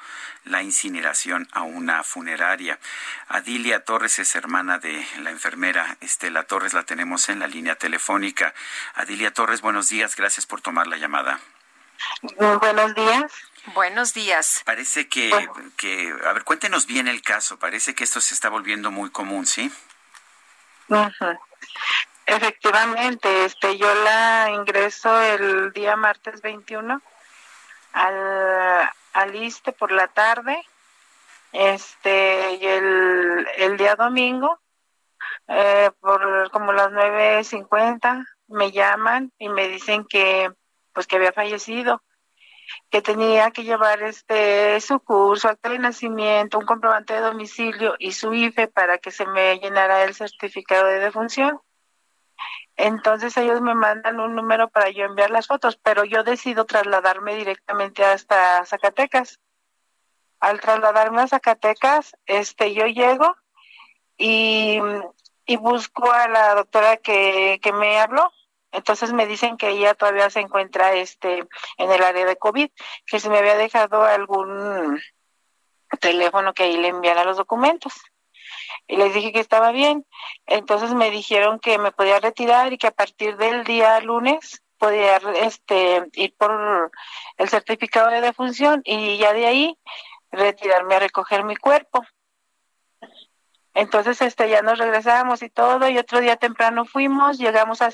la incineración a una funeraria. Adilia Torres es hermana de la enfermera Estela Torres, la tenemos en la línea telefónica. Adilia Torres, buenos días, gracias por tomar la llamada. Buenos días. Buenos días. Parece que, que, a ver, cuéntenos bien el caso. Parece que esto se está volviendo muy común, ¿sí? Efectivamente, este, yo la ingreso el día martes 21 al, al ISTE por la tarde, este, y el, el día domingo, eh, por como las 9.50, me llaman y me dicen que, pues que había fallecido que tenía que llevar este su curso, acta de nacimiento, un comprobante de domicilio y su IFE para que se me llenara el certificado de defunción. Entonces ellos me mandan un número para yo enviar las fotos, pero yo decido trasladarme directamente hasta Zacatecas. Al trasladarme a Zacatecas, este, yo llego y, y busco a la doctora que, que me habló. Entonces me dicen que ella todavía se encuentra este, en el área de COVID, que se me había dejado algún teléfono que ahí le enviara los documentos y les dije que estaba bien. Entonces me dijeron que me podía retirar y que a partir del día lunes podía este ir por el certificado de defunción y ya de ahí retirarme a recoger mi cuerpo. Entonces este ya nos regresamos y todo y otro día temprano fuimos, llegamos a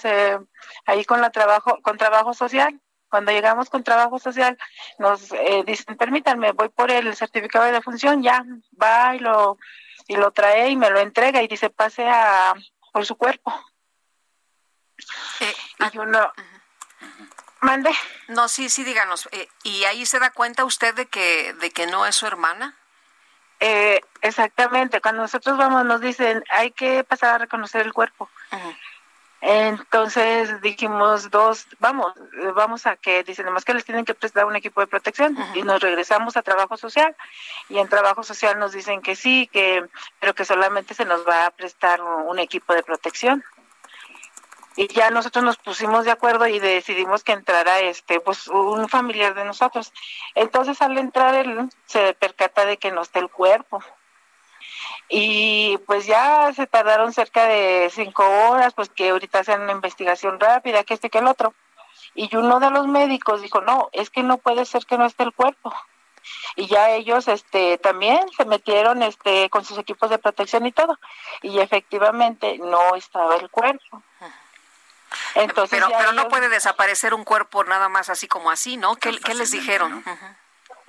ahí con la trabajo con trabajo social. Cuando llegamos con trabajo social nos eh, dicen, "Permítanme, voy por el certificado de defunción." Ya, va y lo y lo trae y me lo entrega y dice pase a por su cuerpo. Eh, y uno mande. No, sí, sí, díganos. Eh, ¿Y ahí se da cuenta usted de que de que no es su hermana? Eh, exactamente. Cuando nosotros vamos nos dicen hay que pasar a reconocer el cuerpo. Entonces dijimos dos, vamos, vamos a que dicen además que les tienen que prestar un equipo de protección y nos regresamos a trabajo social y en trabajo social nos dicen que sí, que pero que solamente se nos va a prestar un, equipo de protección. Y ya nosotros nos pusimos de acuerdo y decidimos que entrara este pues un familiar de nosotros. Entonces al entrar él se percata de que no está el cuerpo y pues ya se tardaron cerca de cinco horas, pues que ahorita hacen una investigación rápida, que este que el otro. Y uno de los médicos dijo, no, es que no puede ser que no esté el cuerpo. Y ya ellos este también se metieron este con sus equipos de protección y todo. Y efectivamente no estaba el cuerpo. Entonces pero, pero no puede desaparecer un cuerpo nada más así como así, ¿no? ¿Qué, ¿qué les dijeron? Mm,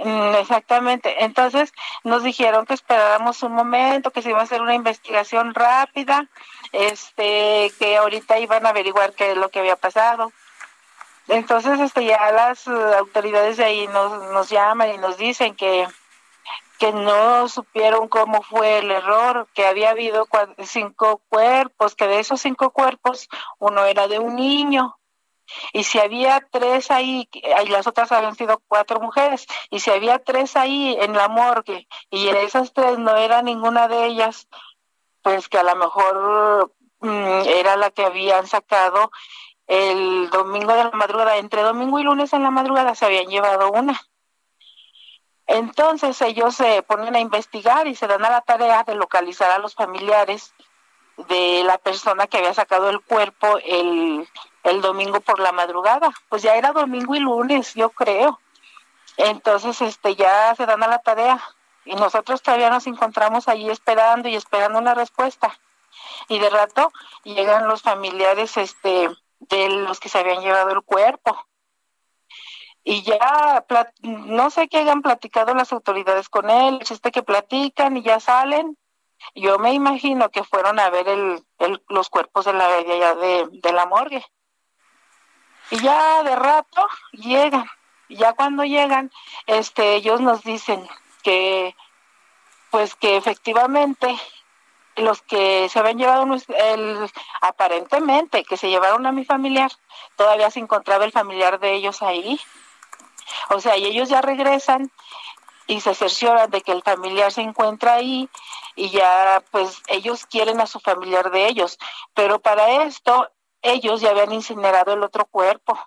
exactamente. Entonces nos dijeron que esperáramos un momento, que se iba a hacer una investigación rápida, este, que ahorita iban a averiguar qué es lo que había pasado. Entonces, este, ya las autoridades de ahí nos, nos llaman y nos dicen que, que no supieron cómo fue el error, que había habido cinco cuerpos, que de esos cinco cuerpos uno era de un niño y si había tres ahí, y las otras habían sido cuatro mujeres, y si había tres ahí en la morgue, y esas tres no era ninguna de ellas, pues que a lo mejor mm, era la que habían sacado el domingo de la madrugada, entre domingo y lunes en la madrugada se habían llevado una. Entonces ellos se ponen a investigar y se dan a la tarea de localizar a los familiares de la persona que había sacado el cuerpo el el domingo por la madrugada. Pues ya era domingo y lunes, yo creo. Entonces, este, ya se dan a la tarea y nosotros todavía nos encontramos allí esperando y esperando una respuesta. Y de rato llegan los familiares, este, de los que se habían llevado el cuerpo. Y ya, no sé qué hayan platicado las autoridades con él, este que platican y ya salen. Yo me imagino que fueron a ver el, los cuerpos de la de la morgue. Y ya de rato llegan. Ya cuando llegan, este, ellos nos dicen que, pues que efectivamente los que se habían llevado el, aparentemente que se llevaron a mi familiar, todavía se encontraba el familiar de ellos ahí. O sea, y ellos ya regresan y se cercioran de que el familiar se encuentra ahí y ya pues ellos quieren a su familiar de ellos. Pero para esto ellos ya habían incinerado el otro cuerpo.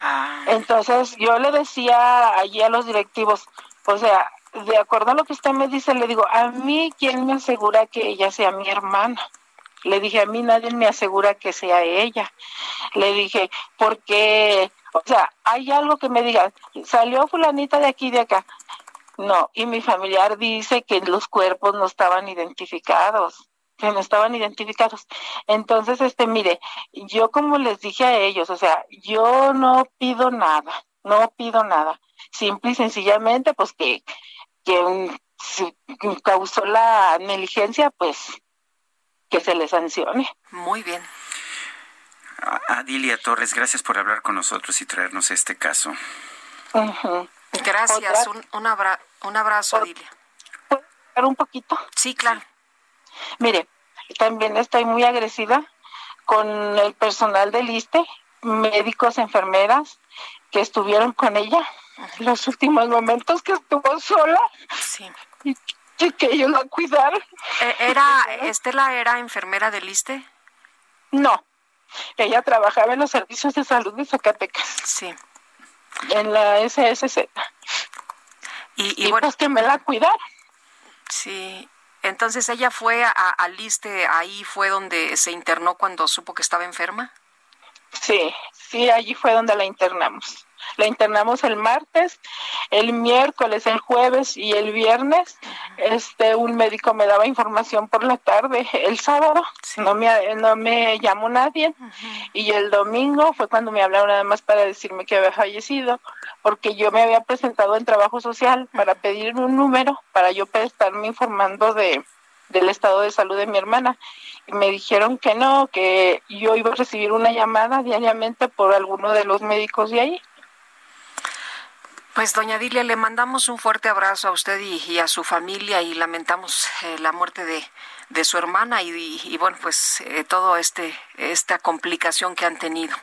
Ah. Entonces yo le decía allí a los directivos, o sea, de acuerdo a lo que usted me dice, le digo, a mí, ¿quién me asegura que ella sea mi hermana? Le dije, a mí nadie me asegura que sea ella. Le dije, porque, o sea, hay algo que me diga, salió fulanita de aquí de acá. No, y mi familiar dice que los cuerpos no estaban identificados que no estaban identificados. Entonces, este, mire, yo como les dije a ellos, o sea, yo no pido nada, no pido nada. Simple y sencillamente, pues que quien causó la negligencia, pues que se le sancione. Muy bien. Adilia Torres, gracias por hablar con nosotros y traernos este caso. Gracias, un, un, un abrazo, Adilia. ¿Puedo hablar un poquito? Sí, claro. Mire, también estoy muy agresiva con el personal del ISTE, médicos, enfermeras que estuvieron con ella los últimos momentos que estuvo sola. Sí. Y, que ellos la cuidaron. Eh, ¿Era, Estela era enfermera del ISTE? No, ella trabajaba en los servicios de salud de Zacatecas. Sí. En la SSZ. Y, y, bueno, pues que me la cuidaron. Sí. Entonces ella fue al ISTE, ahí fue donde se internó cuando supo que estaba enferma. Sí, sí, allí fue donde la internamos. La internamos el martes, el miércoles, el jueves y el viernes. Este, un médico me daba información por la tarde. El sábado no me no me llamó nadie y el domingo fue cuando me hablaron nada más para decirme que había fallecido, porque yo me había presentado en trabajo social para pedir un número para yo estarme informando de del estado de salud de mi hermana. Y me dijeron que no, que yo iba a recibir una llamada diariamente por alguno de los médicos de ahí. Pues doña Dilia, le mandamos un fuerte abrazo a usted y, a su familia y lamentamos eh, la muerte de, de, su hermana y, bueno, pues eh, todo este esta complicación que han tenido.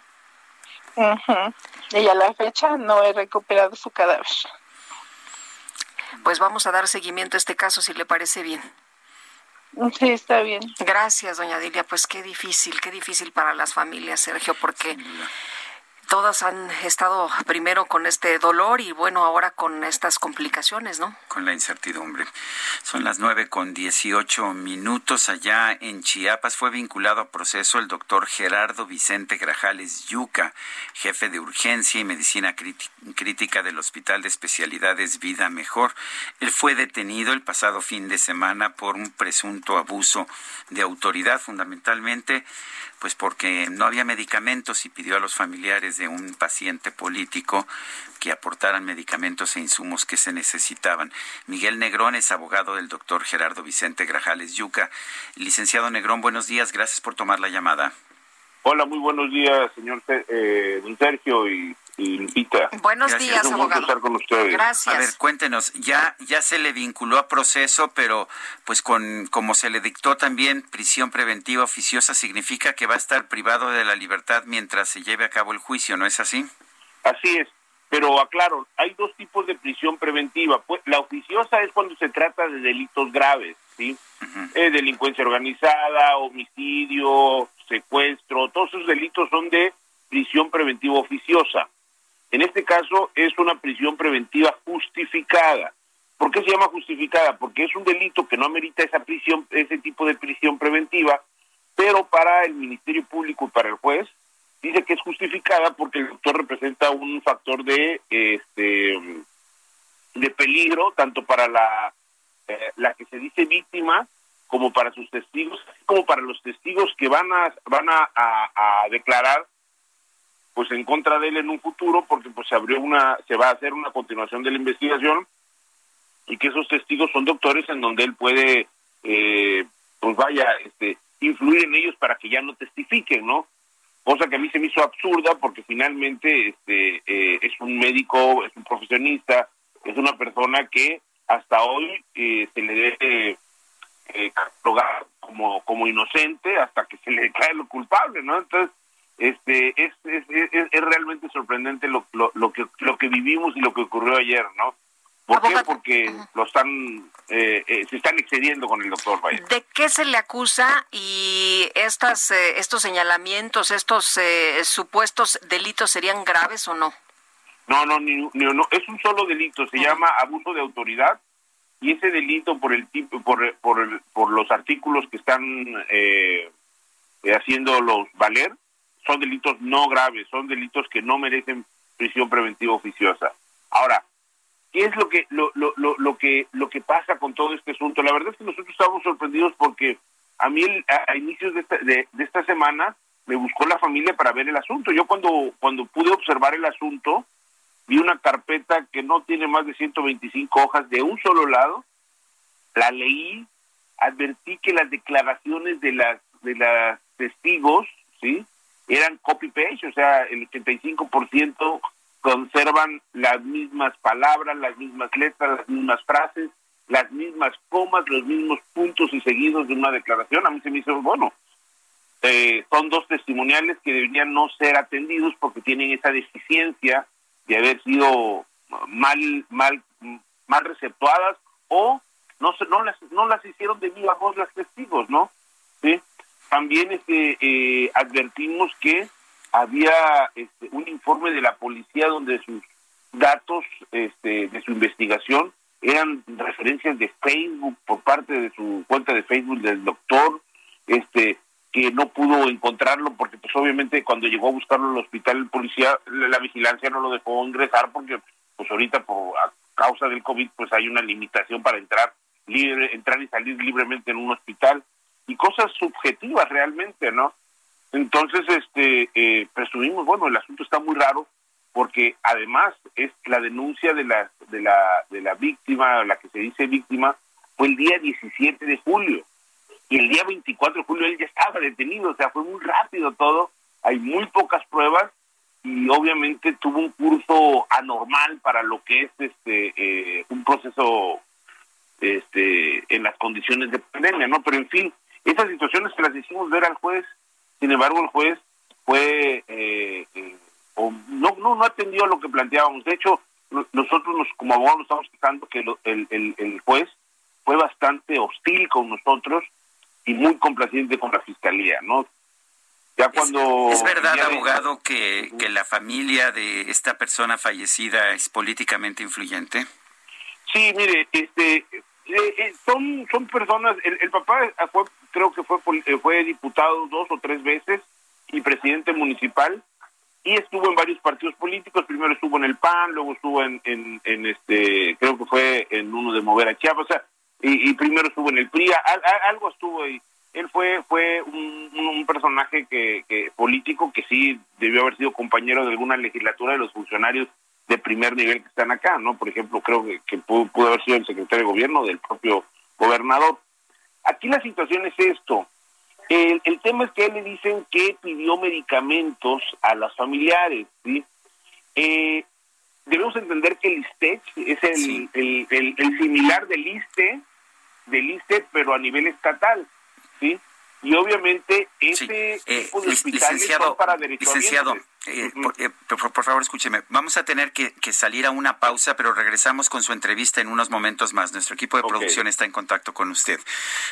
Y a la fecha no he recuperado su cadáver. Pues vamos a dar seguimiento a este caso si le parece bien. Sí, está bien. Gracias, doña Dilia. Pues qué difícil, qué difícil para las familias, Sergio, porque todas han estado primero con este dolor y bueno, ahora con estas complicaciones, ¿no? Con la incertidumbre. Son las nueve con dieciocho minutos. Allá en Chiapas fue vinculado a proceso el doctor Gerardo Vicente Grajales Yuca, jefe de urgencia y medicina crítica del Hospital de Especialidades Vida Mejor. Él fue detenido el pasado fin de semana por un presunto abuso de autoridad, fundamentalmente pues porque no había medicamentos y pidió a los familiares de un paciente político que aportaran medicamentos e insumos que se necesitaban. Miguel Negrón es abogado del doctor Gerardo Vicente Grajales Yuca. Licenciado Negrón, buenos días, gracias por tomar la llamada. Hola, muy buenos días, señor eh, don Sergio y Buenos días, abogado. Estar con ustedes. Gracias. A ver, cuéntenos, ya ya se le vinculó a proceso, pero pues con como se le dictó también prisión preventiva oficiosa significa que va a estar privado de la libertad mientras se lleve a cabo el juicio, ¿no es así? Así es. Pero aclaro, hay dos tipos de prisión preventiva. Pues, la oficiosa es cuando se trata de delitos graves, ¿sí? Eh, delincuencia organizada, homicidio, secuestro, todos esos delitos son de prisión preventiva oficiosa. En este caso es una prisión preventiva justificada. ¿Por qué se llama justificada? Porque es un delito que no amerita esa prisión, ese tipo de prisión preventiva, pero para el Ministerio Público y para el juez dice que es justificada porque el doctor representa un factor de este de peligro tanto para la eh, la que se dice víctima como para sus testigos, como para los testigos que van a van a declarar pues en contra de él en un futuro porque pues se abrió una se va a hacer una continuación de la investigación y que esos testigos son doctores en donde él puede eh, pues vaya este influir en ellos para que ya no testifiquen no cosa que a mí se me hizo absurda porque finalmente este eh, es un médico es un profesionista es una persona que hasta hoy eh, se le debe eh, como como inocente hasta que se le *laughs* declare lo culpable no entonces este es, es, es, es realmente sorprendente lo, lo, lo, que lo que vivimos y lo que ocurrió ayer, ¿no? ¿Por qué? Porque lo están, eh, eh, se están excediendo con el doctor Valle. ¿De qué se le acusa y estas, eh, estos señalamientos, estos supuestos delitos serían graves o no? No, no, ni, no, es un solo delito, se llama abuso de autoridad y ese delito por el tipo, por, por, por los artículos que están haciendo los valer, son delitos no graves, son delitos que no merecen prisión preventiva oficiosa. Ahora, ¿qué es lo que lo, lo, lo, que lo que pasa con todo este asunto? La verdad es que nosotros estamos sorprendidos porque a mí a, inicios de esta, de, esta semana me buscó la familia para ver el asunto. Yo cuando, cuando pude observar el asunto, vi una carpeta que no tiene más de 125 hojas de un solo lado, la leí, advertí que las declaraciones de las de las testigos, ¿sí? Eran copy-paste, o sea, el 85% conservan las mismas palabras, las mismas letras, las mismas frases, las mismas comas, los mismos puntos y seguidos de una declaración. A mí se me hizo, bueno, eh, son dos testimoniales que deberían no ser atendidos porque tienen esa deficiencia de haber sido mal mal mal receptuadas o no no las no las hicieron de viva voz las testigos, ¿no? ¿Sí? También este, eh, advertimos que había este, un informe de la policía donde sus datos este, de su investigación eran referencias de Facebook por parte de su cuenta de Facebook del doctor, este que no pudo encontrarlo porque pues obviamente cuando llegó a buscarlo al hospital el policía la vigilancia no lo dejó ingresar porque pues ahorita por a causa del COVID pues hay una limitación para entrar libre entrar y salir libremente en un hospital y cosas subjetivas realmente, ¿no? Entonces, este, eh, presumimos, bueno, el asunto está muy raro porque además es la denuncia de la, de la, de la víctima, la que se dice víctima, fue el día 17 de julio y el día 24 de julio él ya estaba detenido, o sea, fue muy rápido todo, hay muy pocas pruebas y obviamente tuvo un curso anormal para lo que es este eh, un proceso este en las condiciones de pandemia, ¿no? Pero en fin, esas situaciones que las hicimos ver al juez, sin embargo el juez fue eh, eh, no, no no atendió a lo que planteábamos. De hecho, nosotros nos, como abogados estamos quejando que el, el, el juez fue bastante hostil con nosotros y muy complaciente con la fiscalía, ¿no? Ya cuando ¿Es, verdad, abogado, que, que la familia de esta persona fallecida es políticamente influyente? Sí, mire, este, eh, eh, son son personas el, papá fue creo que fue eh, fue diputado dos o tres veces y presidente municipal y estuvo en varios partidos políticos primero estuvo en el PAN luego estuvo en este creo que fue en uno de mover a Chiapas y, primero estuvo en el PRI algo estuvo ahí él fue fue un, personaje que, que político que sí debió haber sido compañero de alguna legislatura de los funcionarios de primer nivel que están acá, ¿no? Por ejemplo, creo que, pudo, haber sido el secretario de gobierno del propio gobernador. Aquí la situación es esto. El, tema es que él le dicen que pidió medicamentos a las familiares, ¿sí? Eh, debemos entender que el ISTEC es el, el, el, similar del ISTE, del ISTE, pero a nivel estatal, ¿sí? Y obviamente ese eh, tipo de hospitales son para licenciado, eh, eh, por, favor, escúcheme. Vamos a tener que, salir a una pausa, pero regresamos con su entrevista en unos momentos más. Nuestro equipo de producción está en contacto con usted.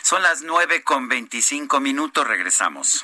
Son las nueve con veinticinco minutos. Regresamos.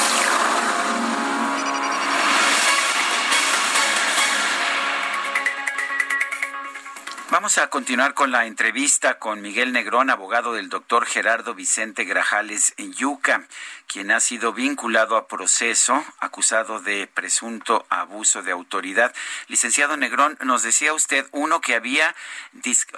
Vamos a continuar con la entrevista con Miguel Negrón, abogado del doctor Gerardo Vicente Grajales Yuca, quien ha sido vinculado a proceso acusado de presunto abuso de autoridad. Licenciado Negrón, nos decía usted, uno, que había,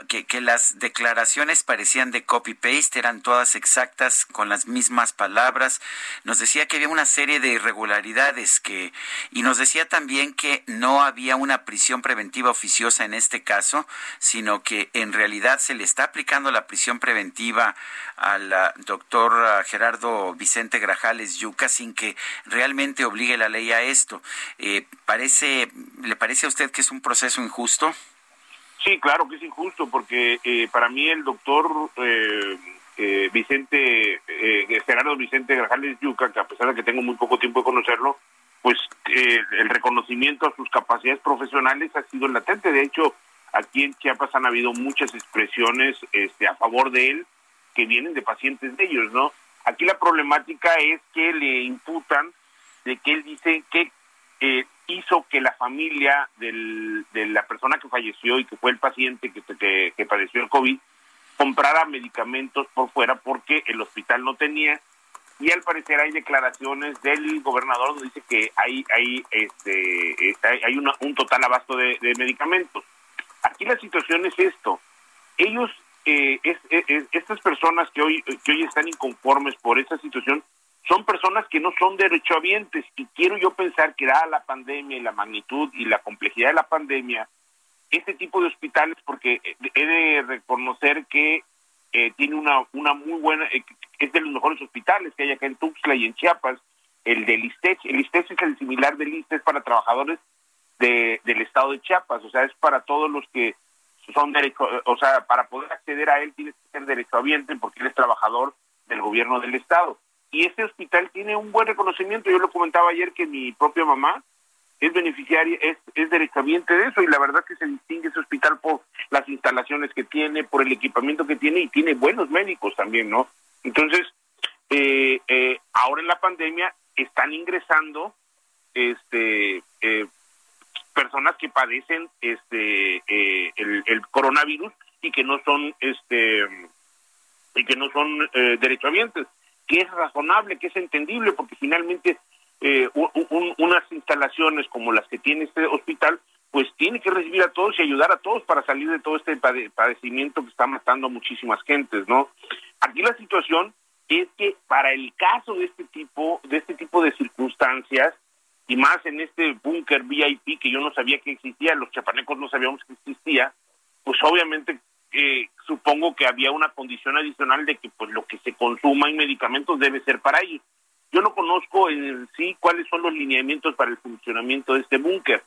que, que las declaraciones parecían de copy-paste, eran todas exactas con las mismas palabras. Nos decía que había una serie de irregularidades que, y nos decía también que no había una prisión preventiva oficiosa en este caso, sino que en realidad se le está aplicando la prisión preventiva al doctor ah, Gerardo Vicente Grajales Yuca sin que realmente obligue la ley a esto. Eh, parece, ¿Le parece a usted que es un proceso injusto? Sí, claro que es injusto, porque eh, para mí el doctor eh, Vicente, Gerardo Vicente Grajales Yuca, que a pesar de que tengo muy poco tiempo de conocerlo, pues el reconocimiento a sus capacidades profesionales ha sido latente. De hecho, aquí en Chiapas han habido muchas expresiones este, a favor de él que vienen de pacientes de ellos, ¿no? Aquí la problemática es que le imputan de que él dice que eh, hizo que la familia de la persona que falleció y que fue el paciente que, que, que padeció el COVID comprara medicamentos por fuera porque el hospital no tenía y al parecer hay declaraciones del gobernador donde dice que hay hay este eh, hay un total abasto de, medicamentos aquí la situación es esto. Ellos eh, es, estas personas que hoy que hoy están inconformes por esta situación son personas que no son derechohabientes. Y quiero yo pensar que dada la pandemia y la magnitud y la complejidad de la pandemia este tipo de hospitales porque he de reconocer que eh, tiene una una muy buena eh, es de los mejores hospitales que hay acá en Tuxtla y en Chiapas el del ISTECH el ISTECH es el similar del ISTECH para trabajadores de, del estado de Chiapas. O sea es para todos los que son derecho o sea para poder acceder a él tienes que ser derechohabiente porque eres trabajador del gobierno del estado. Y este hospital tiene un buen reconocimiento. Yo lo comentaba ayer que mi propia mamá es beneficiaria, es, es derechohabiente de eso y la verdad que se distingue ese hospital por las instalaciones que tiene, por el equipamiento que tiene y tiene buenos médicos también, ¿no? Entonces, eh, eh, ahora en la pandemia están ingresando este eh, personas que padecen este el, el, coronavirus y que no son este y que no son derechohabientes que es razonable que es entendible porque finalmente eh, unas instalaciones como las que tiene este hospital, pues tiene que recibir a todos y ayudar a todos para salir de todo este padecimiento que está matando a muchísimas gentes, ¿no? Aquí la situación es que para el caso de este tipo, de este tipo de circunstancias, y más en este búnker VIP que yo no sabía que existía, los chapanecos no sabíamos que existía, pues obviamente eh, supongo que había una condición adicional de que pues lo que se consuma en medicamentos debe ser para ellos. Yo no conozco en sí cuáles son los lineamientos para el funcionamiento de este búnker,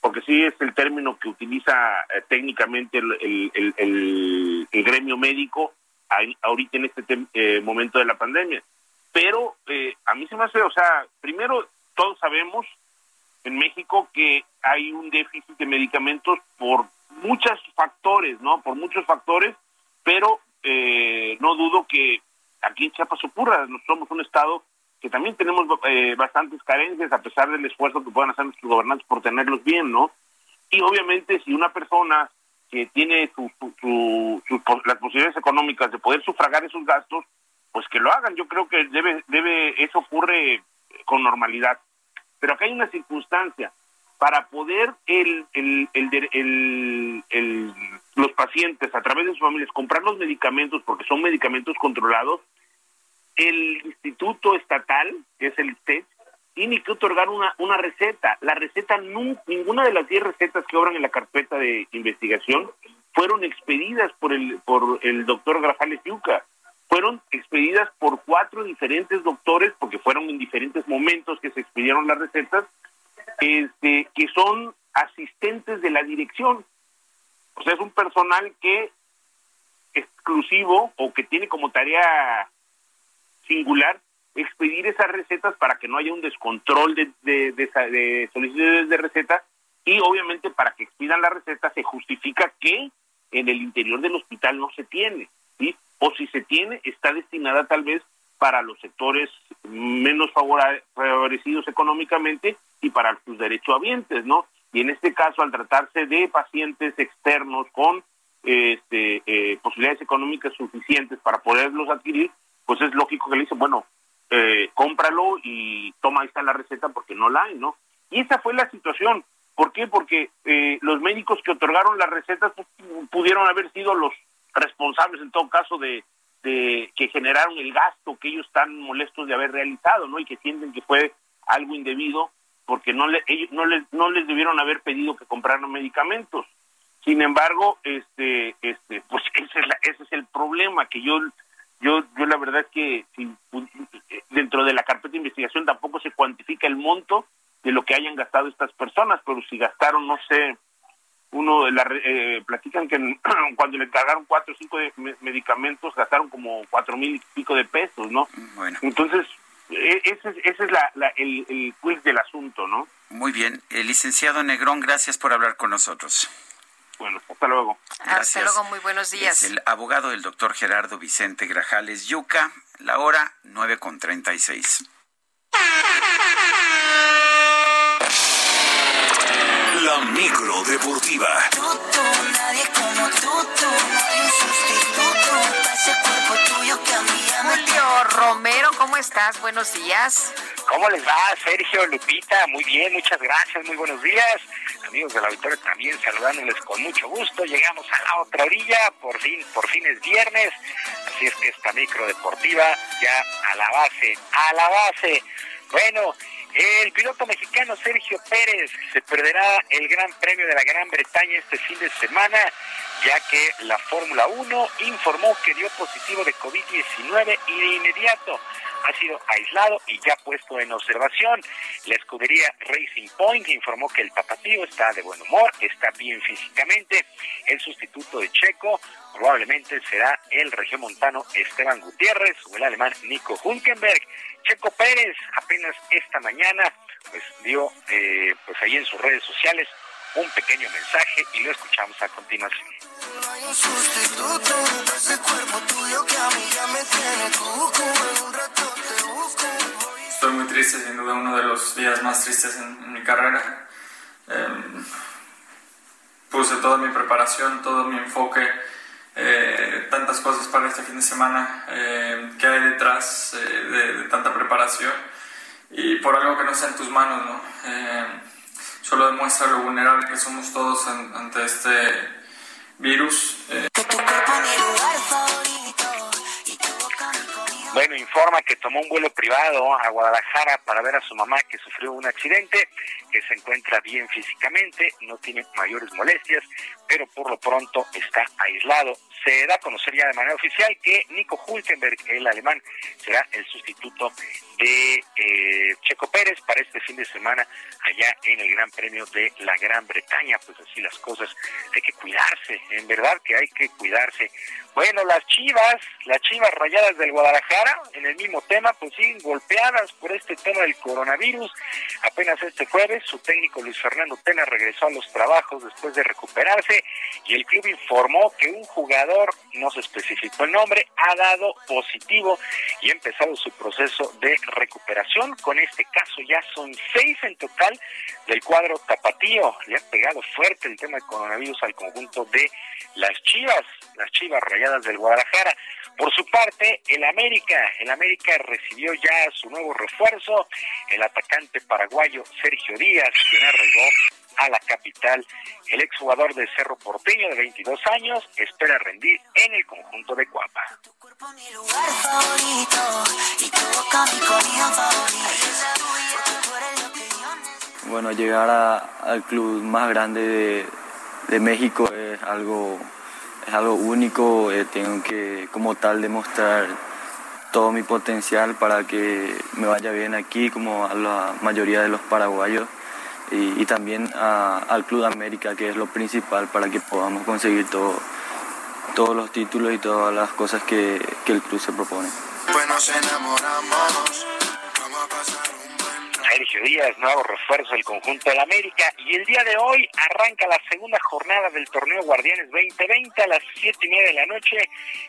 porque sí es el término que utiliza eh, técnicamente el, gremio médico ahorita en este eh, momento de la pandemia. Pero eh, a mí se me hace, o sea, primero todos sabemos en México que hay un déficit de medicamentos por muchos factores, ¿no? Por muchos factores, pero no dudo que aquí en Chiapas ocurra. Somos un estado que también tenemos eh, bastantes carencias a pesar del esfuerzo que puedan hacer nuestros gobernantes por tenerlos bien, ¿no? Y obviamente si una persona que tiene su, las posibilidades económicas de poder sufragar esos gastos, pues que lo hagan. Yo creo que debe, debe, eso ocurre con normalidad. Pero acá hay una circunstancia. Para poder el, el, el, el, los pacientes, a través de sus familias, comprar los medicamentos, porque son medicamentos controlados, el instituto estatal, que es el ISTET, tiene que otorgar una, una receta. La receta, ninguna de las 10 recetas que obran en la carpeta de investigación fueron expedidas por el, por el doctor Grajales Yuca. Fueron expedidas por cuatro diferentes doctores, porque fueron en diferentes momentos que se expidieron las recetas, este, que son asistentes de la dirección. O sea, es un personal que exclusivo o que tiene como tarea singular expedir esas recetas para que no haya un descontrol de, de, de, solicitudes de receta y obviamente para que expidan la receta se justifica que en el interior del hospital no se tiene, O si se tiene, está destinada tal vez para los sectores menos favorecidos económicamente y para sus derechohabientes, ¿no? Y en este caso, al tratarse de pacientes externos con este, eh, posibilidades económicas suficientes para poderlos adquirir, pues es lógico que le dicen, bueno, eh, cómpralo y toma, ahí está la receta porque no la hay, ¿no? Y esa fue la situación. ¿Por qué? Porque eh, los médicos que otorgaron las recetas pues, pudieron haber sido los responsables en todo caso de, de que generaron el gasto que ellos están molestos de haber realizado, ¿no? Y que sienten que fue algo indebido porque no le, ellos no les no les debieron haber pedido que compraran medicamentos. Sin embargo, este este pues *laughs* ese es, ese es el problema que yo yo, yo la verdad es que dentro de la carpeta de investigación tampoco se cuantifica el monto de lo que hayan gastado estas personas, pero si gastaron, no sé, uno la, eh, platican que *clears throat* cuando le cargaron cuatro o cinco medicamentos gastaron como cuatro mil y pico de pesos, ¿no? Bueno. Entonces, e, ese, ese es la, el, el quiz del asunto, ¿no? Muy bien. El licenciado Negrón, gracias por hablar con nosotros. Bueno, hasta luego. Hasta luego, muy buenos días. Es el abogado del doctor Gerardo Vicente Grajales Yuca, la hora 9 con 36. La micro deportiva. nadie como tú, tú, un sustituto ese cuerpo tuyo que a mí ya Julio Romero, ¿cómo estás? Buenos días. ¿Cómo les va, Sergio, Lupita? Muy bien, muchas gracias, muy buenos días. Amigos de la Victoria también saludándoles con mucho gusto. Llegamos a la otra orilla, por fin, por fin es viernes. Así es que esta micro deportiva ya a la base, a la base. Bueno, el piloto mexicano Sergio Pérez se perderá el Gran Premio de la Gran Bretaña este fin de semana, ya que la Fórmula 1 informó que dio positivo de COVID-19 y de inmediato ha sido aislado y ya puesto en observación. La escudería Racing Point informó que el tapatío está de buen humor, está bien físicamente. El sustituto de Checo probablemente será el regiomontano Esteban Gutiérrez o el alemán Nico Hulkenberg. Checo Pérez apenas esta mañana pues dio eh, pues ahí en sus redes sociales un pequeño mensaje y lo escuchamos a continuación. No. Estoy muy triste, sin duda uno de los días más tristes en, en mi carrera. Em, puse toda mi preparación, todo mi enfoque, eh, tantas cosas para este fin de semana eh, que hay detrás eh, de, tanta preparación y por algo que no está en tus manos, ¿no? Eh, solo demuestra lo vulnerable que somos todos an- ante este virus. Bueno, informa que tomó un vuelo privado a Guadalajara para ver a su mamá que sufrió un accidente, que se encuentra bien físicamente, no tiene mayores molestias, pero por lo pronto está aislado. Se da a conocer ya de manera oficial que Nico Hulkenberg, el alemán, será el sustituto de eh, Checo Pérez para este fin de semana allá en el Gran Premio de la Gran Bretaña. Pues así las cosas, hay que cuidarse, en verdad que hay que cuidarse. Bueno, las Chivas, las Chivas Rayadas del Guadalajara, en el mismo tema, pues siguen golpeadas por este tema del coronavirus. Apenas este jueves, su técnico Luis Fernando Tena regresó a los trabajos después de recuperarse y el club informó que un jugador, no se especificó el nombre, ha dado positivo y ha empezado su proceso de recuperación. Con este caso ya son seis en total del cuadro tapatío. Le ha pegado fuerte el tema del coronavirus al conjunto de las Chivas, las Chivas Rayadas del Guadalajara. Por su parte, el América, el América recibió ya su nuevo refuerzo, el atacante paraguayo Sergio Díaz, quien arraigó a la capital. El exjugador de Cerro Porteño de 22 años espera rendir en el conjunto de Cuapa. Bueno, llegar a- al club más grande de, de México es algo, es algo único. eh, tengo que, como tal, demostrar todo mi potencial para que me vaya bien aquí, como a la mayoría de los paraguayos, y, también al Club América, que es lo principal para que podamos conseguir todo, todos los títulos y todas las cosas que, que el club se propone. Pues. Sergio Díaz, nuevo refuerzo del conjunto del América. Y el día de hoy arranca la segunda jornada del torneo Guardianes 2020 a las siete y media de la noche.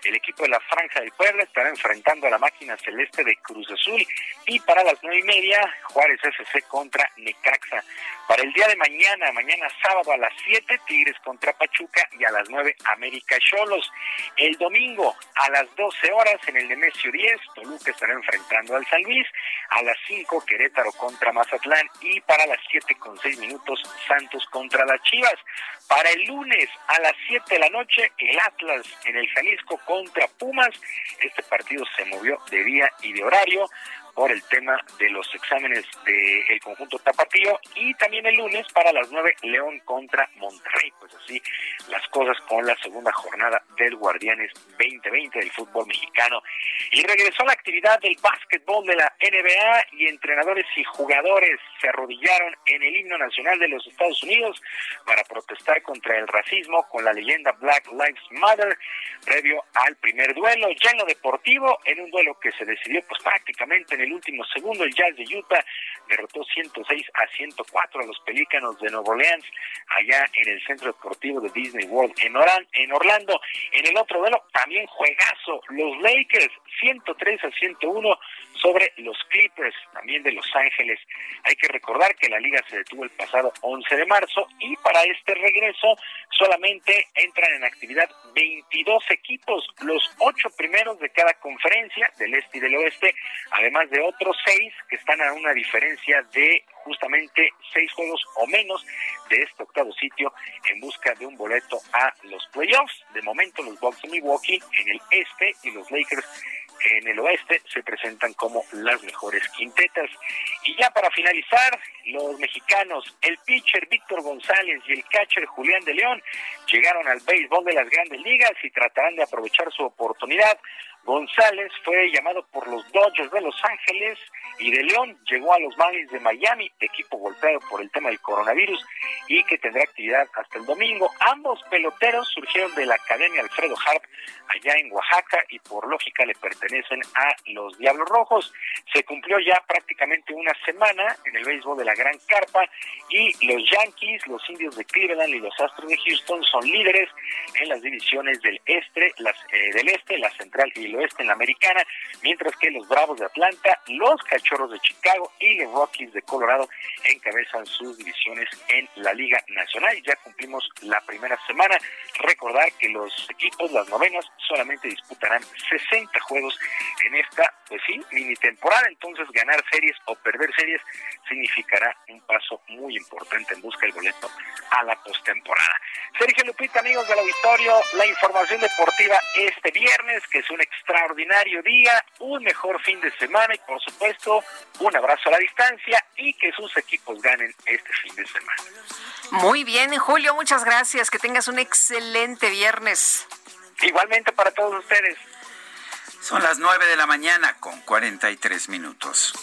El equipo de la Franja del Puebla estará enfrentando a la máquina celeste de Cruz Azul. Y para las nueve y media, Juárez FC contra Necaxa. Para el día de mañana, mañana sábado a las 7, Tigres contra Pachuca y a las 9, América Cholos. El domingo a las 12 horas en el Nemesio 10, Toluca estará enfrentando al San Luis. A las 5, Querétaro contra Mazatlán. Y para las 7 con 6 minutos, Santos contra las Chivas. Para el lunes a las 7 de la noche, el Atlas en el Jalisco contra Pumas. Este partido se movió de día y de horario por el tema de los exámenes del conjunto tapatío y también el lunes para las 9 León contra Monterrey. Pues así las cosas con la segunda jornada del Guardianes 2020 del fútbol mexicano. Y regresó la actividad del básquetbol de la NBA y entrenadores y jugadores se arrodillaron en el himno nacional de los Estados Unidos para protestar contra el racismo con la leyenda Black Lives Matter previo al primer duelo. Ya en lo deportivo, en un duelo que se decidió pues prácticamente en el último segundo, el Jazz de Utah derrotó 106 a 104 a los Pelícanos de Nueva Orleans allá en el Centro Deportivo de Disney World en, Orlando. En el otro duelo también juegazo, los Lakers 103 a 101 sobre los Clippers, también de Los Ángeles. Hay que recordar que la liga se detuvo el pasado 11 de marzo y para este regreso solamente entran en actividad 22 equipos, los ocho primeros de cada conferencia del este y del oeste, además de otros seis que están a una diferencia de justamente seis juegos o menos de este octavo sitio en busca de un boleto a los playoffs. De momento los Bucks de Milwaukee en el este y los Lakers en el oeste se presentan como las mejores quintetas. Y ya para finalizar, los mexicanos, el pitcher Víctor González y el catcher Julián de León llegaron al béisbol de las grandes ligas y tratarán de aprovechar su oportunidad. González fue llamado por los Dodgers de Los Ángeles y de León llegó a los Marlins de Miami, equipo golpeado por el tema del coronavirus y que tendrá actividad hasta el domingo. Ambos peloteros surgieron de la Academia Alfredo Harp allá en Oaxaca y por lógica le pertenecen a los Diablos Rojos. Se cumplió ya prácticamente una semana en el béisbol de la Gran Carpa y los Yankees, los Indios de Cleveland y los Astros de Houston son líderes en las divisiones del este, las, eh, del este, la central y oeste en la americana, mientras que los Bravos de Atlanta, los Cachorros de Chicago y los Rockies de Colorado encabezan sus divisiones en la Liga Nacional. Ya cumplimos la primera semana. Recordar que los equipos, las novenas, solamente disputarán 60 juegos en esta, pues sí, mini temporada. Entonces, ganar series o perder series significará un paso muy importante en busca del boleto a la postemporada. Sergio Lupita, amigos del auditorio, la información deportiva este viernes, que es un extraordinario día, un mejor fin de semana y, por supuesto, un abrazo a la distancia y que sus equipos ganen este fin de semana. Muy bien, Julio, muchas gracias. Que tengas un excelente viernes. Igualmente para todos ustedes. Son las 9 de la mañana con 43 minutos.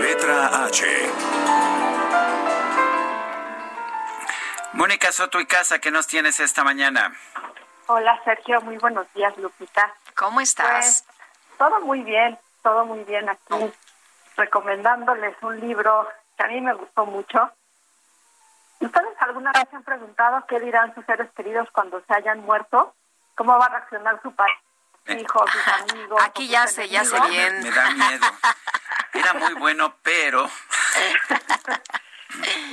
Letra H. Mónica Soto y Casa, ¿qué nos tienes esta mañana? Hola Sergio, muy buenos días Lupita. ¿Cómo estás? Pues, todo muy bien, todo muy bien aquí, recomendándoles un libro que a mí me gustó mucho ¿Ustedes alguna vez se han preguntado qué dirán sus seres queridos cuando se hayan muerto? ¿Cómo va a reaccionar su padre, sus hijos, sus amigos? Aquí ya sé, ya sé bien. Me, da miedo. Era muy bueno, pero... *laughs*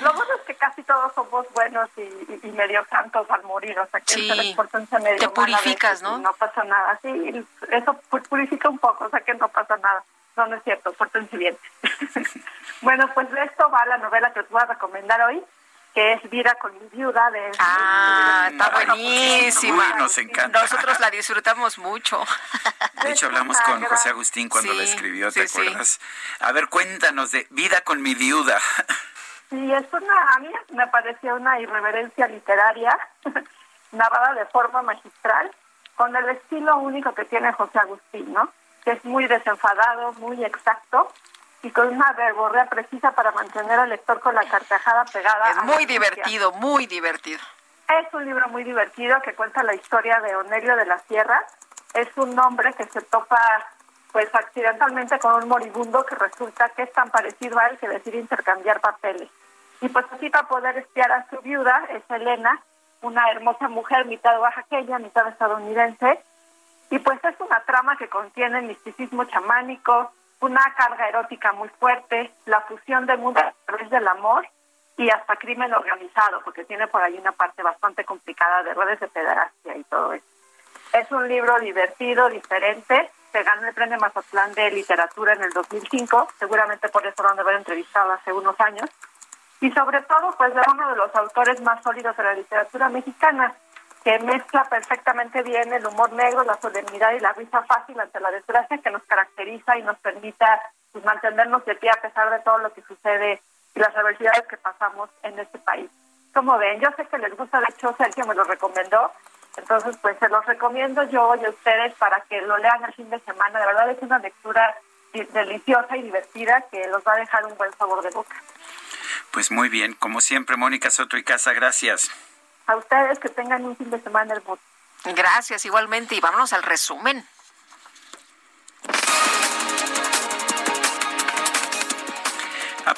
Lo bueno es que casi todos somos buenos y, medio santos al morir, o sea que sí. medio Te purificas, ¿no? No pasa nada, sí, eso purifica un poco, o sea que no pasa nada. No, no es cierto, pórtense bien. *laughs* bueno, pues de esto va la novela que os voy a recomendar hoy, que es Vida con mi viuda de Ah, está pues, buenísima. nos encanta. Nosotros la disfrutamos mucho. De hecho hablamos con José Agustín cuando la escribió, ¿te acuerdas? A ver, cuéntanos de Vida con mi viuda. Sí, es una a mí me pareció una irreverencia literaria *laughs* narrada de forma magistral con el estilo único que tiene José Agustín, ¿no? Que es muy desenfadado, muy exacto y con una verborrea precisa para mantener al lector con la carcajada pegada. Es muy divertido, muy divertido. Es un libro muy divertido que cuenta la historia de Onelio de la Sierra. Es un hombre que se topa pues accidentalmente con un moribundo que resulta que es tan parecido a él que decide intercambiar papeles. Y pues así para poder espiar a su viuda es Elena, una hermosa mujer mitad oaxaqueña, mitad estadounidense. Y pues es una trama que contiene misticismo chamánico, una carga erótica muy fuerte, la fusión del mundo a través del amor y hasta crimen organizado, porque tiene por ahí una parte bastante complicada de redes de pederastia y todo eso. Es un libro divertido, diferente, se ganó el premio Mazatlán de literatura en el 2005, seguramente por eso lo han de haber entrevistado hace unos años, y sobre todo pues de uno de los autores más sólidos de la literatura mexicana, que mezcla perfectamente bien el humor negro, la solemnidad y la risa fácil ante la desgracia que nos caracteriza y nos permita pues, mantenernos de pie a pesar de todo lo que sucede y las adversidades que pasamos en este país. Como ven, yo sé que les gusta, de hecho Sergio me lo recomendó, entonces pues se los recomiendo yo y a ustedes para que lo lean el fin de semana. De verdad es una lectura deliciosa y divertida que los va a dejar un buen sabor de boca. Pues muy bien, como siempre, Mónica Soto y Casa, gracias. A ustedes que tengan un fin de semana hermoso. Gracias igualmente y vámonos al resumen.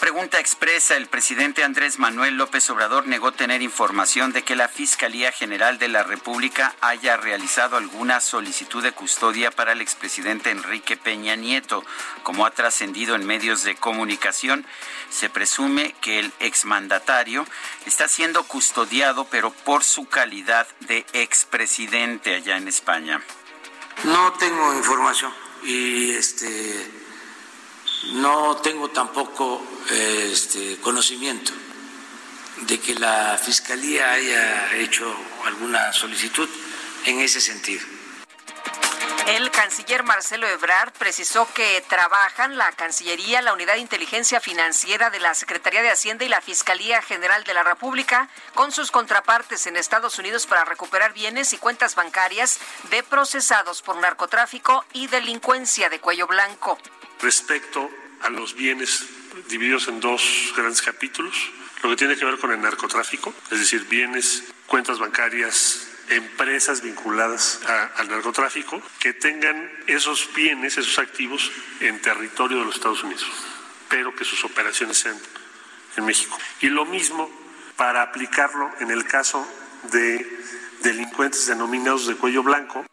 Pregunta expresa, el presidente Andrés Manuel López Obrador negó tener información de que la Fiscalía General de la República haya realizado alguna solicitud de custodia para el expresidente Enrique Peña Nieto. Como ha trascendido en medios de comunicación, se presume que el exmandatario está siendo custodiado, pero por su calidad de expresidente allá en España. No tengo información y este no tengo tampoco este, conocimiento de que la Fiscalía haya hecho alguna solicitud en ese sentido. El canciller Marcelo Ebrard precisó que trabajan la Cancillería, la Unidad de Inteligencia Financiera de la Secretaría de Hacienda y la Fiscalía General de la República con sus contrapartes en Estados Unidos para recuperar bienes y cuentas bancarias de procesados por narcotráfico y delincuencia de cuello blanco respecto a los bienes divididos en dos grandes capítulos, lo que tiene que ver con el narcotráfico, es decir, bienes, cuentas bancarias, empresas vinculadas al narcotráfico que tengan esos bienes, esos activos en territorio de los Estados Unidos, pero que sus operaciones sean en México. Y lo mismo para aplicarlo en el caso de delincuentes denominados de cuello blanco,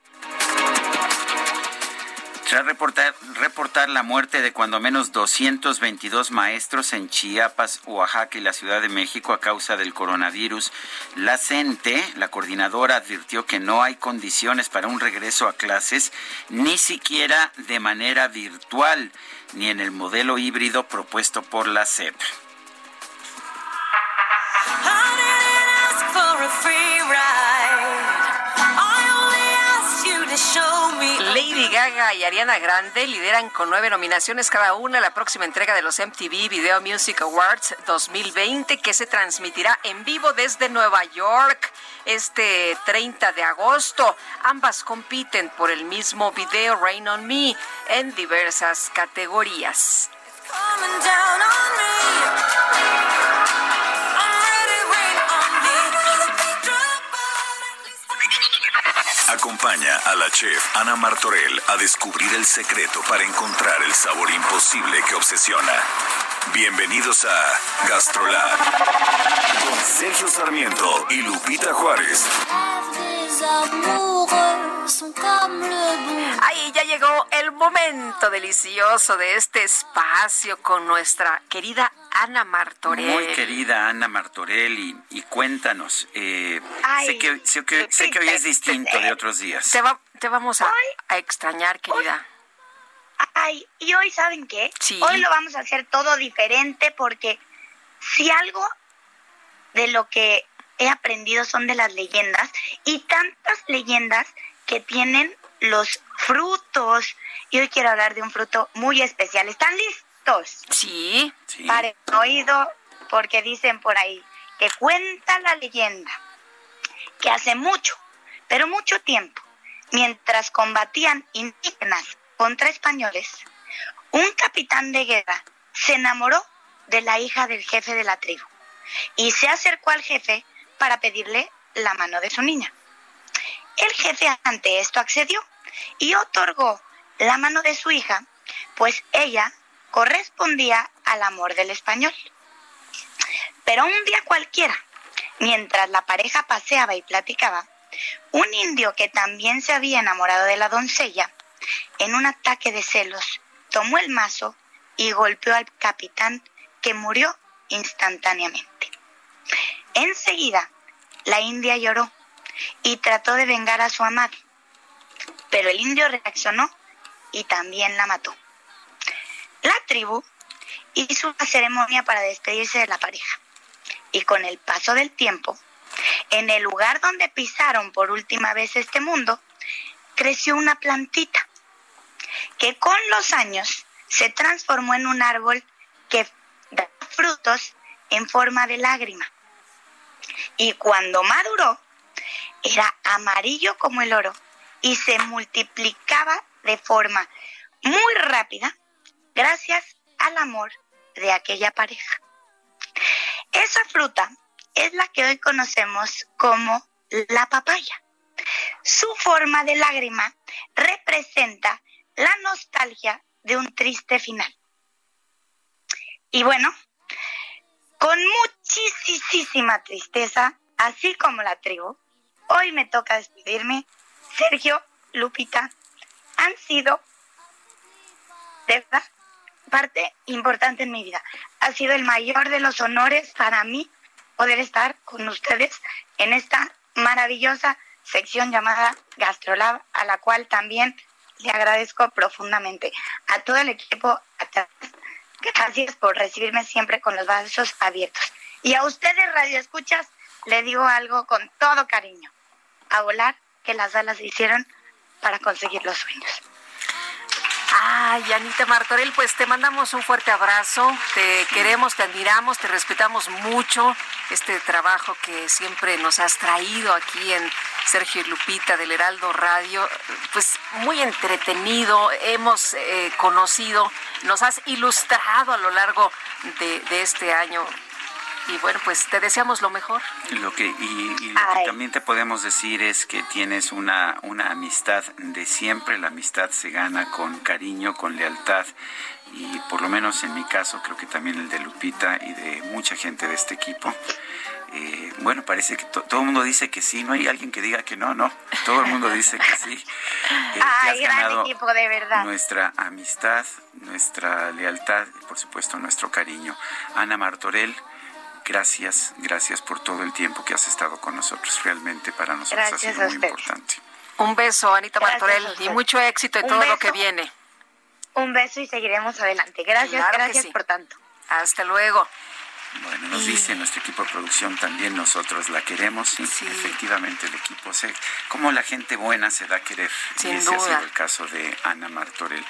tras reportar, reportar la muerte de cuando menos 222 maestros en Chiapas, Oaxaca y la Ciudad de México a causa del coronavirus, la CENTE, la coordinadora, advirtió que no hay condiciones para un regreso a clases, ni siquiera de manera virtual, ni en el modelo híbrido propuesto por la SEP. Lady Gaga y Ariana Grande lideran con nueve nominaciones cada una la próxima entrega de los MTV Video Music Awards 2020 que se transmitirá en vivo desde Nueva York este 30 de agosto. Ambas compiten por el mismo video Rain on Me en diversas categorías. Acompaña a la chef Ana Martorell a descubrir el secreto para encontrar el sabor imposible que obsesiona. Bienvenidos a Gastrolab con Sergio Sarmiento y Lupita Juárez. Ahí ya llegó el momento delicioso de este espacio con nuestra querida Ana Martorell. Muy querida Ana Martorell, y, cuéntanos, eh, sé, que, sé, que, hoy es distinto de otros días. Te, te vamos a, extrañar, querida. Ay, y hoy, ¿saben qué? Hoy lo vamos a hacer todo diferente porque si algo de lo que he aprendido son de las leyendas y tantas leyendas que tienen los frutos. Y hoy quiero hablar de un fruto muy especial. ¿Están listos? Sí. sí. Paren oído porque dicen por ahí que cuenta la leyenda que hace mucho, pero mucho tiempo, mientras combatían indígenas contra españoles, un capitán de guerra se enamoró de la hija del jefe de la tribu y se acercó al jefe para pedirle la mano de su niña. El jefe ante esto accedió y otorgó la mano de su hija, pues ella correspondía al amor del español. Pero un día cualquiera, mientras la pareja paseaba y platicaba, un indio que también se había enamorado de la doncella, en un ataque de celos, tomó el mazo y golpeó al capitán que murió instantáneamente. Enseguida, la india lloró y trató de vengar a su amado, pero el indio reaccionó y también la mató. La tribu hizo una ceremonia para despedirse de la pareja y con el paso del tiempo, en el lugar donde pisaron por última vez este mundo, creció una plantita que con los años se transformó en un árbol que da frutos en forma de lágrima. Y cuando maduró, era amarillo como el oro y se multiplicaba de forma muy rápida gracias al amor de aquella pareja. Esa fruta es la que hoy conocemos como la papaya. Su forma de lágrima representa la nostalgia de un triste final. Y bueno, con muchísima tristeza, así como la tribu, hoy me toca despedirme. Sergio, Lupita, han sido de verdad parte importante en mi vida. Ha sido el mayor de los honores para mí poder estar con ustedes en esta maravillosa sección llamada Gastrolab, a la cual también le agradezco profundamente. A todo el equipo atrás, gracias por recibirme siempre con los brazos abiertos. Y a ustedes, Radio Escuchas, le digo algo con todo cariño. A volar, que las alas hicieron para conseguir los sueños. Ay, Anita Martorell, pues te mandamos un fuerte abrazo, te queremos, te admiramos, te respetamos mucho este trabajo que siempre nos has traído aquí en Sergio Lupita del Heraldo Radio, pues muy entretenido, hemos eh, conocido, nos has ilustrado a lo largo de, de este año y bueno, pues te deseamos lo mejor. Lo que, y, lo que también te podemos decir es que tienes una, una amistad de siempre, la amistad se gana con cariño, con lealtad y por lo menos en mi caso creo que también el de Lupita y de mucha gente de este equipo. Eh, bueno, parece que todo el mundo dice que sí, no hay alguien que diga que no, no, todo el mundo dice que sí. Eh, Ay, gran equipo, de verdad. Nuestra amistad, nuestra lealtad y por supuesto nuestro cariño. Ana Martorell, gracias, gracias por todo el tiempo que has estado con nosotros. Realmente para nosotros ha sido muy importante. Un beso, Anita Martorell, y mucho éxito en todo lo que viene. Un beso y seguiremos adelante. Gracias, gracias por tanto. Hasta luego. Bueno, nos dice nuestro equipo de producción también, nosotros la queremos, sí, efectivamente el equipo, sé como la gente buena se da a querer, Sin y ese duda. ha sido el caso de Ana Martorell.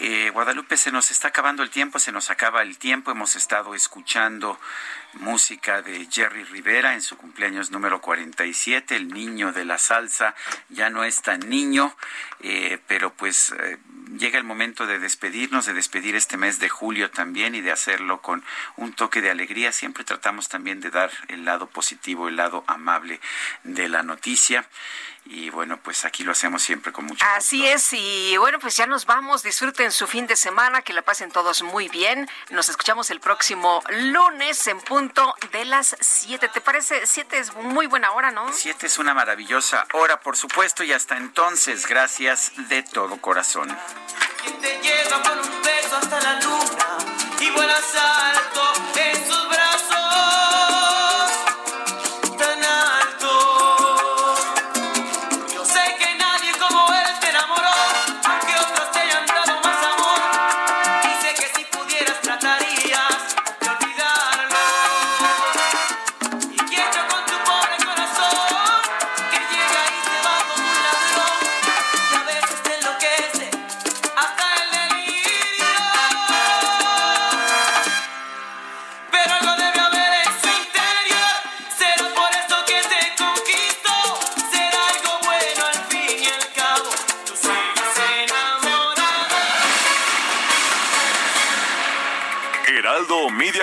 Eh, Guadalupe, se nos está acabando el tiempo, se nos acaba el tiempo, hemos estado escuchando música de Jerry Rivera en su cumpleaños número 47, el niño de la salsa ya no es tan niño, eh, pero pues eh, llega el momento de despedirnos, de despedir este mes de julio también y de hacerlo con un toque de alegría. Siempre tratamos también de dar el lado positivo, el lado amable de la noticia. Y bueno, pues aquí lo hacemos siempre con mucho Así es, y bueno, pues ya nos vamos. Disfruten su fin de semana, que la pasen todos muy bien. Nos escuchamos el próximo lunes en punto de las 7. ¿Te parece? 7 es muy buena hora, ¿no? Siete es una maravillosa hora, por supuesto, y hasta entonces, gracias de todo corazón. te lleva con un beso hasta la luna y vuelas alto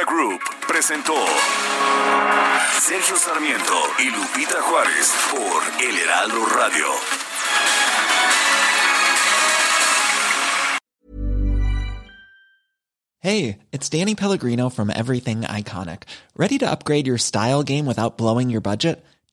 Group presentó Sergio Sarmiento y Lupita Juárez por El Heraldo Radio. Hey, it's Danny Pellegrino from Everything Iconic. Ready to upgrade your style game without blowing your budget?